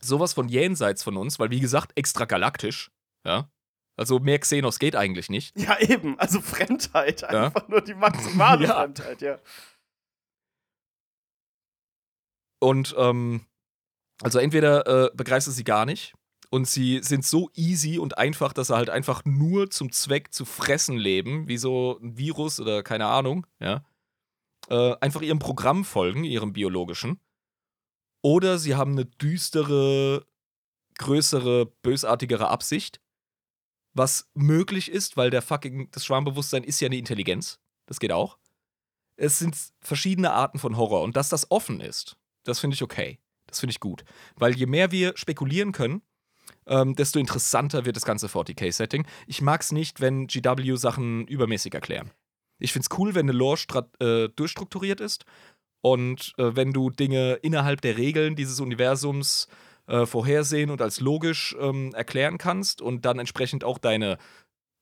sowas von jenseits von uns, weil wie gesagt, extragalaktisch, ja. Also mehr Xenos geht eigentlich nicht. ja, eben. Also Fremdheit. Ja. Einfach nur die maximale Ja. Fremdheit, ja. Und ähm, also entweder äh, begreifst du sie gar nicht und sie sind so easy und einfach, dass sie halt einfach nur zum Zweck zu fressen leben, wie so ein Virus oder keine Ahnung, ja. Äh, einfach ihrem Programm folgen, ihrem biologischen. Oder sie haben eine düstere, größere, bösartigere Absicht, was möglich ist, weil der fucking, das Schwarmbewusstsein ist ja eine Intelligenz. Das geht auch. Es sind verschiedene Arten von Horror und dass das offen ist, das finde ich okay. Das finde ich gut. Weil je mehr wir spekulieren können, ähm, desto interessanter wird das ganze 40k-Setting. Ich mag es nicht, wenn GW Sachen übermäßig erklären. Ich finde es cool, wenn eine Lore äh, durchstrukturiert ist und äh, wenn du Dinge innerhalb der Regeln dieses Universums äh, vorhersehen und als logisch ähm, erklären kannst und dann entsprechend auch deine,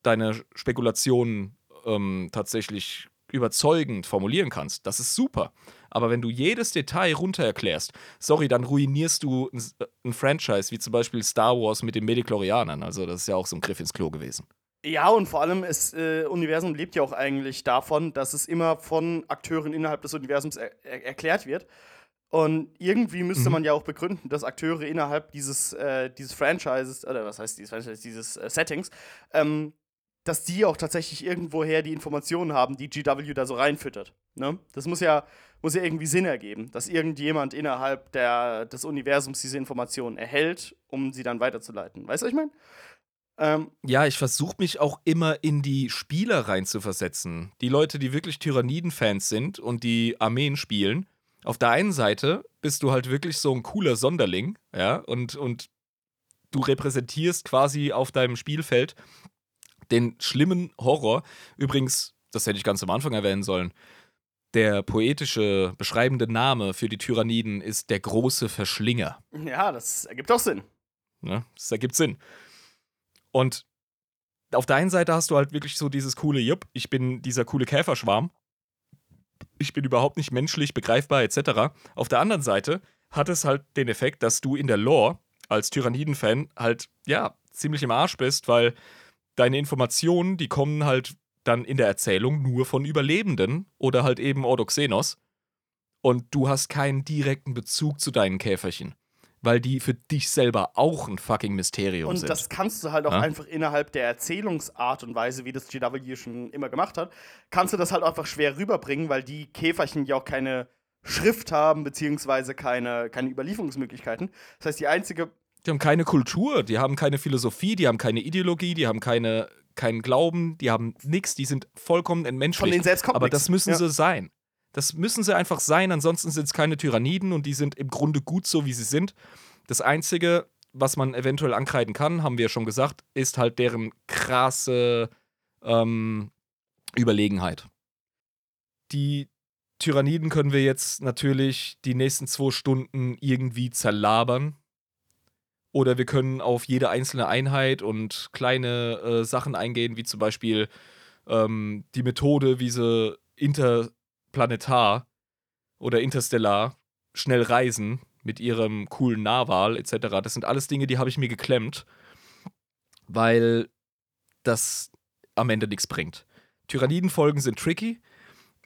deine Spekulationen ähm, tatsächlich überzeugend formulieren kannst. Das ist super. Aber wenn du jedes Detail runter erklärst, sorry, dann ruinierst du ein, ein Franchise wie zum Beispiel Star Wars mit den Mediklorianern. Also, das ist ja auch so ein Griff ins Klo gewesen. Ja, und vor allem, das äh, Universum lebt ja auch eigentlich davon, dass es immer von Akteuren innerhalb des Universums er er erklärt wird. Und irgendwie müsste Mhm. man ja auch begründen, dass Akteure innerhalb dieses, äh, dieses Franchises, oder was heißt dieses Franchise, dieses äh, Settings, ähm, dass die auch tatsächlich irgendwoher die Informationen haben, die GW da so reinfüttert. Ne? Das muss ja, muss ja irgendwie Sinn ergeben, dass irgendjemand innerhalb der, des Universums diese Informationen erhält, um sie dann weiterzuleiten. Weißt du, was ich meine? Ähm, Ja, ich versuche mich auch immer in die Spieler reinzuversetzen. Die Leute, die wirklich Tyranniden-Fans sind und die Armeen spielen. Auf der einen Seite bist du halt wirklich so ein cooler Sonderling, ja, und, und du repräsentierst quasi auf deinem Spielfeld den schlimmen Horror. Übrigens, das hätte ich ganz am Anfang erwähnen sollen. Der poetische, beschreibende Name für die Tyranniden ist der große Verschlinger. ja, das ergibt auch Sinn. Ne? Das ergibt Sinn. Und auf der einen Seite hast du halt wirklich so dieses coole, jupp, ich bin dieser coole Käferschwarm. Ich bin überhaupt nicht menschlich, begreifbar, etc. Auf der anderen Seite hat es halt den Effekt, dass du in der Lore als Tyranniden-Fan halt, ja, ziemlich im Arsch bist, weil deine Informationen, die kommen halt dann in der Erzählung nur von Überlebenden oder halt eben Ordoxenos. Und du hast keinen direkten Bezug zu deinen Käferchen weil die für dich selber auch ein fucking Mysterium Und sind. das kannst du halt auch Ja. einfach innerhalb der Erzählungsart und Weise, wie das GW schon immer gemacht hat, kannst du das halt einfach schwer rüberbringen, weil die Käferchen ja auch keine Schrift haben, beziehungsweise keine, keine Überlieferungsmöglichkeiten. Das heißt, die einzige die haben keine Kultur, die haben keine Philosophie, die haben keine Ideologie, die haben keine, keinen Glauben, die haben nichts, die sind vollkommen entmenschlicht. von denen selbst kommt Aber nix. das müssen ja. sie sein. Das müssen sie einfach sein, ansonsten sind es keine Tyranniden und die sind im Grunde gut so, wie sie sind. Das Einzige, was man eventuell ankreiden kann, haben wir ja schon gesagt, ist halt deren krasse ähm, Überlegenheit. Die Tyranniden können wir jetzt natürlich die nächsten zwei Stunden irgendwie zerlabern. Oder wir können auf jede einzelne Einheit und kleine äh, Sachen eingehen, wie zum Beispiel ähm, die Methode, wie sie interplanetar oder interstellar schnell reisen mit ihrem coolen Nahwahl etc. Das sind alles Dinge, die habe ich mir geklemmt, weil das am Ende nichts bringt. Tyrannidenfolgen sind tricky.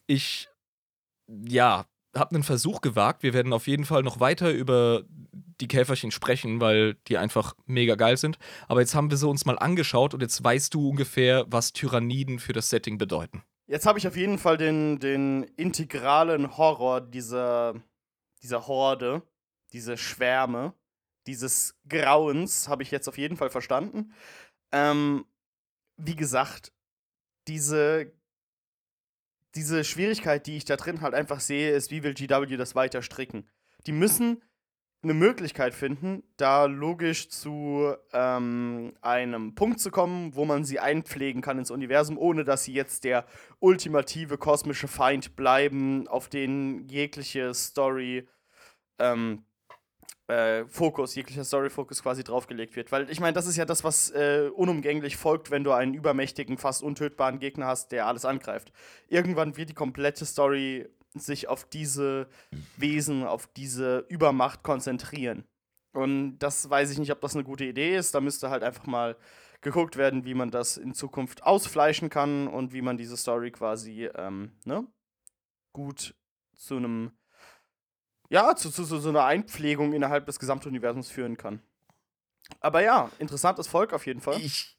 Ich, ja, habe einen Versuch gewagt. Wir werden auf jeden Fall noch weiter über die Käferchen sprechen, weil die einfach mega geil sind. Aber jetzt haben wir sie uns mal angeschaut und jetzt weißt du ungefähr, was Tyranniden für das Setting bedeuten. Jetzt habe ich auf jeden Fall den, den integralen Horror dieser, dieser Horde, diese Schwärme, dieses Grauens, habe ich jetzt auf jeden Fall verstanden. Ähm, wie gesagt, diese, diese Schwierigkeit, die ich da drin halt einfach sehe, ist, wie will GW das weiter stricken? Die müssen eine Möglichkeit finden, da logisch zu ähm, einem Punkt zu kommen, wo man sie einpflegen kann ins Universum, ohne dass sie jetzt der ultimative kosmische Feind bleiben, auf den jegliche Story ähm, äh, Fokus, jeglicher Story-Fokus quasi draufgelegt wird. Weil ich meine, das ist ja das, was äh, unumgänglich folgt, wenn du einen übermächtigen, fast untötbaren Gegner hast, der alles angreift. Irgendwann wird die komplette Story sich auf diese Wesen, auf diese Übermacht konzentrieren. Und das weiß ich nicht, ob das eine gute Idee ist. Da müsste halt einfach mal geguckt werden, wie man das in Zukunft ausfleischen kann und wie man diese Story quasi ähm, ne, gut zu einem ja, zu, zu, zu so einer Einpflegung innerhalb des Gesamtuniversums führen kann. Aber ja, interessantes Volk auf jeden Fall. Ich,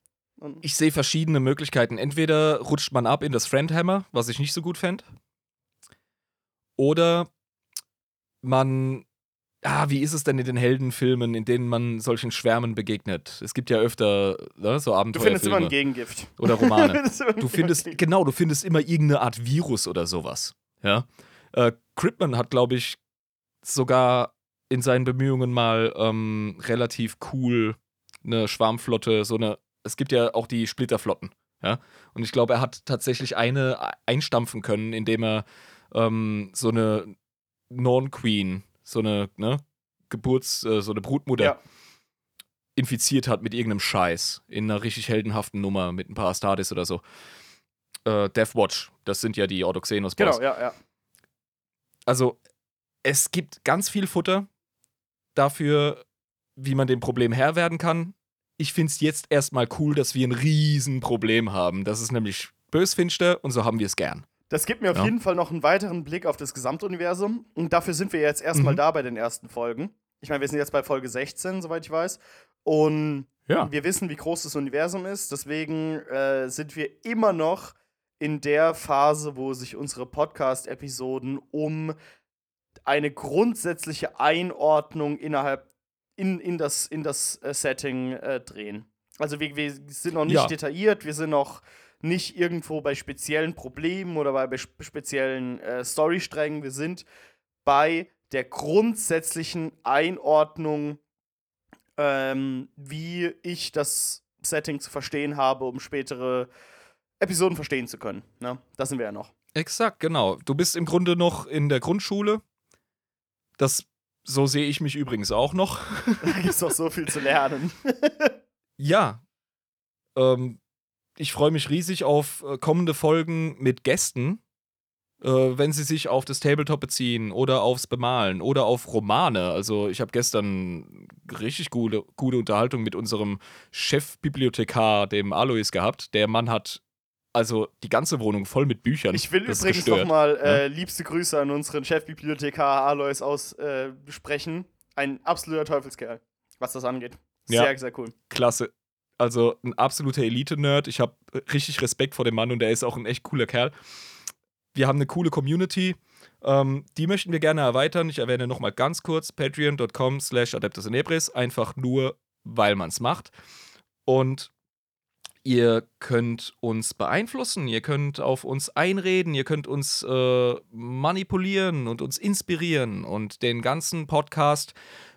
ich sehe verschiedene Möglichkeiten. Entweder rutscht man ab in das Friendhammer, was ich nicht so gut fände. Oder man. Ah, wie ist es denn in den Heldenfilmen, in denen man solchen Schwärmen begegnet? Es gibt ja öfter ne, so du Abenteuerfilme findest immer ein Gegengift. oder Romane. findest immer ein Du findest, genau, du findest immer irgendeine Art Virus oder sowas. Ja. Äh, Cripman hat, glaube ich, sogar in seinen Bemühungen mal ähm, relativ cool eine Schwarmflotte, so eine. Es gibt ja auch die Splitterflotten. Ja. Und ich glaube, er hat tatsächlich eine einstampfen können, indem er ähm, so eine Non-Queen, so eine, ne, Geburts-, äh, so eine Brutmutter Ja. infiziert hat mit irgendeinem Scheiß in einer richtig heldenhaften Nummer mit ein paar Astartes oder so. Äh, Deathwatch, das sind ja die Ordoxenos Boys. Genau, ja, ja. Also, es gibt ganz viel Futter dafür, wie man dem Problem Herr werden kann. Ich finde es jetzt erstmal cool, dass wir ein Riesenproblem haben. Das ist nämlich bösfinster und so haben wir es gern. Das gibt mir auf Ja. jeden Fall noch einen weiteren Blick auf das Gesamtuniversum. Und dafür sind wir jetzt erstmal Mhm. da bei den ersten Folgen. Ich meine, wir sind jetzt bei Folge 16, soweit ich weiß. Und Ja. wir wissen, wie groß das Universum ist. Deswegen äh, sind wir immer noch in der Phase, wo sich unsere Podcast-Episoden um eine grundsätzliche Einordnung innerhalb in, in das, in das äh, Setting äh, drehen. Also wir, wir sind noch nicht Ja. detailliert, wir sind noch nicht irgendwo bei speziellen Problemen oder bei speziellen äh, Storysträngen. Wir sind bei der grundsätzlichen Einordnung, ähm, wie ich das Setting zu verstehen habe, um spätere Episoden verstehen zu können. Ne? Das sind wir ja noch. Exakt, genau. Du bist im Grunde noch in der Grundschule. Das, so sehe ich mich übrigens auch noch. Da gibt es noch so viel zu lernen. Ja. Ähm, ich freue mich riesig auf äh, kommende Folgen mit Gästen, äh, wenn sie sich auf das Tabletop beziehen oder aufs Bemalen oder auf Romane. Also ich habe gestern richtig gute, gute Unterhaltung mit unserem Chefbibliothekar, dem Alois, gehabt. Der Mann hat also die ganze Wohnung voll mit Büchern. Ich will Das übrigens nochmal äh, liebste Grüße an unseren Chefbibliothekar Alois aussprechen. Ein absoluter Teufelskerl, was das angeht. Ja. Sehr, sehr cool. klasse. Also ein absoluter Elite-Nerd. Ich habe richtig Respekt vor dem Mann und er ist auch ein echt cooler Kerl. Wir haben eine coole Community. Ähm, die möchten wir gerne erweitern. Ich erwähne nochmal ganz kurz: patreon.com slash adeptus inebris. Einfach nur, weil man es macht. Und ihr könnt uns beeinflussen, ihr könnt auf uns einreden, ihr könnt uns äh, manipulieren und uns inspirieren und den ganzen Podcast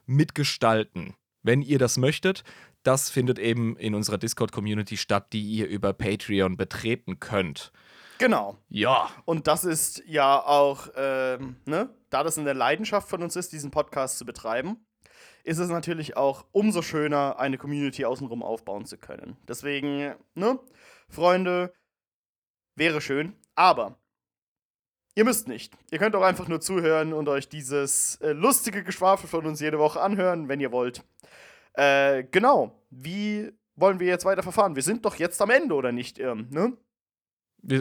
mitgestalten, wenn ihr das möchtet. Das findet eben in unserer Discord-Community statt, die ihr über Patreon betreten könnt. Genau. Ja. Und das ist ja auch, ähm, ne, da das eine Leidenschaft von uns ist, diesen Podcast zu betreiben, ist es natürlich auch umso schöner, eine Community außenrum aufbauen zu können. Deswegen, ne, Freunde, wäre schön, aber ihr müsst nicht. Ihr könnt auch einfach nur zuhören und euch dieses äh, lustige Geschwafel von uns jede Woche anhören, wenn ihr wollt. Äh, genau. Wie wollen wir jetzt weiter verfahren? Wir sind doch jetzt am Ende, oder nicht, Irm, ne?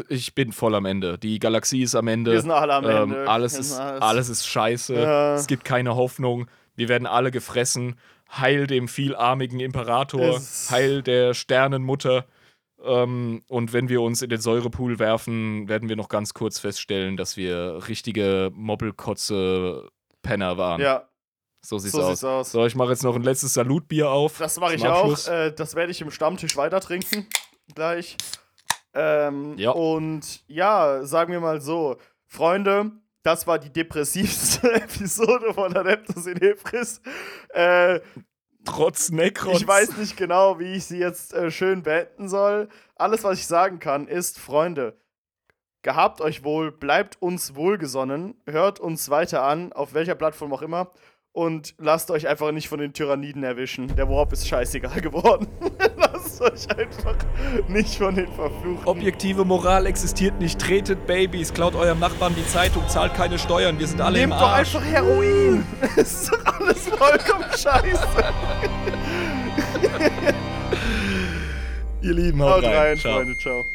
Ich bin voll am Ende. Die Galaxie ist am Ende. Wir sind alle am ähm, Ende. alles, ist, sind alles ist scheiße. Ja. Es gibt keine Hoffnung. Wir werden alle gefressen. Heil dem vielarmigen Imperator. Es- Heil der Sternenmutter. Ähm, und wenn wir uns in den Säurepool werfen, werden wir noch ganz kurz feststellen, dass wir richtige Mobbelkotze-Penner waren. Ja, So sieht's so aus. sieht's aus. So, ich mache jetzt noch ein letztes Salutbier auf. Das mache ich auch. Äh, das werde ich im Stammtisch weiter trinken. Gleich. Ähm, Ja. Und ja, sagen wir mal so, Freunde, das war die depressivste Episode von Adeptus in Hebris. Äh, Trotz Necrons. ich weiß nicht genau, wie ich sie jetzt äh, schön beenden soll. Alles, was ich sagen kann, ist, Freunde, gehabt euch wohl, bleibt uns wohlgesonnen, hört uns weiter an, auf welcher Plattform auch immer. Und lasst euch einfach nicht von den Tyranniden erwischen. Der Warp ist scheißegal geworden. lasst euch einfach nicht von den Verfluchten. Objektive Moral existiert nicht. Tretet Babys, klaut eurem Nachbarn die Zeitung, zahlt keine Steuern. Wir sind alle Nehmt im doch Arsch. einfach Heroin. Es ist doch alles vollkommen scheiße. Ihr Lieben, Haut haut rein. rein, Ciao. Freunde. Ciao.